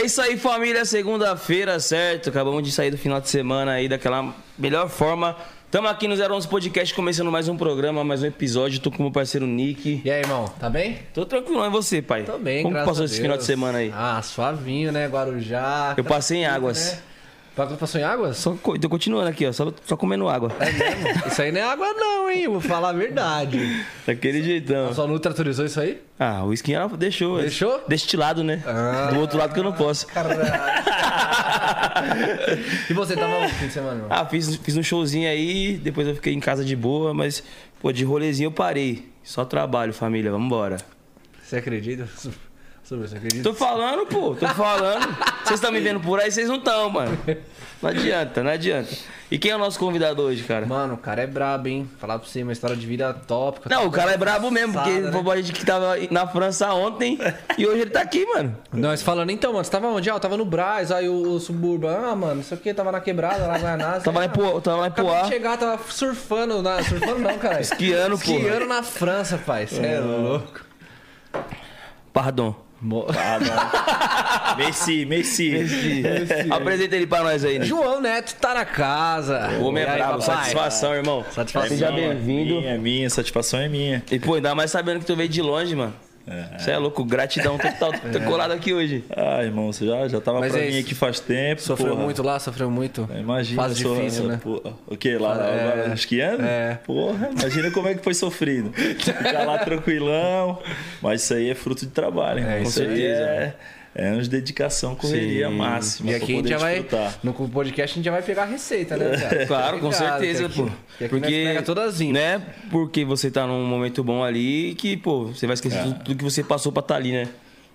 É isso aí, família. Segunda-feira, certo? Acabamos de sair do final de semana aí daquela melhor forma. Tamo aqui no 011 Podcast, começando mais um programa, mais um episódio. Tô com o meu parceiro Nick. E aí, irmão, tá bem? Tô tranquilo, e você, pai? Tô bem, Como graças passou a esse Deus. final de semana aí? Ah, suavinho, né? Guarujá. Eu passei em águas. Né? Pa- Passou em águas? Só co- tô continuando aqui, ó. Só, só comendo água. É mesmo? Isso aí não é água não, hein? Vou falar a verdade. Daquele jeitão. A sua Nutra autorizou isso aí? Ah, o whisky ela deixou. Deixou? Destilado, né? Ah. Do outro lado que eu não posso. E você tava no fim de semana, irmão? Ah, fiz, fiz um showzinho aí, depois eu fiquei em casa de boa, mas, pô, de rolezinho eu parei. Só trabalho, família, vambora. Você acredita? Você acredita? Tô falando, pô, tô falando. Vocês estão me vendo por aí, vocês não estão, mano. Não adianta, não adianta. E quem é o nosso convidado hoje, cara? Mano, o cara é brabo, hein? Falar pra você uma história de vida top. Não, o cara é brabo mesmo, porque né? foi a gente que tava na França ontem e hoje ele tá aqui, mano. Nós falando, então, mano, você tava onde? Ah, eu tava no Brás, aí o, o. Ah, mano, isso aqui tava na quebrada, lá na Guanás. Tava lá em Poá, tava lá em de Poá. chegar, tava surfando, na, surfando não, cara. Esquiando, pô. Esquiando na França, pai. Você é louco. Pardon. Mo- Messi, Messi. Apresenta ele pra nós aí, né? João Neto tá na casa. O homem é aí, brabo, papai? satisfação, irmão. Satisfação. Seja minha, bem-vindo. Minha, minha, satisfação é minha. E, pô, ainda mais sabendo que tu veio de longe, mano. Você é louco, gratidão total. Tô colado aqui hoje. Ah, irmão, você já, já tava Mas pra é mim isso. aqui faz tempo. Sofreu porra. muito lá, sofreu muito. Imagina, Fase sou- difícil, né? pô, o que lá? É. lá esquiando? É. Porra, imagina como é que foi sofrido. Ficar lá tranquilão. Mas isso aí é fruto de trabalho, irmão. É, Com certeza. É, é anos de dedicação, correria Sim. máxima. E aqui a gente já vai. No podcast a gente já vai pegar a receita, né, cara? Claro, com certeza, pô. que aqui nós pega todas não é porque você tá num momento bom ali que, pô, você vai esquecer tudo, tudo que você passou pra estar ali, né?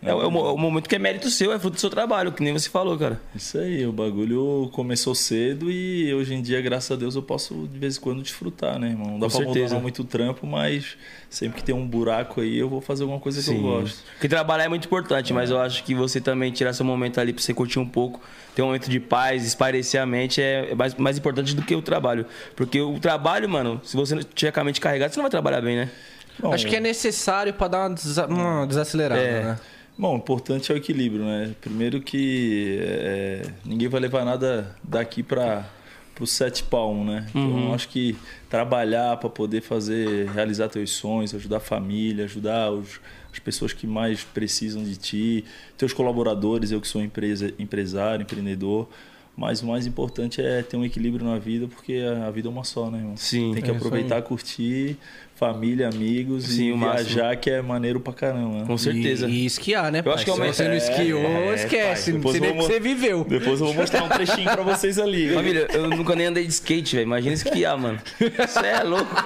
É, o- é o, mo- o momento que é mérito seu, é fruto do seu trabalho, que nem você falou, cara. Isso aí, o bagulho começou cedo e hoje em dia, graças a Deus, eu posso de vez em quando desfrutar, né, irmão? Não dá Com pra certeza. abandonar muito trampo, mas sempre que tem um buraco aí, eu vou fazer alguma coisa que eu gosto. Porque trabalhar é muito importante, mas eu acho que você também tirar seu momento ali pra você curtir um pouco, ter um momento de paz, espairecer a mente é é mais, mais importante do que o trabalho. Porque o trabalho, mano, se você não tiver com a mente carregada, você não vai trabalhar bem, né? Bom, Acho que é necessário pra dar uma, desa- uma desacelerada, É. né? Bom, o importante é o equilíbrio, né? Primeiro que é, ninguém vai levar nada daqui para o sete para um, né? Então, eu acho que trabalhar para poder fazer, realizar teus sonhos, ajudar a família, ajudar os, as pessoas que mais precisam de ti, teus colaboradores, eu que sou empresa, empresário, empreendedor. Mas o mais importante é ter um equilíbrio na vida, porque a vida é uma só, né, irmão? Sim, Tem que é aproveitar, curtir, família, amigos Sim, e o máximo. viajar, que é maneiro pra caramba. né? Com certeza. E, e esquiar, né, pai? acho que é Se uma- você não é, esquiou, é, esquece. pai, que vamos- você viveu. Depois eu vou mostrar um trechinho pra vocês ali. Família, eu nunca nem andei de skate, velho. Imagina esquiar, mano. Você é louco.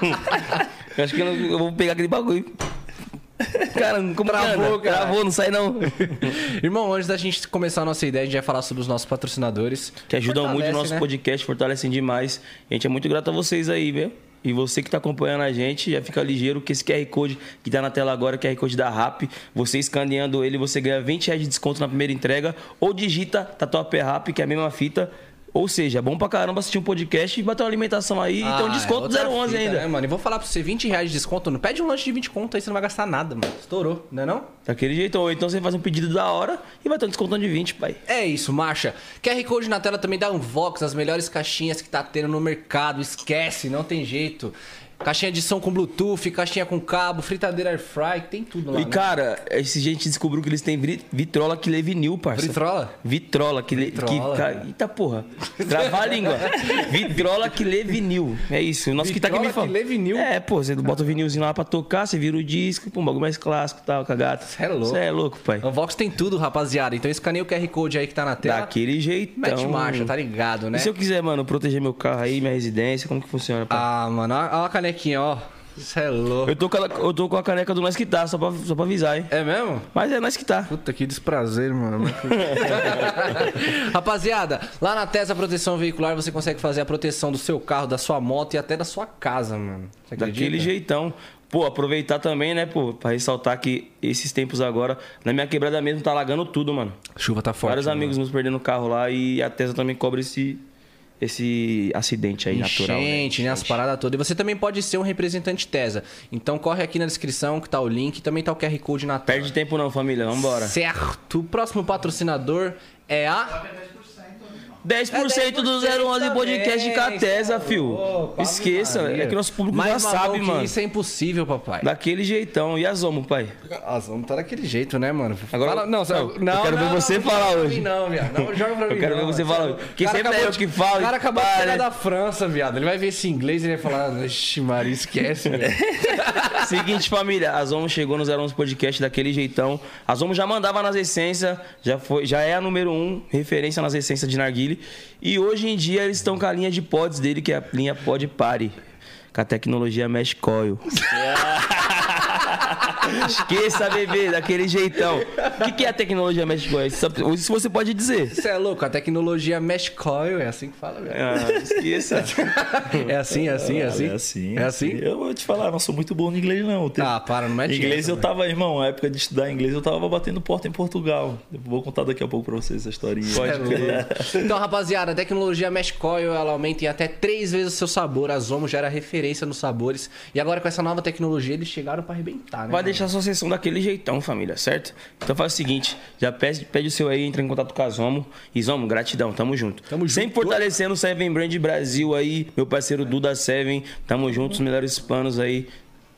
Eu acho que eu, não- eu vou pegar aquele bagulho. Cara, como Travou, cara. Travou, não sai não. Irmão, antes da gente começar a nossa ideia, a gente vai falar sobre os nossos patrocinadores. Que ajudam muito o Fortalece, nosso né? podcast, fortalecem demais. A gente é muito grato a vocês aí, velho. E você que tá acompanhando a gente, já fica ligeiro que esse QR Code que tá na tela agora, QR Code da RAP, você escaneando ele, você ganha 20 reais de desconto na primeira entrega, ou digita Tatuapé RAP, que é a mesma fita. Ou seja, é bom pra caramba assistir um podcast e bater uma alimentação aí e ter um Ah, desconto é outra 011 fita, ainda. Né, mano? E vou falar pra você, 20 reais de desconto, não pede um lanche de 20 conto aí, você não vai gastar nada, mano. Estourou, não é não? Daquele jeito, ou então você faz um pedido da hora e vai ter um descontão de 20, pai. É isso, marcha. QR Code na tela também dá um Vox, as melhores caixinhas que tá tendo no mercado. Esquece, não tem jeito. Caixinha de som com Bluetooth, caixinha com cabo, fritadeira air fry, tem tudo lá. E né? cara, esse gente descobriu que eles têm vi- vitrola que lê vinil, parça. Vitrola? Vitrola que lê. Vitrola. Que, eita porra. Travar a língua. Vitrola que lê vinil. É isso. O nosso que tá aqui me Vitrola falando. que lê vinil? É, pô, você bota o vinilzinho lá pra tocar, você vira o disco, pô, um bagulho mais clássico e tal, cagata. Cê é louco. Você é louco, pai. O Vox tem tudo, rapaziada. Então escaneia o QR Code aí que tá na tela. Daquele jeito. Mete marcha, tá ligado, né? E se eu quiser, mano, proteger meu carro aí, minha residência, como que funciona, pai? Ah, mano, olha a canequinha, ó. Isso é louco. Eu, tô com a, eu tô com a caneca do Nós Que Tá, só pra, só pra avisar, hein? É mesmo? Mas é Nós Que Tá. Puta que desprazer, mano. Rapaziada, lá na Tesa Proteção Veicular você consegue fazer a proteção do seu carro, da sua moto e até da sua casa, mano. Você acredita? Daquele jeitão. Pô, aproveitar também, né, pô, pra ressaltar que esses tempos agora, na minha quebrada mesmo, tá alagando tudo, mano. Chuva tá forte. Vários mano. amigos meus perdendo carro lá e a Tesla também cobra esse, esse acidente aí natural. né? Enchente, né? As paradas todas. E você também pode ser um representante TESA. Então corre aqui na descrição que tá o link. Também tá o QR Code na tela. Perde tempo não, família. Vambora. Certo. O próximo patrocinador é a... 10% do 011 podcast de Catesa, fio. Opa, Esqueça, é que nosso público Mais já sabe, que mano. Isso é impossível, papai. Daquele jeitão. E a Zomo, pai? Nós vamos tá daquele jeito, né, mano? Agora- Fala- não, não, eu quero ver você não, falar joga pra hoje. Não, viado. Não joga pra mim. quero não, ver você mano. falar. Sério. Que O cara sempre é acabou eu de- que falo O cara acabou de chegar da França, viado. Ele vai ver esse inglês e ele vai falar, ixi, Maria, esquece, velho. Seguinte, família, a Zomo chegou no 011 Podcast daquele jeitão. A Zomo já mandava nas essências, já, foi, já é a número um, referência nas essências de E hoje em dia eles estão com a linha de pods dele, que é a linha Pod Party. Com a tecnologia Mesh Coil. Esqueça, bebê, daquele jeitão. O que, que é a tecnologia Mesh Coil? Isso você pode dizer. Você é louco, a tecnologia Mesh Coil, é assim que fala, velho. Ah, esqueça. É assim, é assim, é assim? É assim. É assim? Eu vou te falar, não sou muito bom no inglês, não. Tem- Ah, para, não mete Inglês essa, eu velho. tava, irmão, na época de estudar inglês eu tava batendo porta em Portugal. Eu vou contar daqui a pouco pra vocês essa historinha. Pode É. Então, rapaziada, a tecnologia Mesh Coil ela aumenta em até três vezes o seu sabor. A Zomo já era referência nos sabores. E agora com essa nova tecnologia eles chegaram pra arrebentar, né? Vai mano? Deixar sua sessão daquele jeitão, família, certo? Então faz o seguinte, já pede, pede o seu aí, entra em contato com a Zomo. E Zomo, gratidão, tamo junto. Tamo junto. Sempre fortalecendo o Seven Brand Brasil aí, meu parceiro Duda Seven. Tamo junto, os melhores planos aí.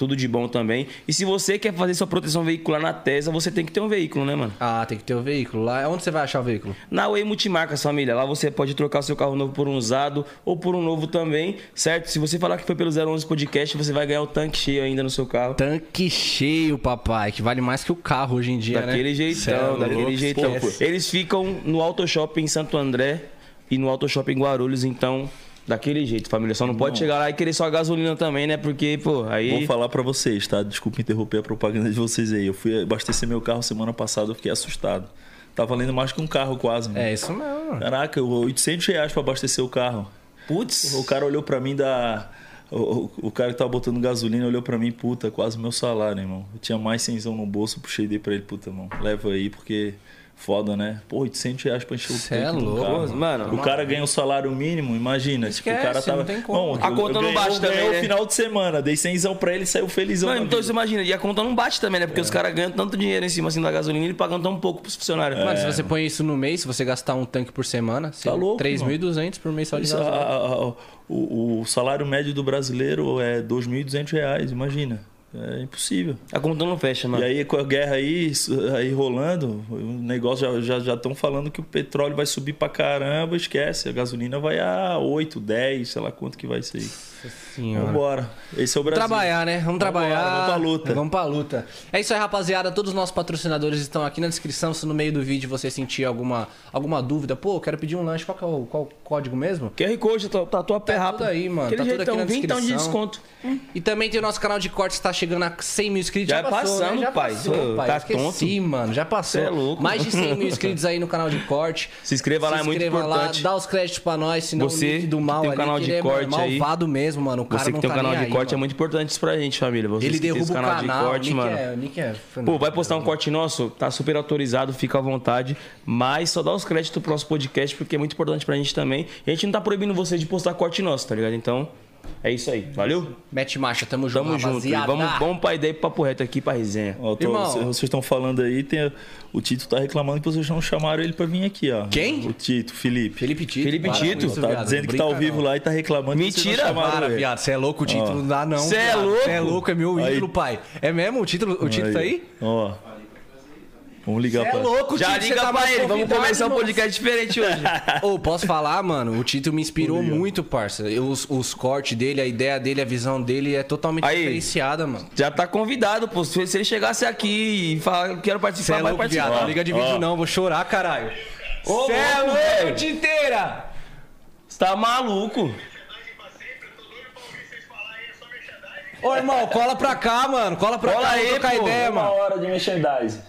Tudo de bom também. E se você quer fazer sua proteção veicular na Tesa, você tem que ter um veículo, né, mano? Ah, tem que ter o veículo lá. Onde você vai achar o veículo? Na Way Multimarcas, família. Lá você pode trocar seu carro novo por um usado ou por um novo também, certo? Se você falar que foi pelo 011 Podcast, você vai ganhar o tanque cheio ainda no seu carro. Tanque cheio, papai, que vale mais que o carro hoje em dia, Daquele né? jeitão, é daquele louco, jeitão. esquece. Eles ficam no Auto Shopping em Santo André e no Auto Shopping Guarulhos, então, daquele jeito, família. Só não pode chegar lá e querer só gasolina também, né? Porque, pô, aí. Vou falar pra vocês, tá? Desculpa interromper a propaganda de vocês aí. Eu fui abastecer meu carro semana passada, eu fiquei assustado. Tá valendo mais que um carro quase, mano. É isso mesmo. mano. Caraca, 800 reais pra abastecer o carro. Putz. O cara olhou pra mim da. O, o- cara que tava botando gasolina olhou pra mim, puta, quase meu salário, irmão. Eu tinha mais cenzão no bolso, puxei e dei pra ele, puta, irmão. Leva aí, porque foda, né? Pô, 800 reais pra encher o Cê é louco, carro. mano. O cara ganha o salário mínimo, imagina. tipo, o Esquece, cara tava. não tem como. A conta não bate eu também, ganhei né? o final de semana, dei cenzão pra ele e saiu felizão. Não, então vida. você imagina, e a conta não bate também, né? Porque os caras ganham tanto dinheiro em cima assim, da gasolina e pagam tão pouco pros funcionários. Mano, se você põe isso no mês, se você gastar um tanque por semana, Tá louco, 3.200 por mês só de gasolina. o, o salário médio do brasileiro é 2.200 reais, imagina. É impossível. A conta não fecha, mano. E aí, com a guerra aí, aí rolando, o negócio já estão já, estão falando que o petróleo vai subir pra caramba, esquece. A gasolina vai a 8, 10, sei lá quanto que vai ser. Senhora. Vambora. Esse é o Vamos Brasil. trabalhar, né? Vamos Vamos trabalhar. lá, vamos pra luta. Vamos pra luta. É isso aí, rapaziada. Todos os nossos patrocinadores estão aqui na descrição. Se no meio do vídeo você sentir alguma, alguma dúvida, pô, quero pedir um lanche, qual que é o, qual o código mesmo? QR Code, tá, tá tua pé Tá rápido. tudo aí, mano. Aquele Tá tudo aqui jeitão, na vintão de desconto. E também tem o nosso canal de cortes que tá chegando a 100 mil inscritos. Já é passando, né? Já pai. passou, pai. tá Esqueci, mano. Já passou. Cê é louco. Mais de 100 mil inscritos aí no canal de corte. Se inscreva lá, é muito inscreva importante. lá, dá os créditos pra nós, senão Você o do que mal tem um ali, canal de ele é, mano, corte aí. malvado mesmo, mano. O cara Você que tem um tá canal nem de aí, corte é mano. muito importante isso pra gente, família. Vocês Ele derruba o canal, de corte, Nick mano. É, Nick é Pô, vai postar um corte nosso, tá super autorizado, fica à vontade. Mas só dá os créditos pro nosso podcast, porque é muito importante pra gente também. E a gente não tá proibindo vocês de postar corte nosso, tá ligado? Então, é isso aí. Valeu? Mete marcha, tamo junto, Tamo junto. E vamos, vamos pra ideia e pro papo reto aqui pra resenha. Ó, tô- Irmão. vocês vocês estão falando aí, tem, o Tito tá reclamando que vocês não chamaram ele pra vir aqui, ó. Quem? O Tito, Felipe. Felipe Tito. Felipe para Tito, isso, Tá viado, dizendo que tá ao vivo não. lá e tá reclamando que vocês Mentira, não chamaram Para, ele. viado, você é louco, o título não dá não. Cê é louco? Cê é louco, é meu Aí. ídolo, pai. É mesmo? O título, o título tá aí? Ó. Vamos ligar é pra louco, Já Tito, liga tá pra ele, vamos começar um podcast diferente hoje. Ô, posso falar, mano? O Tito me inspirou muito, parça. Eu- Os, os cortes dele, a ideia dele, a visão dele é totalmente Aí. diferenciada, mano. Já tá convidado, pô. Se se ele chegasse aqui e falar que quero participar, é vai louco, viado. participar. Não liga de vídeo Ó. não, vou chorar, caralho. Ô, Cê é louco, velho. inteira. Você tá maluco? Ô, irmão, cola pra cá, mano. Cola pra Cola cá, aí, trocar pô. ideia, mano. hora de merchandising.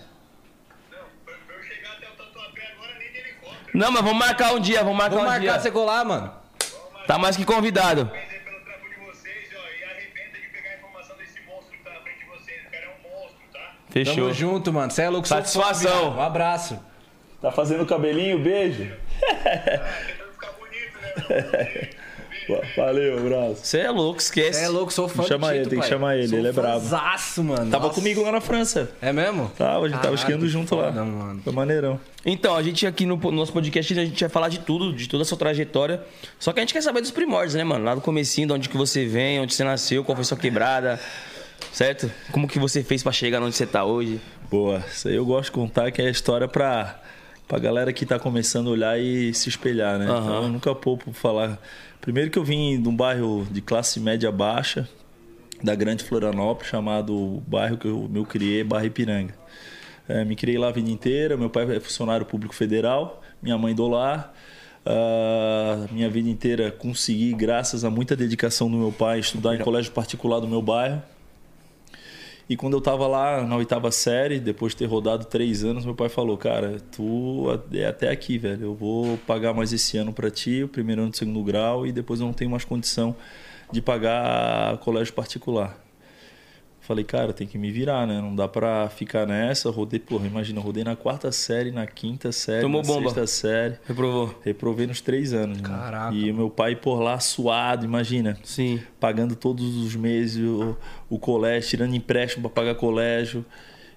Não, mas vamos marcar um dia, vamos marcar Vamos um marcar dia. você colar, mano. Tá mais que convidado. Parabéns aí pelo trampo de vocês, ó. E arrependa de pegar a informação desse monstro que tá na frente de vocês. O cara é um monstro, tá? Fechou. Tamo junto, mano. Você é louco, Satisfação. Um abraço. Tá fazendo cabelinho? Beijo. Tentando ficar bonito, né? Valeu, abraço. Você é louco, esquece. Você é louco, sou fã Chama do ele, tem que chamar ele, Sou ele é brabo. fãzaço, mano. Tava Nossa. comigo lá na França. É mesmo? Tava, a gente tava esquiando junto lá. foda, mano. Foi maneirão. Então, a gente aqui no no nosso podcast, a gente vai falar de tudo, de toda a sua trajetória. Só que a gente quer saber dos primórdios, né, mano? Lá do comecinho, de onde que você vem, onde você nasceu, qual foi sua quebrada, certo? Como que você fez pra chegar onde você tá hoje? Boa, isso aí eu gosto de contar que é a história pra, pra galera que tá começando a olhar e se espelhar, né? Aham. Então eu nunca poupo falar. Primeiro que eu vim de um bairro de classe média baixa, da Grande Florianópolis, chamado bairro que eu me criei, bairro Ipiranga. É, me criei lá a vida inteira, meu pai é funcionário público federal, minha mãe do lar. Ah, minha vida inteira consegui, graças a muita dedicação do meu pai, estudar em colégio particular do meu bairro. E quando eu tava lá na oitava série, depois de ter rodado três anos, meu pai falou: Cara, tu é até aqui, velho. Eu vou pagar mais esse ano pra ti, o primeiro ano do segundo grau, e depois eu não tenho mais condição de pagar colégio particular. Falei, cara, tem que me virar, né? Não dá pra ficar nessa. Rodei, porra, imagina, eu rodei na quarta série, na quinta série, Tomou na bomba. sexta série. Reprovou? Reprovei nos três anos. né? Caraca. E o meu pai por lá suado, imagina Sim. pagando todos os meses o, o colégio, tirando empréstimo para pagar colégio.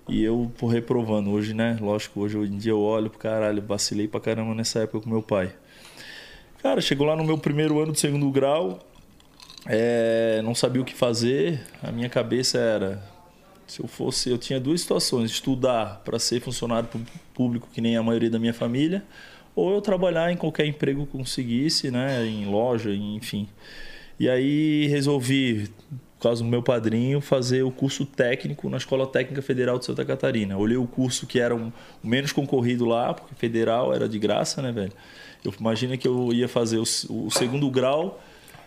E eu pô, reprovando. Hoje, né? Lógico, hoje em dia eu olho pro caralho, vacilei pra caramba nessa época com meu pai. Cara, chegou lá no meu primeiro ano de segundo grau, é, não sabia o que fazer. A minha cabeça era: se eu fosse, eu tinha duas situações: estudar para ser funcionário público, que nem a maioria da minha família, ou eu trabalhar em qualquer emprego que conseguisse, né? Em loja, enfim. E aí resolvi, por causa do meu padrinho, fazer o curso técnico na Escola Técnica Federal de Santa Catarina. Olhei o curso que era o menos concorrido lá, porque federal era de graça, né, velho? Eu imagina que eu ia fazer o, o segundo grau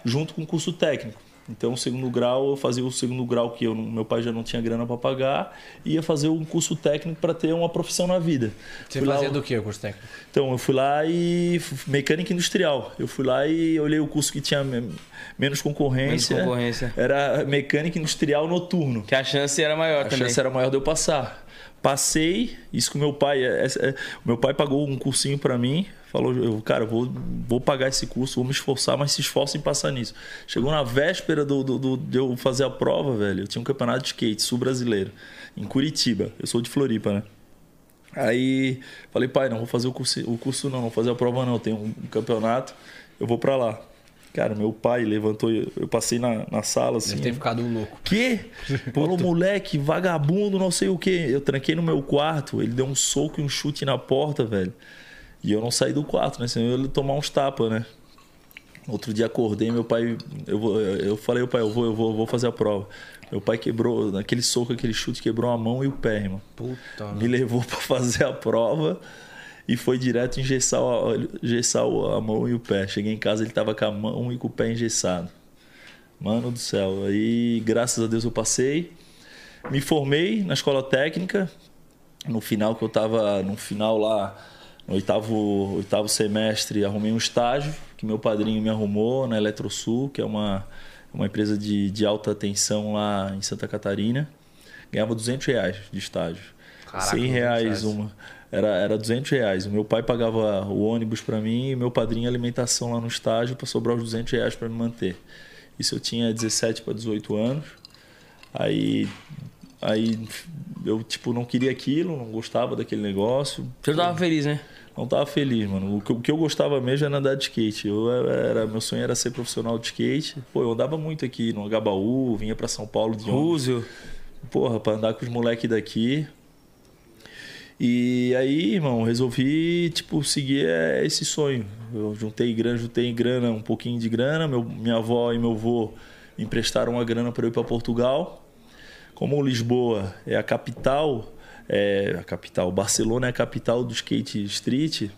junto com o curso técnico. Então, o segundo grau, eu fazia o segundo grau que eu, meu pai já não tinha grana para pagar, e ia fazer um curso técnico para ter uma profissão na vida. Você Fui lá- fazia do que o curso técnico? então, eu fui lá e. Mecânica industrial. Eu fui lá e olhei o curso que tinha me- menos concorrência. Menos concorrência. Era mecânica industrial noturno. Que a chance era maior A também. chance era maior de eu passar. Passei, isso que meu pai. é- é- o meu pai pagou um cursinho pra mim. Falou, eu, cara, vou, vou pagar esse curso, vou me esforçar, mas se esforça em passar nisso. Chegou na véspera do, do- do- de eu fazer a prova, velho. Eu tinha um campeonato de skate sul brasileiro, em Curitiba. Eu sou de Floripa, né? Aí falei, pai, não vou fazer o curso, o curso não, não vou fazer a prova não, tem um, campeonato, eu vou pra lá. Cara, meu pai levantou, eu passei na, na sala assim. Deve ter ficado um louco. Que? Falou, moleque, vagabundo, não sei o que. Eu tranquei no meu quarto, ele deu um soco e um chute na porta, velho. E eu não saí do quarto, né? Senão eu ia tomar uns tapas, né? Outro dia acordei, meu pai. Eu, vou, eu falei, pai, eu vou, eu vou, eu vou fazer a prova. Meu pai quebrou, naquele soco, aquele chute, quebrou a mão e o pé, irmão. Puta, Me levou pra fazer a prova e foi direto engessar, engessar a mão e o pé. Cheguei em casa, ele tava com a mão e com o pé engessado. Mano do céu. Aí, graças a Deus, eu passei. Me formei na escola técnica. No final que eu tava, no final lá, no oitavo, oitavo semestre, arrumei um estágio que meu padrinho me arrumou na Eletrosul, que é uma, uma empresa de, de alta tensão lá em Santa Catarina. Ganhava 200 reais de estágio. Caraca, 100 reais 200 reais. uma. Era, era 200 reais. O meu pai pagava o ônibus para mim e meu padrinho alimentação lá no estágio para sobrar os 200 reais para me manter. Isso eu tinha 17 para 18 anos. Aí, aí eu tipo não queria aquilo, não gostava daquele negócio. Você não tava feliz, né? Não tava feliz, mano. O que, o que eu gostava mesmo era andar de skate. Eu era, meu sonho era ser profissional de skate. Pô, eu andava muito aqui no Agabaú, vinha para São Paulo de. Rússio. Porra, pra andar com os moleques daqui. E aí, irmão, resolvi, tipo, seguir é, esse sonho. Eu juntei grana, juntei grana, um pouquinho de grana. Meu, minha avó e meu avô emprestaram uma grana para eu ir para Portugal. Como Lisboa é a capital, é a capital, Barcelona é a capital do skate street.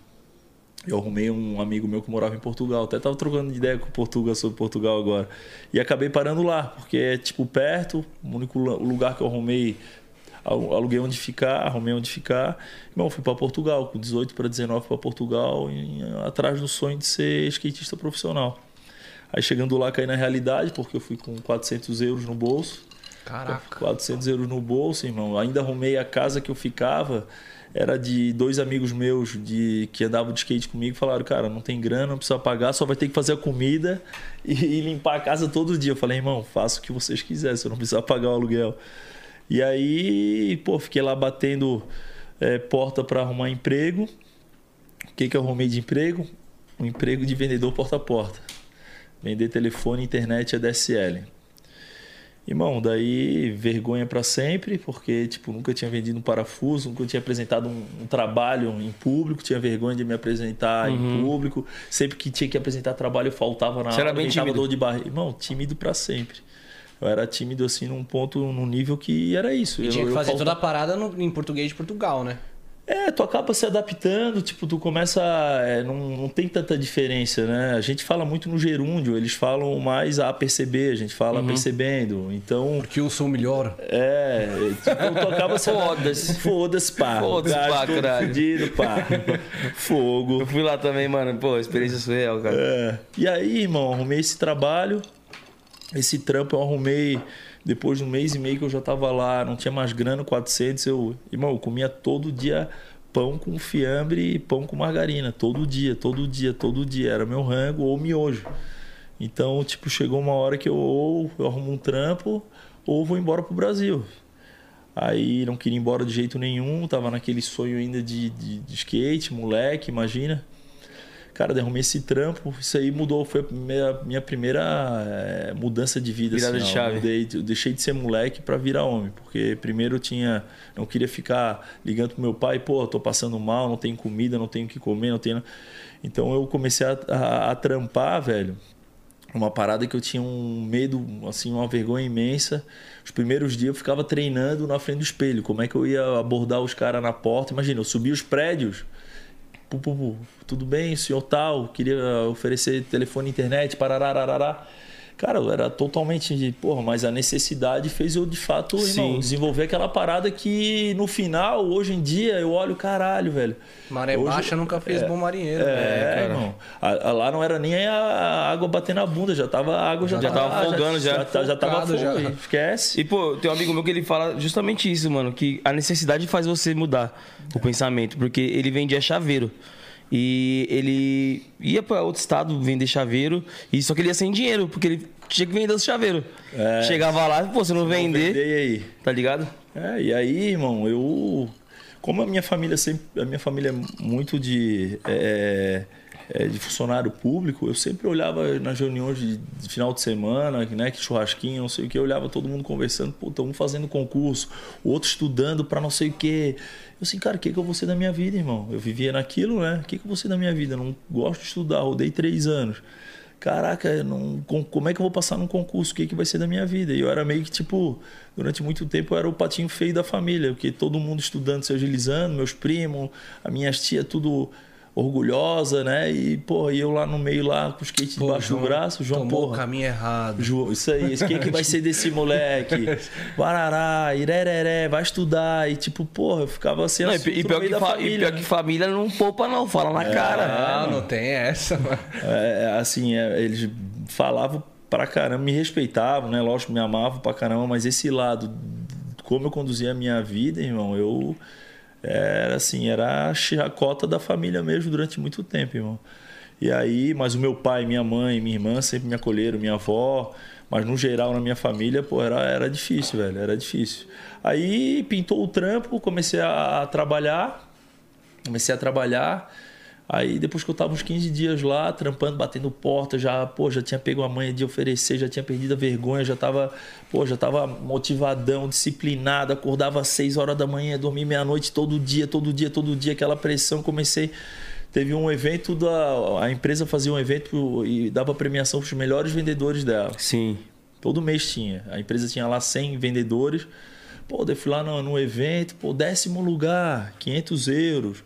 Eu arrumei um amigo meu que morava em Portugal. Até tava trocando ideia com Portugal sobre Portugal agora. E acabei parando lá, porque é tipo perto, o único lu- lugar que eu arrumei, alu- aluguei onde ficar, arrumei onde ficar. Irmão, fui para Portugal, com 18 para 19 para Portugal, atrás do sonho de ser skatista profissional. Aí chegando lá, caí na realidade, porque eu fui com 400 euros no bolso. Caraca. 400 euros no bolso, irmão. Ainda arrumei a casa que eu ficava. era de dois amigos meus de que andavam de skate comigo falaram, cara, não tem grana, não precisa pagar, só vai ter que fazer a comida e, e limpar a casa todo dia. Eu falei, irmão, faça o que vocês quiserem, você não precisa pagar o aluguel. E aí, pô, fiquei lá batendo é, porta para arrumar emprego. O que, que eu arrumei de emprego? Um emprego de vendedor porta a porta. Vender telefone, internet e ADSL. Irmão, daí vergonha para sempre, porque tipo, nunca tinha vendido um parafuso, nunca tinha apresentado um, um trabalho em público, tinha vergonha de me apresentar uhum. em público. Sempre que tinha que apresentar trabalho, eu faltava na Você era bem tímido. dor de barriga. Irmão, tímido para sempre. Eu era tímido assim num ponto, num nível que era isso. E eu, tinha que eu fazer falta- toda a parada no- em português de Portugal, né? É, tu acaba se adaptando, tipo, tu começa. é, não, não tem tanta diferença, né? A gente fala muito no gerúndio, eles falam mais a perceber, a gente fala percebendo. Então, Porque eu sou o melhor. é. Tipo, tu acaba se Foda-se. Foda-se, pá. Foda-se, pá, caralho. fudido, pá. Fogo. Eu fui lá também, mano. Pô, experiência surreal, cara. É. E aí, irmão, arrumei esse trabalho. Esse trampo eu arrumei depois de um mês e meio que eu já tava lá, não tinha mais grana, 400. Eu, irmão, eu comia todo dia pão com fiambre e pão com margarina. Todo dia, todo dia, todo dia. Era meu rango ou miojo. Então, tipo, chegou uma hora que eu ou eu arrumo um trampo ou vou embora pro Brasil. Aí não queria ir embora de jeito nenhum, tava naquele sonho ainda de, de, de skate, moleque, imagina. Cara, derrumei esse trampo, isso aí mudou, foi a minha, minha primeira eh, mudança de vida. Virada assim, de chave. Mudei- eu deixei de ser moleque para virar homem, porque primeiro eu tinha, não queria ficar ligando pro meu pai, pô, tô passando mal, não tenho comida, não tenho o que comer, não tenho. Então eu comecei a, a, a trampar, velho, uma parada que eu tinha um medo, assim, uma vergonha imensa. Os primeiros dias eu ficava treinando na frente do espelho, como é que eu ia abordar os caras na porta. Imagina, eu subia os prédios. Pu, pu, pu, tudo bem, senhor tal, queria oferecer telefone internet, pararararará. Cara, eu era totalmente de, porra, mas a necessidade fez eu de fato, irmão, desenvolver aquela parada que no final, hoje em dia, eu olho, caralho, velho. Maré Hoje- baixa nunca fez bom marinheiro. É, né, cara? irmão. A- a- lá não era nem a água batendo na bunda, já tava a água já, Já tava folgando, já. Já, tá- já tava Focado, já. fogo, esquece. E, pô, tem um amigo meu que ele fala justamente isso, mano. Que a necessidade faz você mudar o pensamento. Porque ele vendia chaveiro. E ele ia pra outro estado vender chaveiro. E só que ele ia sem dinheiro, porque ele tinha que vender os chaveiros. É. Chegava lá, pô, se não vender, Vendei aí. tá ligado? É, e aí, irmão, eu. Como a minha família sempre. A minha família é muito de. é, é, de funcionário público, eu sempre olhava nas reuniões de, de final de semana, né, que churrasquinho, não sei o que, eu olhava todo mundo conversando, puta, um fazendo concurso, o outro estudando para não sei o que. Eu assim, cara, o que, que eu vou ser da minha vida, irmão? Eu vivia naquilo, né? O que, que eu vou ser da minha vida? Eu não gosto de estudar, rodei três anos. Caraca, não, com- como é que eu vou passar num concurso? O que, que vai ser da minha vida? E eu era meio que tipo, durante muito tempo eu era o patinho feio da família, porque todo mundo estudando, se agilizando, meus primos, as minhas tias, tudo orgulhosa, né? E, porra, e eu lá no meio lá com o skate Pô, debaixo João do braço, João, tomou o porra. caminho errado. João, isso aí, o que, que vai ser desse moleque? Barará, ireré, vai estudar. E tipo, porra, eu ficava assim, Não, e, e no pior, que da fa- e família, pior né? que família não poupa, não. Fala na cara. Ah, não tem essa, mano. É, assim, é, eles falavam pra caramba, me respeitavam, né? Lógico, me amavam pra caramba, mas esse lado, como eu conduzia a minha vida, irmão, eu era assim, era a chacota da família mesmo durante muito tempo, irmão. E aí, mas o meu pai, minha mãe, minha irmã sempre me acolheram, minha avó, mas no geral na minha família, pô, era, era difícil, velho, era difícil. Aí pintou o trampo, comecei a, a trabalhar, comecei a trabalhar. Aí depois que eu tava uns 15 dias lá, trampando, batendo porta, já, pô, já tinha pego a manha de oferecer, já tinha perdido a vergonha, já tava, pô, já tava motivadão, disciplinado, acordava às 6 horas da manhã, dormia meia-noite todo dia, todo dia, todo dia, aquela pressão, comecei Teve um evento da a empresa fazia um evento e dava premiação para os melhores vendedores dela. Sim. Todo mês tinha. A empresa tinha lá 100 vendedores. Pô, eu fui lá no, no evento, pô, décimo lugar, 500 euros.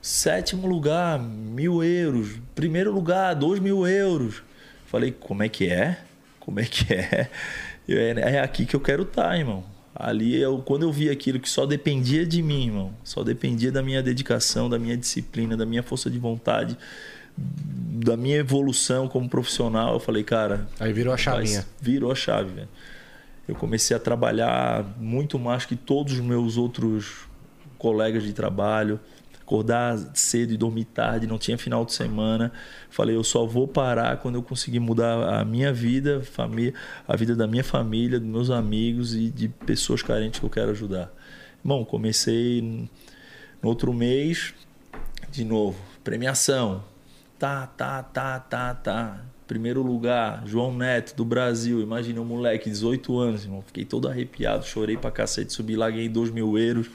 Sétimo lugar, mil euros. Primeiro lugar, dois mil euros. Falei, como é que é? Como é que é? Eu, é, é aqui que eu quero estar, irmão. Ali, eu, quando eu vi aquilo que só dependia de mim, irmão, só dependia da minha dedicação, da minha disciplina, da minha força de vontade, da minha evolução como profissional, eu falei, cara, Aí virou a chavinha. virou a chave, velho. Eu comecei a trabalhar muito mais que todos os meus outros colegas de trabalho, acordar cedo e dormir tarde, não tinha final de semana. Falei, eu só vou parar quando eu conseguir mudar a minha vida, família, a vida da minha família, dos meus amigos e de pessoas carentes que eu quero ajudar. Bom, comecei no outro mês, de novo, premiação. Tá, tá, tá, tá, tá. Primeiro lugar, João Neto, do Brasil. Imagina um moleque, 18 anos, irmão. Fiquei todo arrepiado, chorei pra cacete, subi lá, ganhei 2 mil euros.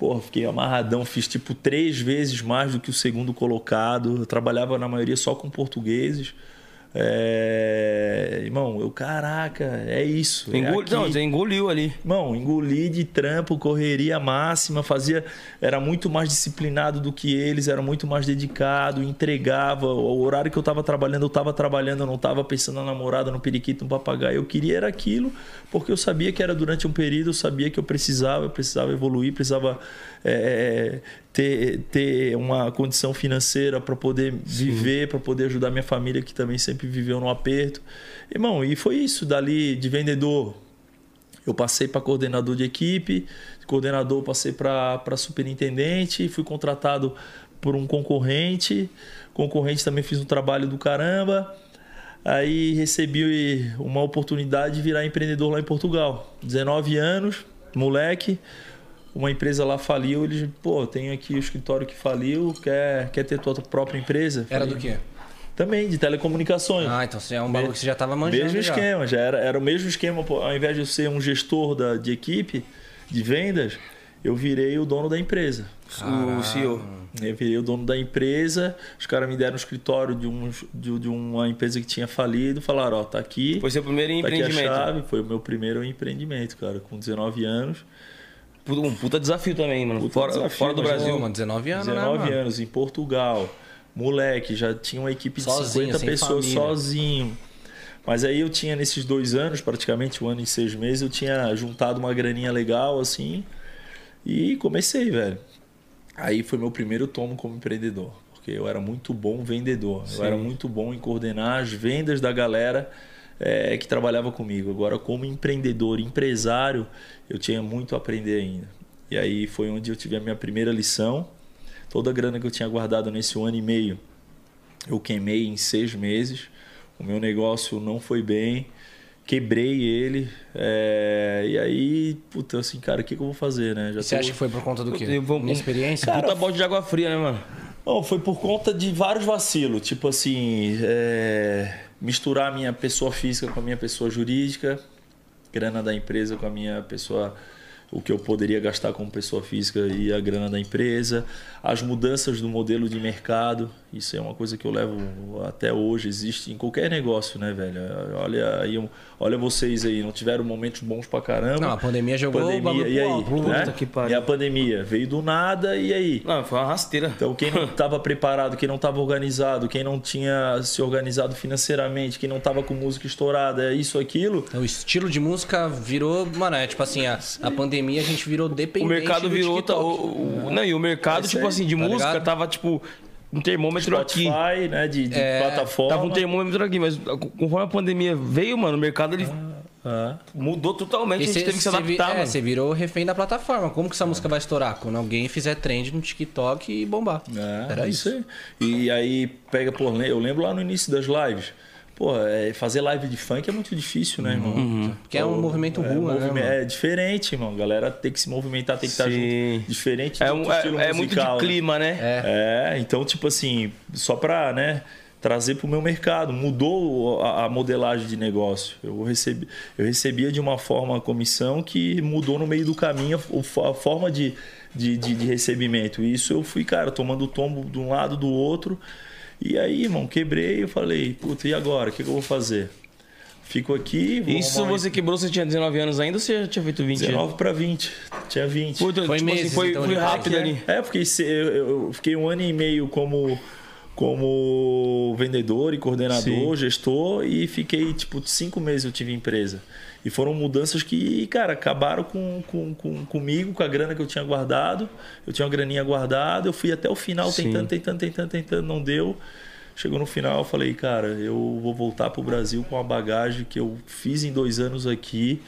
Porra, fiquei amarradão, fiz tipo três vezes mais do que o segundo colocado. Eu trabalhava na maioria só com portugueses. É... Irmão, eu, caraca, é isso. É Engoli... aqui. Não, você engoliu ali. Irmão, engoli de trampo, correria máxima, fazia. Era muito mais disciplinado do que eles, era muito mais dedicado, entregava. O horário que eu tava trabalhando, eu tava trabalhando, eu não tava pensando na namorada, no periquito, no papagaio. Eu queria era aquilo, porque eu sabia que era durante um período, eu sabia que eu precisava, eu precisava evoluir, precisava é, ter, ter uma condição financeira para poder viver, para poder ajudar minha família que também sempre viveu no aperto. Irmão, e foi isso, dali de vendedor. Eu passei para coordenador de equipe, coordenador passei para superintendente, fui contratado por um concorrente, concorrente também fiz um trabalho do caramba. Aí recebi uma oportunidade de virar empreendedor lá em Portugal. 19 anos, moleque, uma empresa lá faliu, eles, pô, tem aqui o escritório que faliu, quer, quer ter tua própria empresa? Era Falei, do quê? Também, de telecomunicações. Ah, então você é um bagulho que você já tava manjando. mesmo já. esquema, já era, era o mesmo esquema, pô, ao invés de eu ser um gestor da, de equipe, de vendas, eu virei o dono da empresa. O CEO. Eu virei o dono da empresa, os caras me deram um escritório de, um, de, de uma empresa que tinha falido, falaram, ó, tá aqui, Foi seu primeiro tá aqui a empreendimento. chave. Foi o meu primeiro empreendimento, cara, com 19 anos. Um puta desafio também, mano. Puta fora, desafio, fora do Brasil. Mano, 19 anos, 19 né, mano? anos, em Portugal. Moleque, já tinha uma equipe de Sozinho, 50 sem pessoas família. sozinho. Mas aí eu tinha, nesses dois anos, praticamente um ano e seis meses, eu tinha juntado uma graninha legal, assim, e comecei, velho. Aí foi meu primeiro tomo como empreendedor, porque eu era muito bom vendedor. Eu era muito bom em coordenar as vendas da galera é, que trabalhava comigo. Agora, como empreendedor, empresário, eu tinha muito a aprender ainda. E aí foi onde eu tive a minha primeira lição. Toda a grana que eu tinha guardado nesse um ano e meio, eu queimei em seis meses. O meu negócio não foi bem, quebrei ele. é, E aí, puta, assim, cara, o que, que eu vou fazer, né? Já Você tô- acha que foi por conta do quê? Eu vou- Minha experiência? Cara, Puta balde de água fria, né, mano? Não, foi por conta de vários vacilos. Tipo assim, é, misturar a minha pessoa física com a minha pessoa jurídica, grana da empresa com a minha pessoa. O que eu poderia gastar como pessoa física e a grana da empresa, as mudanças do modelo de mercado, isso é uma coisa que eu levo até hoje, existe em qualquer negócio, né, velho? Olha aí, olha vocês aí, não tiveram momentos bons pra caramba. Não, a pandemia jogou pandemia, e aí? né? Que pariu. E a pandemia veio do nada, e aí? Não, foi uma rasteira. Então, quem não estava preparado, quem não estava organizado, quem não tinha se organizado financeiramente, quem não estava com música estourada, é isso, aquilo. O estilo de música virou, mano, é tipo assim, a, a pandemia a gente virou O dependente mercado do virou. TikTok. O, o- não, e o mercado, tipo aí, assim, de tá música, ligado? tava tipo. Um termômetro aqui. Spotify, né, de, de plataforma. Tava um termômetro aqui, mas conforme a pandemia veio, mano, o mercado ele Ah, mudou totalmente. E a gente cê- teve que se cê vi- adaptar, é, mano. Você virou refém da plataforma. Como que essa música vai estourar? Quando alguém fizer trend no TikTok e bombar. é, Era isso isso. aí. E aí, pega, pô, eu lembro lá no início das lives. Pô, é, fazer live de funk é muito difícil, né, irmão? Porque é um movimento é, rua, né? É diferente, irmão. A galera tem que se movimentar, tem que estar Sim. junto. Diferente de É, outro um- estilo é, é muito de né? clima, né? É, então, tipo assim, só pra, né, trazer pro meu mercado, mudou a, a modelagem de negócio. Eu, recebi, eu recebia de uma forma a comissão que mudou no meio do caminho o fo- a forma de, de, de, de recebimento. E isso eu fui, cara, tomando tombo de um lado do outro. E aí, irmão, quebrei eu falei, puta, e agora? O que, que eu vou fazer? Fico aqui. vou Isso um você quebrou, você tinha 19 anos ainda ou você já tinha feito 20? 19 para 20. Tinha 20. Puta, Foi tipo assim, meses, foi, então, foi rápido bike, ali. É, se- eu, eu fiquei um ano e meio como, como vendedor e coordenador, gestor, e fiquei, tipo, cinco meses eu tive empresa. E foram mudanças que, cara, acabaram com, com, com, comigo, com a grana que eu tinha guardado. Eu tinha uma graninha guardada, eu fui até o final Sim. tentando, tentando, tentando, tentando, não deu. Chegou no final, eu falei, cara, eu vou voltar pro Brasil com a bagagem que eu fiz em dois anos aqui.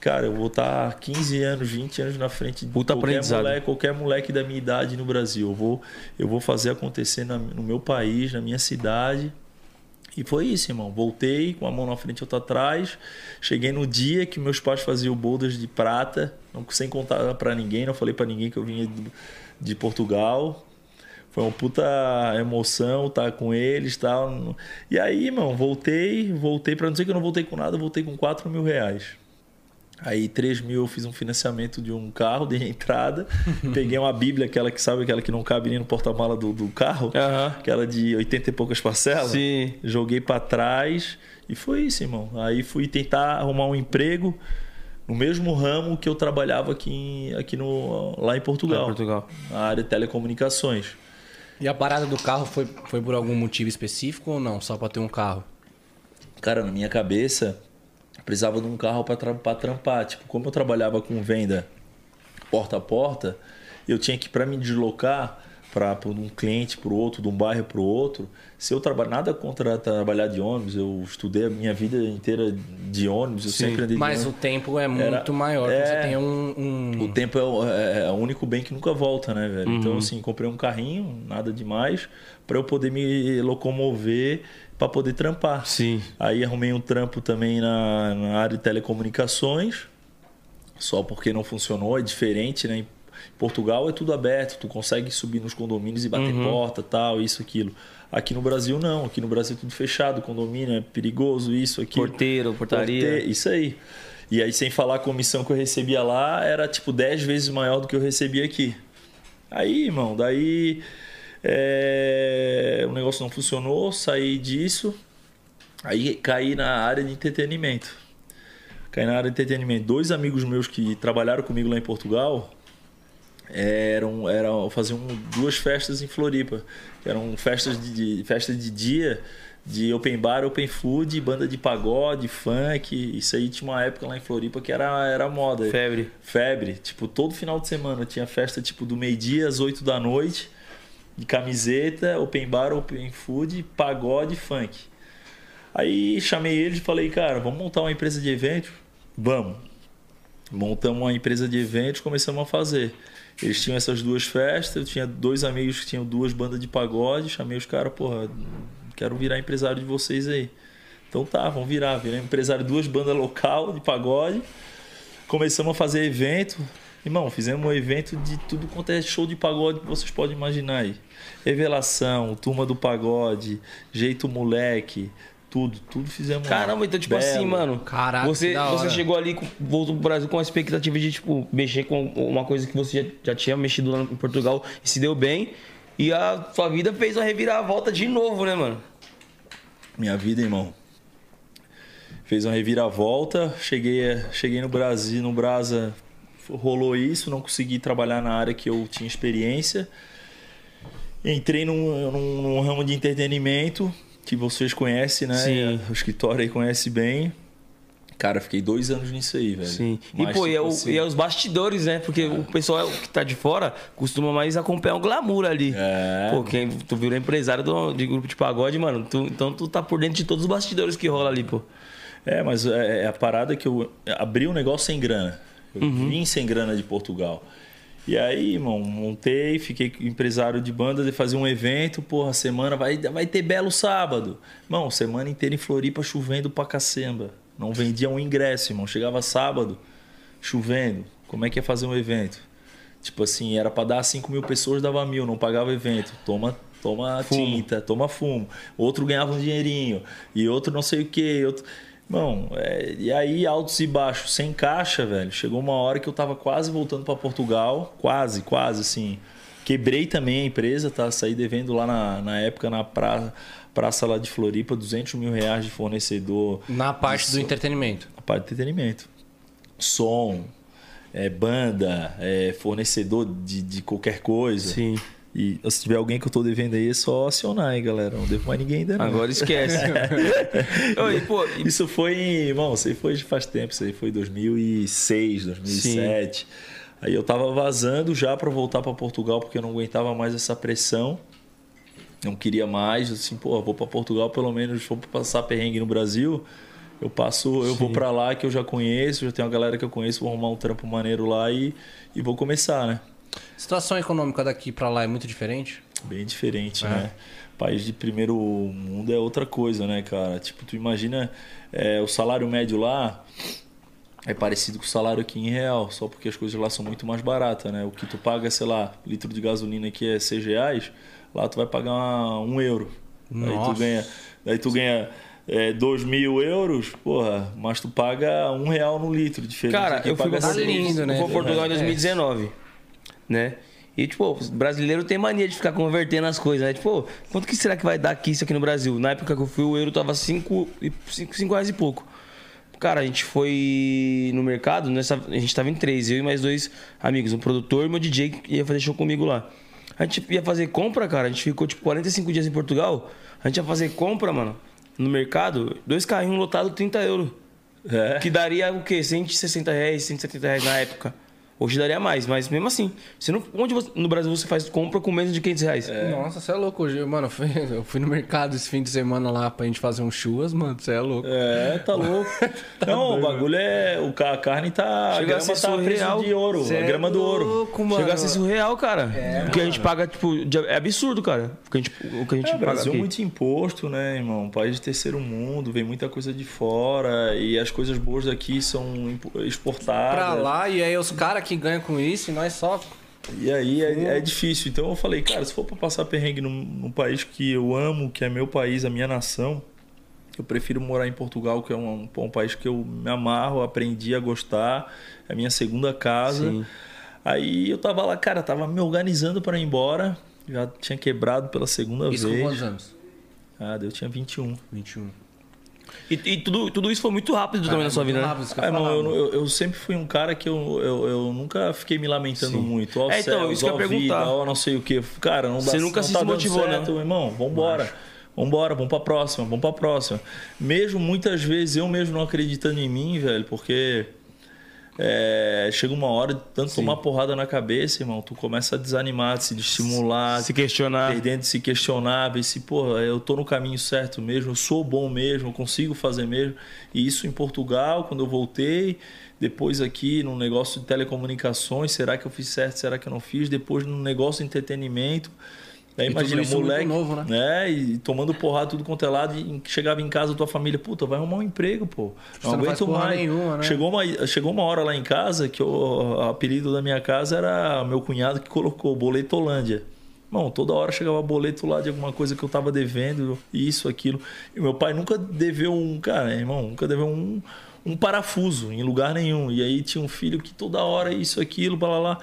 cara, eu vou estar 15 anos, 20 anos na frente de Puta qualquer moleque, qualquer moleque da minha idade no Brasil. Eu vou, eu vou fazer acontecer na- no meu país, na minha cidade. E foi isso, irmão. Voltei com a mão na frente e outra atrás. Cheguei no dia que meus pais faziam boulders de prata, não, sem contar pra ninguém, não falei pra ninguém que eu vinha de, de Portugal. Foi uma puta emoção estar com eles e tal. E aí, irmão, voltei, voltei pra não dizer que eu não voltei com nada, voltei com 4 mil reais. Aí 3 mil eu fiz um financiamento de um carro, dei a entrada, peguei uma bíblia, aquela que sabe, aquela que não cabe nem no porta-mala do, do carro, Aham. aquela de 80 e poucas parcelas. Sim. Joguei pra trás e foi isso, irmão. Aí fui tentar arrumar um emprego no mesmo ramo que eu trabalhava aqui, em- aqui no, lá em Portugal, Lá em Portugal. na área de telecomunicações. E a parada do carro foi, foi por algum motivo específico ou não? Só pra ter um carro? Cara, na minha cabeça, precisava de um carro para pra trampar. Tipo, como eu trabalhava com venda porta a porta, eu tinha que, para me deslocar para um cliente para o outro, de um bairro para o outro, se eu trabalho nada contra trabalhar de ônibus, eu estudei a minha vida inteira de ônibus, eu Sim. sempre andei de Mas o ônibus. tempo é muito Era- maior. é. Você tem um. um- O tempo é o, é- é o único bem que nunca volta, né, velho? Uhum. Então, assim, comprei um carrinho, nada demais, para eu poder me locomover, para poder trampar. Sim. Aí arrumei um trampo também na, na área de telecomunicações, só porque não funcionou, é diferente, né? Em Portugal é tudo aberto, tu consegue subir nos condomínios e bater porta, tal, isso, aquilo. Aqui no Brasil não, aqui no Brasil é tudo fechado, condomínio é perigoso, isso, aquilo. Porteiro, portaria. Porte- Isso aí. E aí, sem falar a comissão que eu recebia lá, era tipo 10 vezes maior do que eu recebia aqui. Aí, irmão, daí é, o negócio não funcionou, saí disso, aí caí na área de entretenimento. Caí na área de entretenimento. Dois amigos meus que trabalharam comigo lá em Portugal eram, eram faziam duas festas em Floripa, eram festas de, de festas de dia de open bar, open food, banda de pagode, funk. Isso aí tinha uma época lá em Floripa que era era moda. Febre. Febre. Tipo, todo final de semana tinha festa tipo do meio-dia às 8 da noite, de camiseta, open bar, open food, pagode, funk. Aí chamei eles e falei, cara, vamos montar uma empresa de eventos? Vamos. Montamos uma empresa de eventos, começamos a fazer. Eles tinham essas duas festas, eu tinha dois amigos que tinham duas bandas de pagode, chamei os caras, porra, quero virar empresário de vocês aí. Então tá, vamos virar, virei empresário de duas bandas local de pagode. Começamos a fazer evento. Irmão, fizemos um evento de tudo quanto é show de pagode que vocês podem imaginar aí. Revelação, turma do pagode, jeito moleque, tudo, tudo fizemos. Caramba, então, tipo Belo. assim, mano. Caraca, você, que da hora. você chegou ali, voltou pro Brasil com a expectativa de, tipo, mexer com uma coisa que você já, já tinha mexido lá em Portugal e se deu bem. E a sua vida fez uma reviravolta de novo, né, mano? Minha vida, irmão. Fez uma reviravolta, cheguei, cheguei no Brasil, no Brasa, rolou isso, não consegui trabalhar na área que eu tinha experiência. Entrei num, num- num ramo de entretenimento que vocês conhecem, né? Sim. O escritório aí conhece bem. Cara, fiquei dois anos nisso aí, velho. Sim. E, pô, e é, tipo o- assim, e é os bastidores, né? Porque o pessoal que tá de fora costuma mais acompanhar o glamour ali. É. Pô, quem, tu virou empresário do- de grupo de pagode, mano. tu- então tu tá por dentro de todos os bastidores que rola ali, pô. É, mas é, é a parada que eu abri um negócio sem grana. Eu Uhum. vim sem grana de Portugal. E aí, irmão, montei, fiquei empresário de bandas e fazia um evento, porra, semana vai, vai ter belo sábado. Irmão, semana inteira em Floripa chovendo pra cacemba. Não vendia um ingresso, irmão. Chegava sábado, chovendo. Como é que ia fazer um evento? Tipo assim, era pra dar 5 mil pessoas, dava mil, não pagava evento. Toma, toma tinta, toma fumo. Outro ganhava um dinheirinho. E outro não sei o que. Outro... Irmão, é, e aí altos e baixos, sem caixa, velho. Chegou uma hora que eu tava quase voltando pra Portugal. Quase, quase, assim. Quebrei também a empresa, tá? Saí devendo lá na, na época na pra, praça lá de Floripa, 200 mil reais de fornecedor. Na parte do entretenimento. A parte de entretenimento. Som, é, banda, é, fornecedor de, de qualquer coisa. Sim. E se tiver alguém que eu tô devendo aí, é só acionar, hein, galera. Não devo mais ninguém ainda não. Agora esquece. Oi, pô, e- Isso foi, irmão, isso aí foi faz tempo, isso aí foi 2006, 2007. Aí eu tava vazando já para voltar para Portugal porque eu não aguentava mais essa pressão. Não queria mais, assim, pô, vou para Portugal pelo menos, vou passar perrengue no Brasil. Eu passo, eu vou pra lá que eu já conheço, já tenho uma galera que eu conheço, vou arrumar um trampo maneiro lá e, e vou começar, né? Situação econômica daqui pra lá é muito diferente? Bem diferente, É. né? País de primeiro mundo é outra coisa, né, cara? Tipo, tu imagina é, o salário médio lá é parecido com o salário aqui em real, só porque as coisas lá são muito mais baratas, né? O que tu paga, sei lá, litro de gasolina aqui é 6 reais, lá tu vai pagar uma- um euro. Aí Nossa. tu ganha, daí tu ganha é, 2 mil euros, porra, mas tu paga um real no litro, diferente. Cara, aqui eu fui paga Tá lindo, né? eu fui pra Portugal em É. 2019, né? E, tipo, o brasileiro tem mania de ficar convertendo as coisas, né? Tipo, quanto que será que vai dar aqui isso aqui no Brasil? Na época que eu fui, o euro tava 5 reais e pouco. Cara, a gente foi no mercado, nessa, a gente tava em três, eu e mais dois amigos, um produtor e meu DJ que ia fazer show comigo lá. A gente ia fazer compra, cara, a gente ficou tipo 45 dias em Portugal, a gente ia fazer compra, mano, no mercado, dois carrinhos lotados, 30 euros. É. Que daria o quê? 160 reais, 170 reais na época. Hoje daria mais, mas mesmo assim, você não, onde você- no Brasil você faz compra com menos de 500 reais? Nossa, você é louco hoje. Mano, eu fui, eu fui no mercado esse fim de semana lá pra gente fazer um churras, mano. Você é louco. É, tá louco. não, o bagulho é. O, a carne tá. Chega a a grama ser tá a preço surreal. de ouro. Cê a é grama do ouro. louco, mano. Chega a ser surreal, cara. o que a gente paga, tipo, de- é absurdo, cara. O que a gente, o que a gente É, paga Brasil é aqui. muito imposto, né, irmão? Um país de terceiro mundo, vem muita coisa de fora e as coisas boas daqui são exportadas. Pra lá, e aí os caras que ganham com isso e nós só. E aí é, é difícil. Então eu falei, cara, se for pra passar perrengue num, num país que eu amo, que é meu país, a minha nação, eu prefiro morar em Portugal, que é um, um país que eu me amarro, aprendi a gostar, é a minha segunda casa. Sim. Aí eu tava lá, cara, tava me organizando para ir embora, já tinha quebrado pela segunda Isso com vez. quantos anos? Ah, eu tinha 21. 21. E, e tudo, tudo isso foi muito rápido também na sua vida, né? Rápido, Ah, irmão, eu, eu, eu sempre fui um cara que eu, eu, eu nunca fiquei me lamentando Sim. muito. Ó, É, então, céus, isso que eu vida, ó, não sei o que. Cara, não dá Você nunca não se tá desmotivou, né? certo, irmão. Vambora. Vambora, vamos pra próxima, vamos pra próxima. Mesmo muitas vezes eu mesmo não acreditando em mim, velho, porque é, chega uma hora de tanto tomar porrada na cabeça, irmão, tu começa a desanimar, se estimular, Se questionar. perdendo, se questionar, ver se, pô, eu tô no caminho certo mesmo, eu sou bom mesmo, eu consigo fazer mesmo. E isso em Portugal, quando eu voltei, depois aqui no negócio de telecomunicações, será que eu fiz certo, será que eu não fiz? Depois no negócio de entretenimento. E imagina, muito moleque, novo, né? né? E tomando porrada tudo quanto é lado, e chegava em casa, tua família, puta, vai arrumar um emprego, pô. Você não faz porra nenhuma, né? Chegou uma, chegou uma hora lá em casa que o apelido da minha casa era meu cunhado que colocou Boletolândia. Bom, toda hora chegava boleto lá de alguma coisa que eu tava devendo, isso, aquilo. E meu pai nunca deveu um, cara, irmão, nunca deveu um, um parafuso em lugar nenhum. E aí tinha um filho que toda hora isso, aquilo, blá blá lá.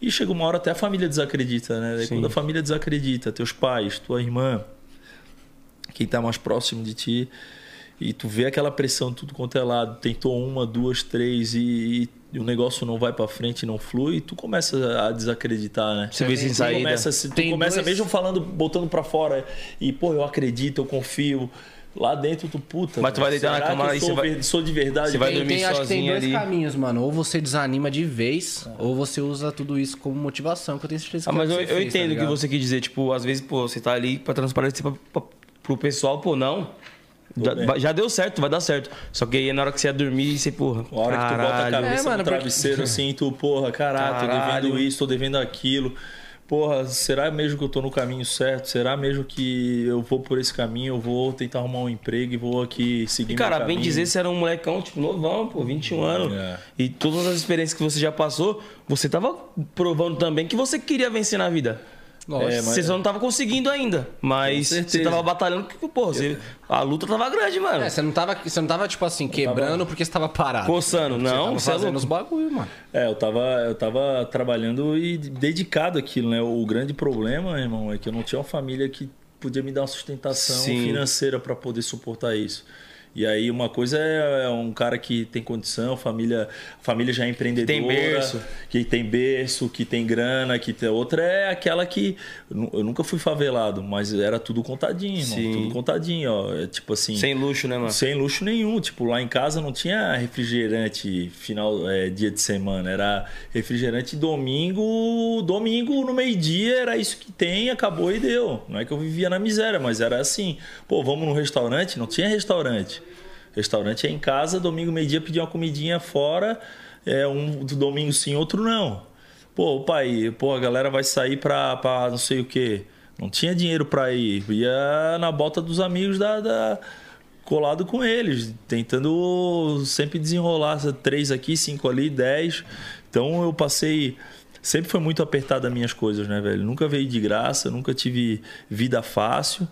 E chega uma hora até a família desacredita, né? Quando a família desacredita, teus pais, tua irmã, quem tá mais próximo de ti, e tu vê aquela pressão tudo quanto é lado, tentou uma, duas, três e, e o negócio não vai pra frente, não flui, tu começa a desacreditar, né? Você vê sem saída. começa, tu Tem começa dois- mesmo falando, botando pra fora e pô, eu acredito, eu confio. Lá dentro tu puta. Mas tu vai deitar na que cama e sou, vai- ver- sou de verdade. você vai dormir tem- acho que tem sozinho dois ali. caminhos, mano. Ou você desanima de vez, ou você usa tudo isso como motivação, que eu tenho certeza que Ah, mas é eu, que você eu fez, tá entendo o que ligado? você quis dizer. Tipo, às vezes, pô, você tá ali pra transparecer pra, pra, pro pessoal, pô, não. Já, deu certo, vai dar certo. Só que aí na hora que você ia dormir, você, porra. A hora que tu bota a caralho. cabeça É, mano, no porque- travesseiro assim, tu, porra, caralho, tô Caralho. devendo isso, tô devendo aquilo. Porra, será mesmo que eu tô no caminho certo? Será mesmo que eu vou por esse caminho? Eu vou tentar arrumar um emprego e vou aqui seguir E, cara, meu bem dizer, você era um molecão, tipo, novão, pô, 21 anos. É. E todas as experiências que você já passou, você tava provando também que você queria vencer na vida. Nossa. É, mas- Você só não tava conseguindo ainda. Mas você tava batalhando que, pô, você, a luta tava grande, mano. É, você não tava, você não tava tipo assim, quebrando porque você tava parado. Coçando, Você não, tava você é fazendo louco. os bagulho, mano. É, eu tava, eu tava trabalhando e dedicado àquilo, né? O grande problema, irmão, é que eu não tinha uma família que podia me dar uma sustentação Sim. financeira para poder suportar isso. E aí uma coisa é é um cara que tem condição, família, família já é empreendedora, tem berço. que tem berço, que tem grana, que tem outra é aquela que eu nu- eu nunca fui favelado, mas era tudo contadinho, irmão, tudo contadinho, ó, é tipo assim, Sem luxo, né, mano? sem luxo nenhum. Tipo, lá em casa não tinha refrigerante final é, dia de semana. Era refrigerante domingo. Domingo no meio-dia era isso que tem, acabou e deu. Não é que eu vivia na miséria, mas era assim. Pô, vamos no restaurante? Não tinha restaurante. Restaurante é em casa, domingo, meio-dia, pedir uma comidinha fora, é um do domingo sim, outro não. Pô, pai, pô, a galera vai sair pra, pra não sei o quê. Não tinha dinheiro pra ir. Ia na bota dos amigos da, da- colado com eles, tentando sempre desenrolar três aqui, cinco ali, dez. Então eu passei. Sempre foi muito apertado as minhas coisas, né, velho? Nunca veio de graça, nunca tive vida fácil.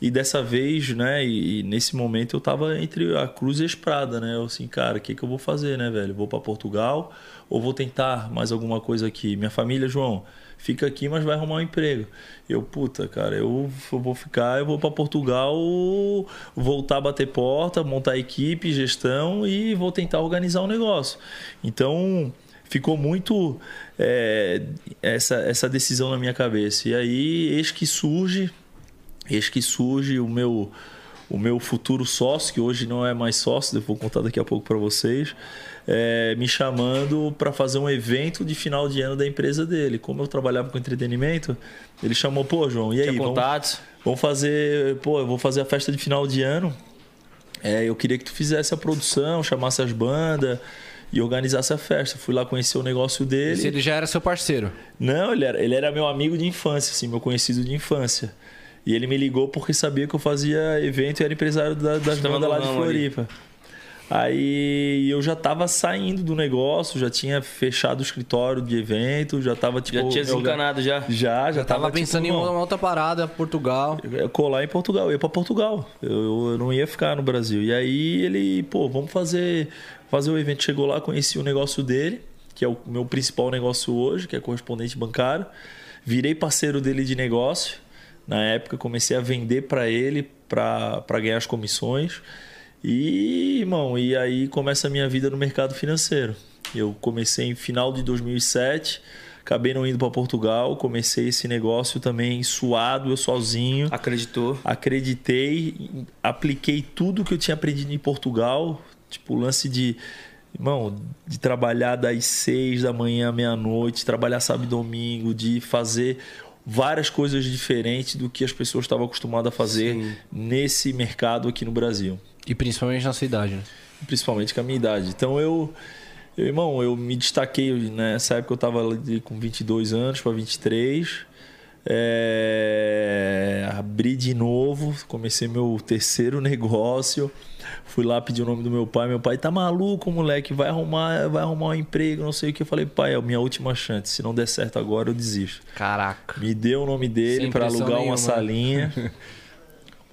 E dessa vez, né, e, nesse momento eu tava entre a cruz e a esprada, né? Eu assim, cara, o que, que eu vou fazer, né, velho? Vou para Portugal ou vou tentar mais alguma coisa aqui? Minha família, João, fica aqui, mas vai arrumar um emprego. Eu, puta, cara, eu vou ficar, eu vou para Portugal, voltar a bater porta, montar equipe, gestão e vou tentar organizar um negócio. Então, ficou muito é, essa, essa decisão na minha cabeça. E aí, eis que surge, eis que surge o meu o meu futuro sócio, que hoje não é mais sócio, eu vou contar daqui a pouco para vocês, é, me chamando para fazer um evento de final de ano da empresa dele. Como eu trabalhava com entretenimento, ele chamou, pô, João, e aí? Tinha vamos-? Vamos fazer, pô, eu vou fazer a festa de final de ano. É, eu queria que tu fizesse a produção, chamasse as bandas e organizasse a festa. Fui lá conhecer o negócio dele. Se ele já era seu parceiro. Não, ele era, ele era meu amigo de infância, assim, meu conhecido de infância. E ele me ligou porque sabia que eu fazia evento e era empresário da- das bandas lá de ramo ali. Floripa. Aí eu já tava saindo do negócio, já tinha fechado o escritório de evento, já tava tipo. Já tinha desencanado já? Já, já Eu tava tava pensando tipo, em uma outra parada, Portugal. colar em Portugal, eu ia pra Portugal. Eu, eu- eu não ia ficar no Brasil. E aí ele, pô, vamos fazer, fazer o evento. Chegou lá, conheci o negócio dele, que é o meu principal negócio hoje, que é correspondente bancário. Virei parceiro dele de negócio. Na época comecei a vender para ele para ganhar as comissões. E, irmão, e aí começa a minha vida no mercado financeiro. Eu comecei em final de 2007, acabei não indo para Portugal, comecei esse negócio também suado, eu sozinho. Acreditou. Acreditei, apliquei tudo que eu tinha aprendido em Portugal, tipo o lance de, irmão, de trabalhar das seis da manhã à meia-noite, trabalhar sábado e domingo, de fazer várias coisas diferentes do que as pessoas estavam acostumadas a fazer nesse mercado aqui no Brasil E principalmente na sua idade, né? principalmente com a minha idade. Então eu, eu irmão, eu me destaquei né? nessa época eu estava com 22 anos para 23. É, abri de novo, comecei meu terceiro negócio. Fui lá pedir o nome do meu pai. Meu pai tá maluco, moleque, vai arrumar, vai arrumar um emprego, não sei o que. Eu falei, pai, é a minha última chance. Se não der certo agora, eu desisto. Caraca. Me deu o nome dele para alugar nenhuma. uma salinha.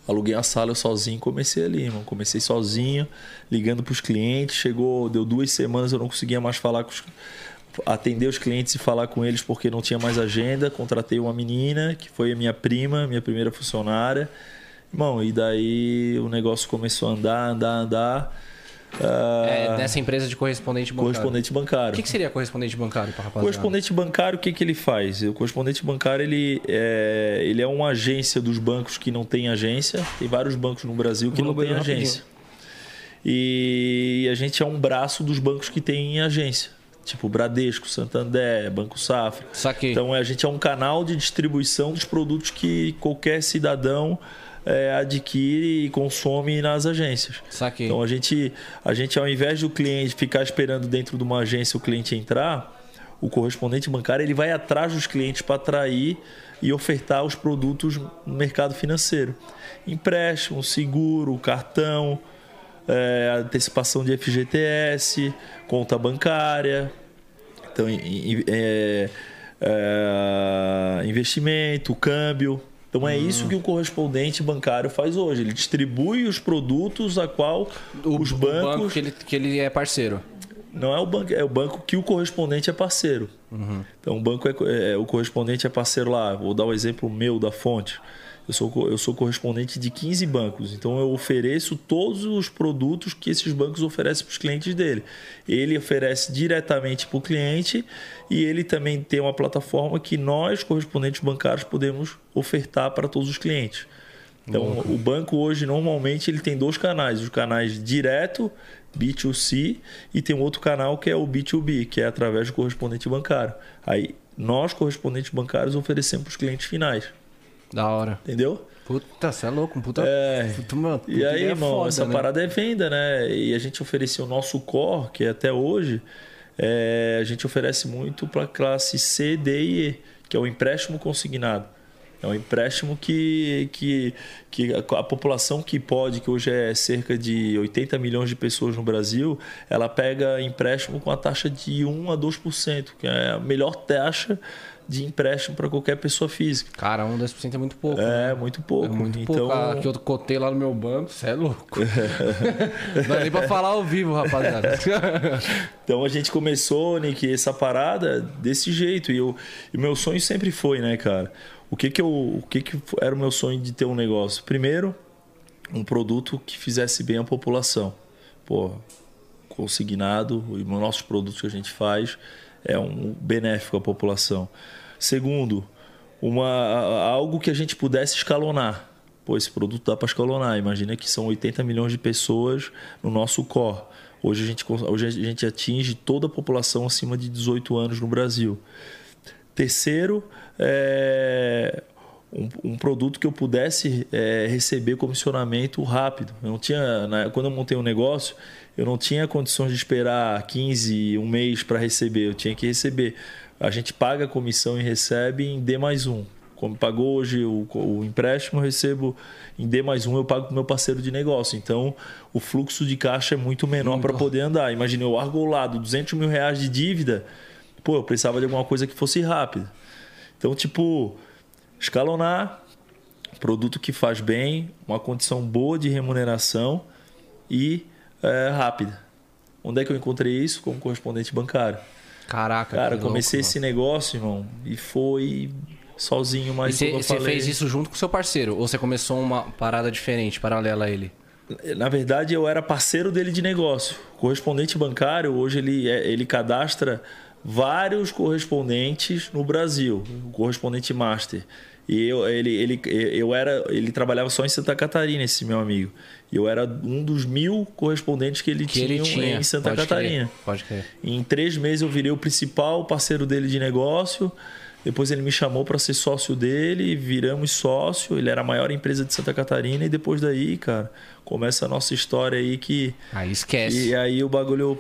Aluguei uma sala eu sozinho, comecei ali, irmão. Comecei sozinho, ligando pros clientes. Chegou, deu duas semanas, eu não conseguia mais falar com os, atender os clientes e falar com eles porque não tinha mais agenda. Contratei uma menina, que foi a minha prima, minha primeira funcionária. Irmão, e daí o negócio começou a andar, andar, andar. Ah, É, nessa empresa de correspondente bancário. correspondente bancário. O que, que seria correspondente bancário pra O rapaziada? correspondente bancário, o que, que ele faz? O correspondente bancário ele é, ele é uma agência dos bancos que não tem agência. Tem vários bancos no Brasil que Vou não tem agência. E a gente é um braço dos bancos que tem agência. Tipo Bradesco, Santander, Banco Safra. Saquei. Então a gente é um canal de distribuição dos produtos que qualquer cidadão é, adquire e consome nas agências. Saquei. Então a gente, a gente ao invés do cliente ficar esperando dentro de uma agência o cliente entrar, o correspondente bancário ele vai atrás dos clientes para atrair e ofertar os produtos no mercado financeiro. Empréstimo, seguro, cartão, é, antecipação de FGTS, conta bancária, então, é, é, investimento, câmbio. Então é isso que o correspondente bancário faz hoje. Ele distribui os produtos a qual o, os o bancos. banco que ele, que ele é parceiro. Não é o banco, é o banco que o correspondente é parceiro. Então o banco é, é- o correspondente é parceiro lá. Vou dar o exemplo meu da fonte. Eu sou, eu sou correspondente de 15 bancos, então eu ofereço todos os produtos que esses bancos oferecem para os clientes dele. Ele oferece diretamente para o cliente e ele também tem uma plataforma que nós, correspondentes bancários, podemos ofertar para todos os clientes. Então, o banco hoje normalmente ele tem dois canais, os canais direto B2C e tem um outro canal que é o B2B, que é através do correspondente bancário. Aí nós correspondentes bancários oferecemos para os clientes finais, Da hora. entendeu? Puta, você é louco, um puta. É. puta, mano, E puta aí, ideia irmão, foda, essa né? parada é venda, né? E a gente ofereceu o nosso core, que até hoje é, a gente oferece muito para classe C, D e E, que é o empréstimo consignado. É um empréstimo que, que, que a, a população que pode, que hoje é cerca de 80 milhões de pessoas no Brasil, ela pega empréstimo com a taxa de 1 a 2%, que é a melhor taxa de empréstimo para qualquer pessoa física. Cara, um 2% é muito pouco. né? É, muito pouco. É muito então, pouco. A que eu cotei lá no meu banco, você é louco. Não dá nem pra falar ao vivo, rapaziada. Então a gente começou, Nick, essa parada desse jeito. E o meu sonho sempre foi, né, cara? O que que, eu, o que que era o meu sonho de ter um negócio? Primeiro, um produto que fizesse bem a população. Pô, consignado, os nossos produtos que a gente faz é um benéfico à população. Segundo, uma, algo que a gente pudesse escalonar. Pô, esse produto dá para escalonar. Imagina que são 80 milhões de pessoas no nosso core. Hoje a gente, hoje a gente atinge toda a população acima de 18 anos no Brasil. Terceiro, é, um, um, produto que eu pudesse é, receber comissionamento rápido. Eu não tinha, quando eu montei um negócio, eu não tinha condições de esperar 15, um mês para receber. Eu tinha que receber. A gente paga a comissão e recebe em D mais um. Como pagou hoje o, o empréstimo, eu recebo em D mais um, eu pago para o meu parceiro de negócio. Então, o fluxo de caixa é muito menor para poder andar. Imagina, eu largo ao lado 200 mil reais de dívida, pô, eu precisava de alguma coisa que fosse rápida. Então, tipo, escalonar, produto que faz bem, uma condição boa de remuneração e é, rápida. Onde é que eu encontrei isso? Como correspondente bancário. Caraca, Cara, comecei louco, esse negócio, irmão, e foi sozinho, mas E você fez isso junto com seu parceiro? Ou você começou uma parada diferente, paralela a ele? Na verdade, eu era parceiro dele de negócio. Correspondente bancário, hoje ele, é, ele cadastra vários correspondentes no Brasil, o correspondente master. E eu, ele, ele, eu era, ele trabalhava só em Santa Catarina, esse meu amigo. E eu era um dos mil correspondentes que ele, Que tinha, ele tinha em Santa pode Catarina. Crer, pode crer. Em três meses eu virei o principal parceiro dele de negócio. Depois ele me chamou para ser sócio dele, viramos sócio. Ele era a maior empresa de Santa Catarina. E depois daí, cara, começa a nossa história aí que. Aí esquece. E aí o bagulho,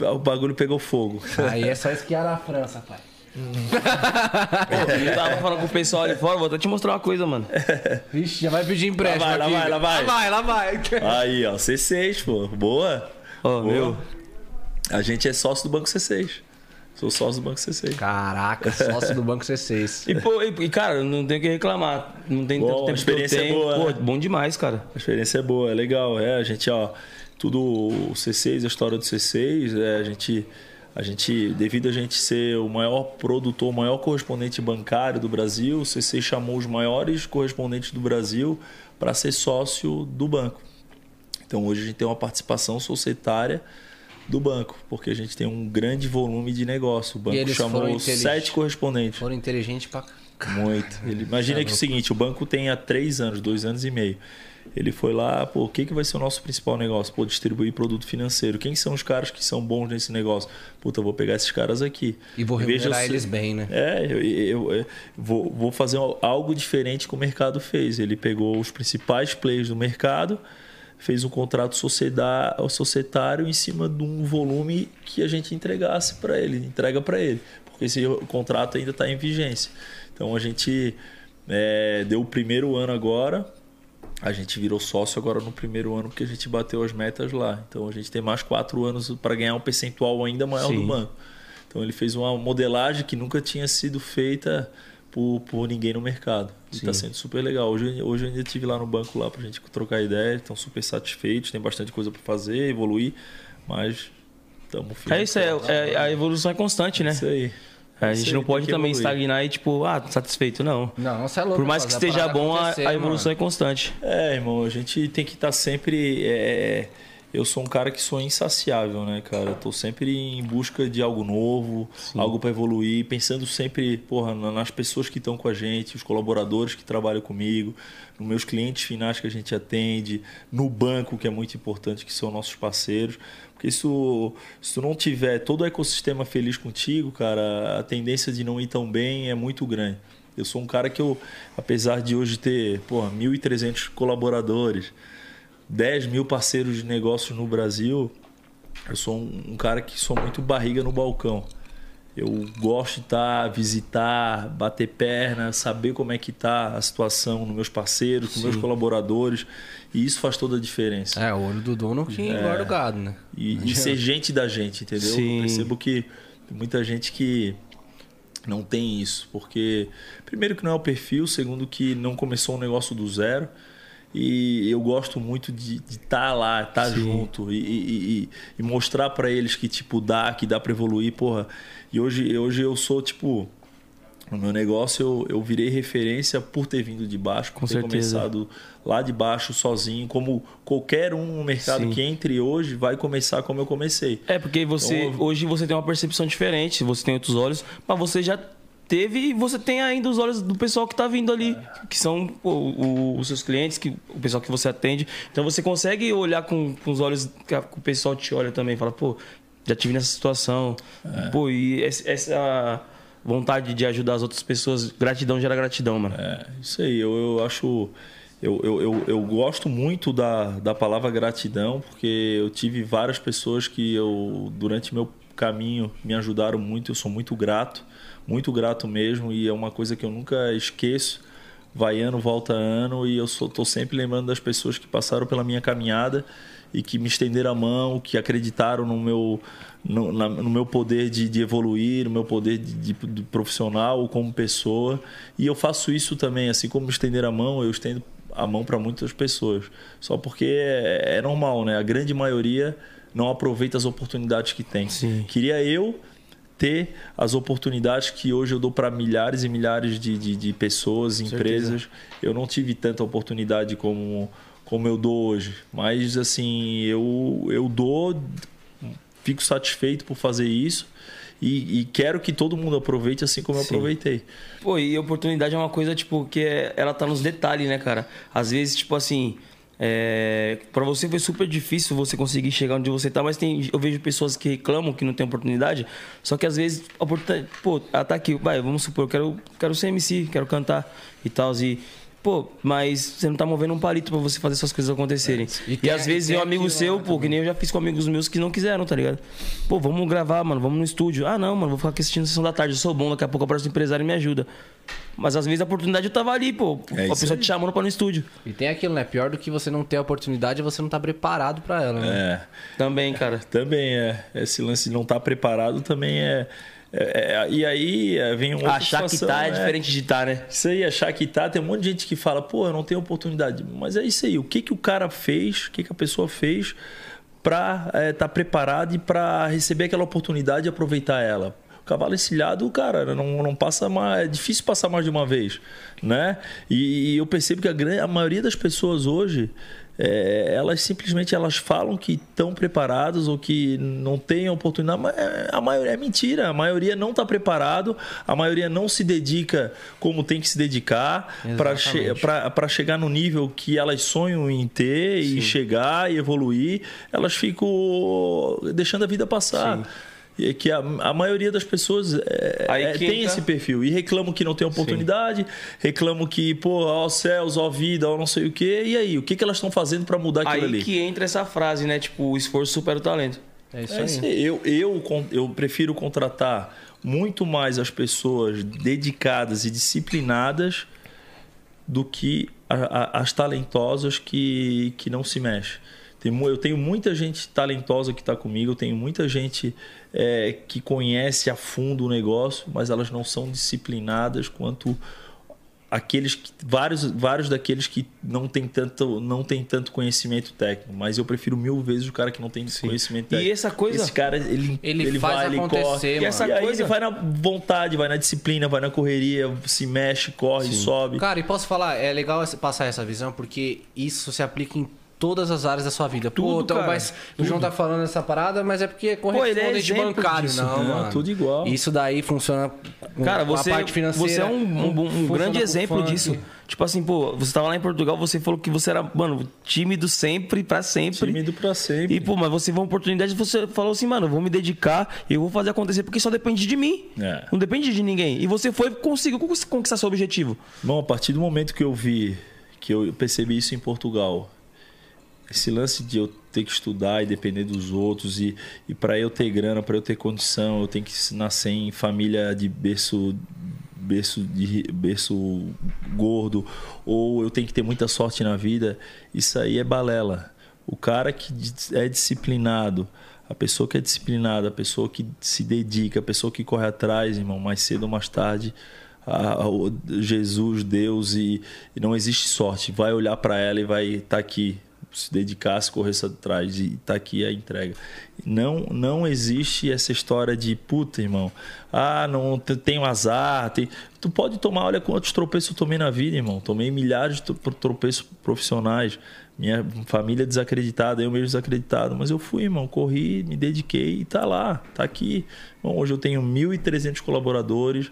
o bagulho pegou fogo. Aí é só esquiar na França, pai. Eu tava falando com o pessoal ali fora, vou até te mostrar uma coisa, mano. Vixe, já vai pedir empréstimo Lá vai, lá aqui. vai, lá vai. Lá vai, lá vai. Aí, ó, C6, pô. Boa. Ó, Boa. meu. A gente é sócio do Banco C6. Sou sócio do Banco C6. Caraca, sócio do Banco C6. E, pô, e, e, cara, não tem o que reclamar. Não tem Bom, tanto a tempo experiência que eu é tenho. boa, Pô, né? bom demais, cara. A experiência é boa, é legal. É, a gente, ó, tudo o C6, a história do C6, é, a gente a gente, devido a gente ser o maior produtor, o maior correspondente bancário do Brasil, o C6 chamou os maiores correspondentes do Brasil para ser sócio do banco. Então hoje a gente tem uma participação societária do banco, porque a gente tem um grande volume de negócio. O banco chamou sete correspondentes. Foram inteligentes pra Muito. Ele, imagina que é o seguinte, o banco tem há três anos, dois anos e meio. Ele foi lá, pô, o que, que vai ser o nosso principal negócio? Pô, distribuir produto financeiro. Quem são os caras que são bons nesse negócio? Puta, vou pegar esses caras aqui. E vou remunerar eles bem, né? É, eu, eu- eu vou, vou fazer algo diferente que o mercado fez. Ele pegou os principais players do mercado, fez um contrato societário em cima de um volume que a gente entregasse para ele, entrega para ele, porque esse contrato ainda está em vigência. Então a gente é, deu o primeiro ano agora, a gente virou sócio agora no primeiro ano porque a gente bateu as metas lá. Então a gente tem mais quatro anos para ganhar um percentual ainda maior Sim. do banco. Então ele fez uma modelagem que nunca tinha sido feita por, por ninguém no mercado. E está sendo super legal. Hoje, hoje eu ainda estive lá no banco lá para a gente trocar ideia, estão super satisfeitos, tem bastante coisa para fazer, evoluir, mas estamos É isso, é, é- a evolução é constante, né? Isso aí. A gente aí, não pode também evoluir. estagnar e, tipo, ah, tô satisfeito, não. Não, você é louco. Por mais que fazer esteja bom, a, a evolução mano. é constante. É, irmão, a gente tem que estar sempre. é, Eu sou um cara que sou insaciável, né, cara? Eu tô sempre em busca de algo novo, algo para evoluir, pensando sempre, porra, na- nas pessoas que estão com a gente, os colaboradores que trabalham comigo, nos meus clientes finais que a gente atende, no banco, que é muito importante, que são nossos parceiros. Porque isso, se tu não tiver todo o ecossistema feliz contigo, cara, a tendência de não ir tão bem é muito grande. Eu sou um cara que eu, apesar de hoje ter, porra, 1.300 colaboradores, 10 mil parceiros de negócios no Brasil, eu sou um, um cara que sou muito barriga no balcão. Eu gosto de estar, visitar, bater perna, saber como é que tá a situação nos meus parceiros, com meus colaboradores. E isso faz toda a diferença. É, o olho do dono que engorda o gado, né? E, e ser gente da gente, entendeu? Sim. Eu percebo que tem muita gente que não tem isso. Porque, primeiro, que não é o perfil, segundo, que não começou um negócio do zero. E eu gosto muito de estar lá, estar junto e, e- e- mostrar pra eles que, tipo, dá, que dá pra evoluir, porra. E hoje, hoje eu sou, tipo, no meu negócio eu, eu virei referência por ter vindo de baixo, por Com ter certeza. começado lá de baixo sozinho, como qualquer um no mercado Sim. que entre hoje vai começar como eu comecei. É, porque você Então, hoje você tem uma percepção diferente, você tem outros olhos, mas você já teve e você tem ainda os olhos do pessoal que tá vindo ali, que são o- os seus clientes, que, o pessoal que você atende. Então você consegue olhar com, com os olhos que, a- que o pessoal te olha também, fala, pô, já tive nessa situação. Pô, e essa vontade de ajudar as outras pessoas, gratidão gera gratidão, mano. É, isso aí, eu, eu acho. Eu, eu, eu, eu gosto muito da, da palavra gratidão, porque eu tive várias pessoas que eu, durante meu caminho, me ajudaram muito. Eu sou muito grato, muito grato mesmo, e é uma coisa que eu nunca esqueço. Vai ano, volta ano, e eu estou sempre lembrando das pessoas que passaram pela minha caminhada e que me estenderam a mão, que acreditaram no meu, no, na- no meu poder de, de evoluir, no meu poder de, de- de profissional como pessoa. E eu faço isso também, assim como me estender a mão, eu estendo a mão para muitas pessoas. Só porque é, é normal, né? A grande maioria não aproveita as oportunidades que tem. Sim. Queria eu ter as oportunidades que hoje eu dou para milhares e milhares de, de, de pessoas, empresas. Eu não tive tanta oportunidade como, como eu dou hoje. Mas, assim, eu, eu dou, fico satisfeito por fazer isso e, e quero que todo mundo aproveite assim como eu Sim. aproveitei. Pô, e oportunidade é uma coisa, tipo, que é- ela tá nos detalhes, né, cara? Às vezes, tipo assim, é... para você foi super difícil você conseguir chegar onde você tá, mas tem, eu vejo pessoas que reclamam que não tem oportunidade, só que às vezes, a oportunidade, pô, ela tá aqui, vai, vamos supor, eu quero, quero ser MC, quero cantar e tal, e. Pô, mas você não tá movendo um palito pra você fazer essas coisas acontecerem. E E, tem- às vezes tem vem um amigo seu, pô, que nem eu já fiz com amigos meus que não quiseram, tá ligado? Pô, vamos gravar, mano, vamos no estúdio. Ah, não, mano, vou ficar aqui assistindo a sessão da tarde, eu sou bom, daqui a pouco aparece um empresário e me ajuda. Mas às vezes a oportunidade eu tava ali, pô. É a pessoa aí. te chamando pra ir no estúdio. E tem aquilo, né? Pior do que você não ter a oportunidade, é você não tá preparado pra ela, né? É. Também, cara. Também é. Esse lance de não estar preparado também é. É- é- e aí é, vem um Achar que tá é diferente de tá, né? Isso aí, achar que tá, tem um monte de gente que fala, pô, eu não tenho oportunidade. Mas é isso aí, o que, que o cara fez, o que, que a pessoa fez pra estar preparado e pra receber aquela oportunidade e aproveitar ela. O cavalo encilhado, cara, não, não passa mais. É difícil passar mais de uma vez, né? E, eu percebo que a, gran- a maioria das pessoas hoje. É, elas simplesmente elas falam que estão preparadas ou que não têm a oportunidade, mas é- a maioria é mentira. A maioria não está preparado, a maioria não se dedica como tem que se dedicar para para chegar no nível que elas sonham em ter e chegar e evoluir, elas ficam deixando a vida passar. Sim. É que a, a maioria das pessoas é, Aí é, tem esse perfil e reclamam que não tem oportunidade, reclamam que, pô, ó céus, ó vida, ó não sei o quê. E aí, o que, que elas estão fazendo para mudar aquilo Aí ali? que entra essa frase, né? Tipo, o esforço supera o talento. É isso É aí. aí. Eu, eu, eu prefiro contratar muito mais as pessoas dedicadas e disciplinadas do que a- a- as talentosas que, que não se mexem. Tem eu tenho muita gente talentosa que está comigo, eu tenho muita gente é, que conhece a fundo o negócio, mas elas não são disciplinadas quanto aqueles que, vários vários daqueles que não tem tanto não tem tanto conhecimento técnico. Mas eu prefiro mil vezes o cara que não tem conhecimento E técnico. essa coisa- esse cara ele Ele faz vai ele acontecer, corre. e, essa aí coisa- ele vai na vontade vai na disciplina vai na correria se mexe corre sobe. Cara, e posso falar, é legal passar essa visão, porque isso se aplica em todas as áreas da sua vida. Pô, Tudo, então, cara, mas o João tá falando essa parada, mas é porque é Pô, ele é correspondente exemplo bancário, disso. não, Não, mano. tudo igual. Isso daí funciona com Cara, com você, a parte financeira. você é um, um- um grande exemplo disso. Tipo assim, pô, você tava lá em Portugal, você falou que você era, mano, tímido sempre, pra sempre. Tímido pra sempre. E, pô, mas você viu uma oportunidade, você falou assim, mano, eu vou me dedicar, eu vou fazer acontecer, porque só depende de mim. É. Não depende de ninguém. E você foi conseguiu conquistar seu objetivo. Bom, a partir do momento que eu vi, que eu percebi isso em Portugal, esse lance de eu ter que estudar e depender dos outros e, e para eu ter grana, para eu ter condição, eu tenho que nascer em família de berço berço de berço gordo ou eu tenho que ter muita sorte na vida, isso aí é balela. O cara que é disciplinado, a pessoa que é disciplinada, a pessoa que se dedica, a pessoa que corre atrás, irmão, mais cedo ou mais tarde, a, a, Jesus, Deus e, e, não existe sorte. Vai olhar para ela e vai estar tá aqui, se dedicar, se correr atrás e tá aqui a entrega. Não, não existe essa história de puta, irmão. Ah, não tenho azar. Tem... Tu pode tomar, olha quantos tropeços eu tomei na vida, irmão. Tomei milhares de tropeços profissionais. Minha família desacreditada, eu mesmo desacreditado. Mas eu fui, irmão, corri, me dediquei e tá lá, tá aqui. Bom, hoje eu tenho 1.300 colaboradores.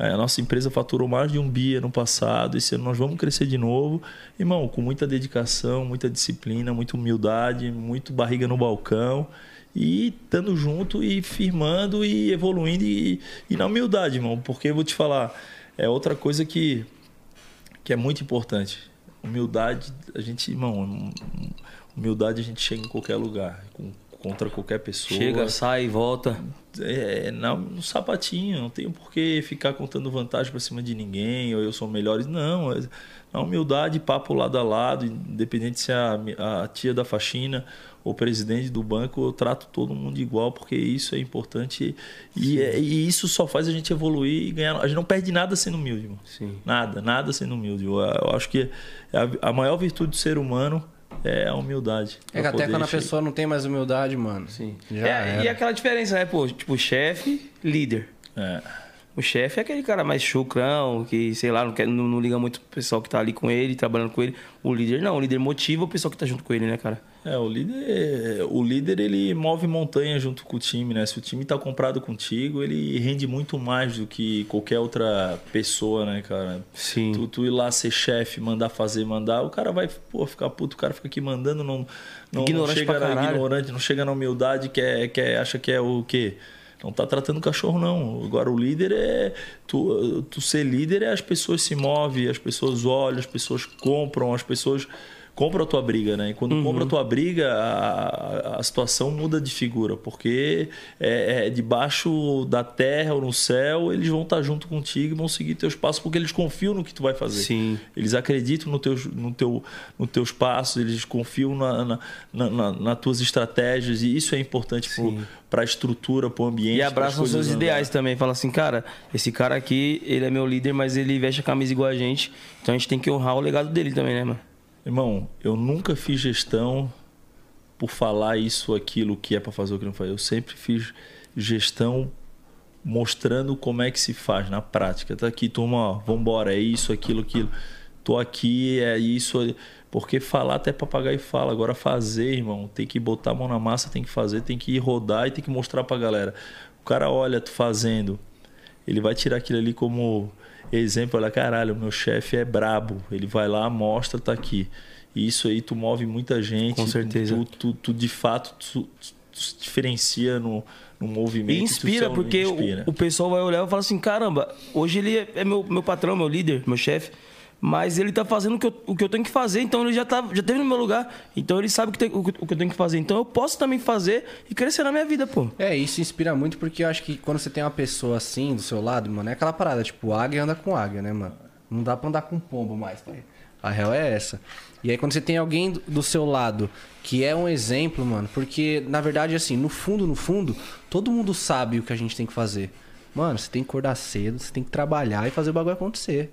É, a nossa empresa faturou mais de um bi no passado. Esse ano nós vamos crescer de novo. Irmão, com muita dedicação, muita disciplina, muita humildade, muito barriga no balcão. E estando junto e firmando e evoluindo e, e na humildade, irmão. Porque eu vou te falar, é outra coisa que, que é muito importante. Humildade, a gente, irmão, humildade a gente chega em qualquer lugar. Com contra qualquer pessoa. Chega, sai, volta. É, não, no sapatinho, não tenho por que ficar contando vantagem para cima de ninguém, ou eu sou melhor. Não, é, na humildade, papo lado a lado, independente se é a, a tia da faxina ou presidente do banco, eu trato todo mundo igual, porque isso é importante e, é, e, isso só faz a gente evoluir e ganhar. A gente não perde nada sendo humilde, irmão. Sim. Nada, nada sendo humilde. Eu, eu acho que a, a maior virtude do ser humano é a humildade. É que até quando a pessoa não tem mais humildade, mano. Sim. É, e aquela diferença, né, pô? Tipo, chefe, líder. É. O chefe é aquele cara mais chucrão, que, sei lá, não, quer, não, não liga muito pro pessoal que tá ali com ele, trabalhando com ele. O líder não, o líder motiva o pessoal que tá junto com ele, né, cara? É, o líder, o líder ele move montanha junto com o time, né? Se o time tá comprado contigo, ele rende muito mais do que qualquer outra pessoa, né, cara? Sim. Tu, tu ir lá ser chefe, mandar fazer, mandar, o cara vai, pô, ficar puto, o cara fica aqui mandando, não, não, ignorante não chega na ignorante, não chega na humildade, quer, quer, acha que é o quê? Não tá tratando cachorro, não. Agora o líder é. Tu, tu ser líder é as pessoas se movem, as pessoas olham, as pessoas compram, as pessoas compra a tua briga, né? E quando Uhum. compra a tua briga, a, a situação muda de figura, porque é, é debaixo da terra ou no céu, eles vão estar junto contigo e vão seguir teus passos, porque eles confiam no que tu vai fazer. Sim. Eles acreditam no teu, no teu, no teus passos, eles confiam na, na, na, na, nas tuas estratégias, e isso é importante para a estrutura, para o ambiente. E abraçam seus andarem. ideais também. Fala assim, cara, esse cara aqui, ele é meu líder, mas ele veste a camisa igual a gente. Então a gente tem que honrar o legado dele também, né, mano? Irmão, eu nunca fiz gestão por falar isso, aquilo que é para fazer o que não faz. Eu sempre fiz gestão mostrando como é que se faz na prática. Tá aqui, turma, ó, vambora, é isso, aquilo, aquilo. Tô aqui, é isso. Porque falar até papagaio fala. Agora fazer, irmão, tem que botar a mão na massa, tem que fazer, tem que ir rodar e tem que mostrar pra galera. O cara olha tu fazendo, ele vai tirar aquilo ali como exemplo, olha, caralho, meu chefe é brabo. Ele vai lá, mostra, tá aqui. E isso aí tu move muita gente. Com certeza. Tu, tu, tu, de fato tu, se diferencia no, no movimento. E inspira, porque inspira. O, o pessoal vai olhar e falar assim, caramba, hoje ele é, é meu, meu patrão, meu líder, meu chefe. Mas ele tá fazendo o que, eu, o que eu tenho que fazer, então ele já, tá, já teve no meu lugar. Então ele sabe o que, tem- o, o que eu tenho que fazer. Então eu posso também fazer e crescer na minha vida, pô. É, isso inspira muito porque eu acho que quando você tem uma pessoa assim do seu lado, mano, é aquela parada, tipo, águia anda com águia, né, mano? Não dá pra andar com pombo mais, pai. A real é essa. E aí quando você tem alguém do seu lado que é um exemplo, mano, porque na verdade, assim, no fundo, no fundo, todo mundo sabe o que a gente tem que fazer. Mano, você tem que acordar cedo, você tem que trabalhar e fazer o bagulho acontecer.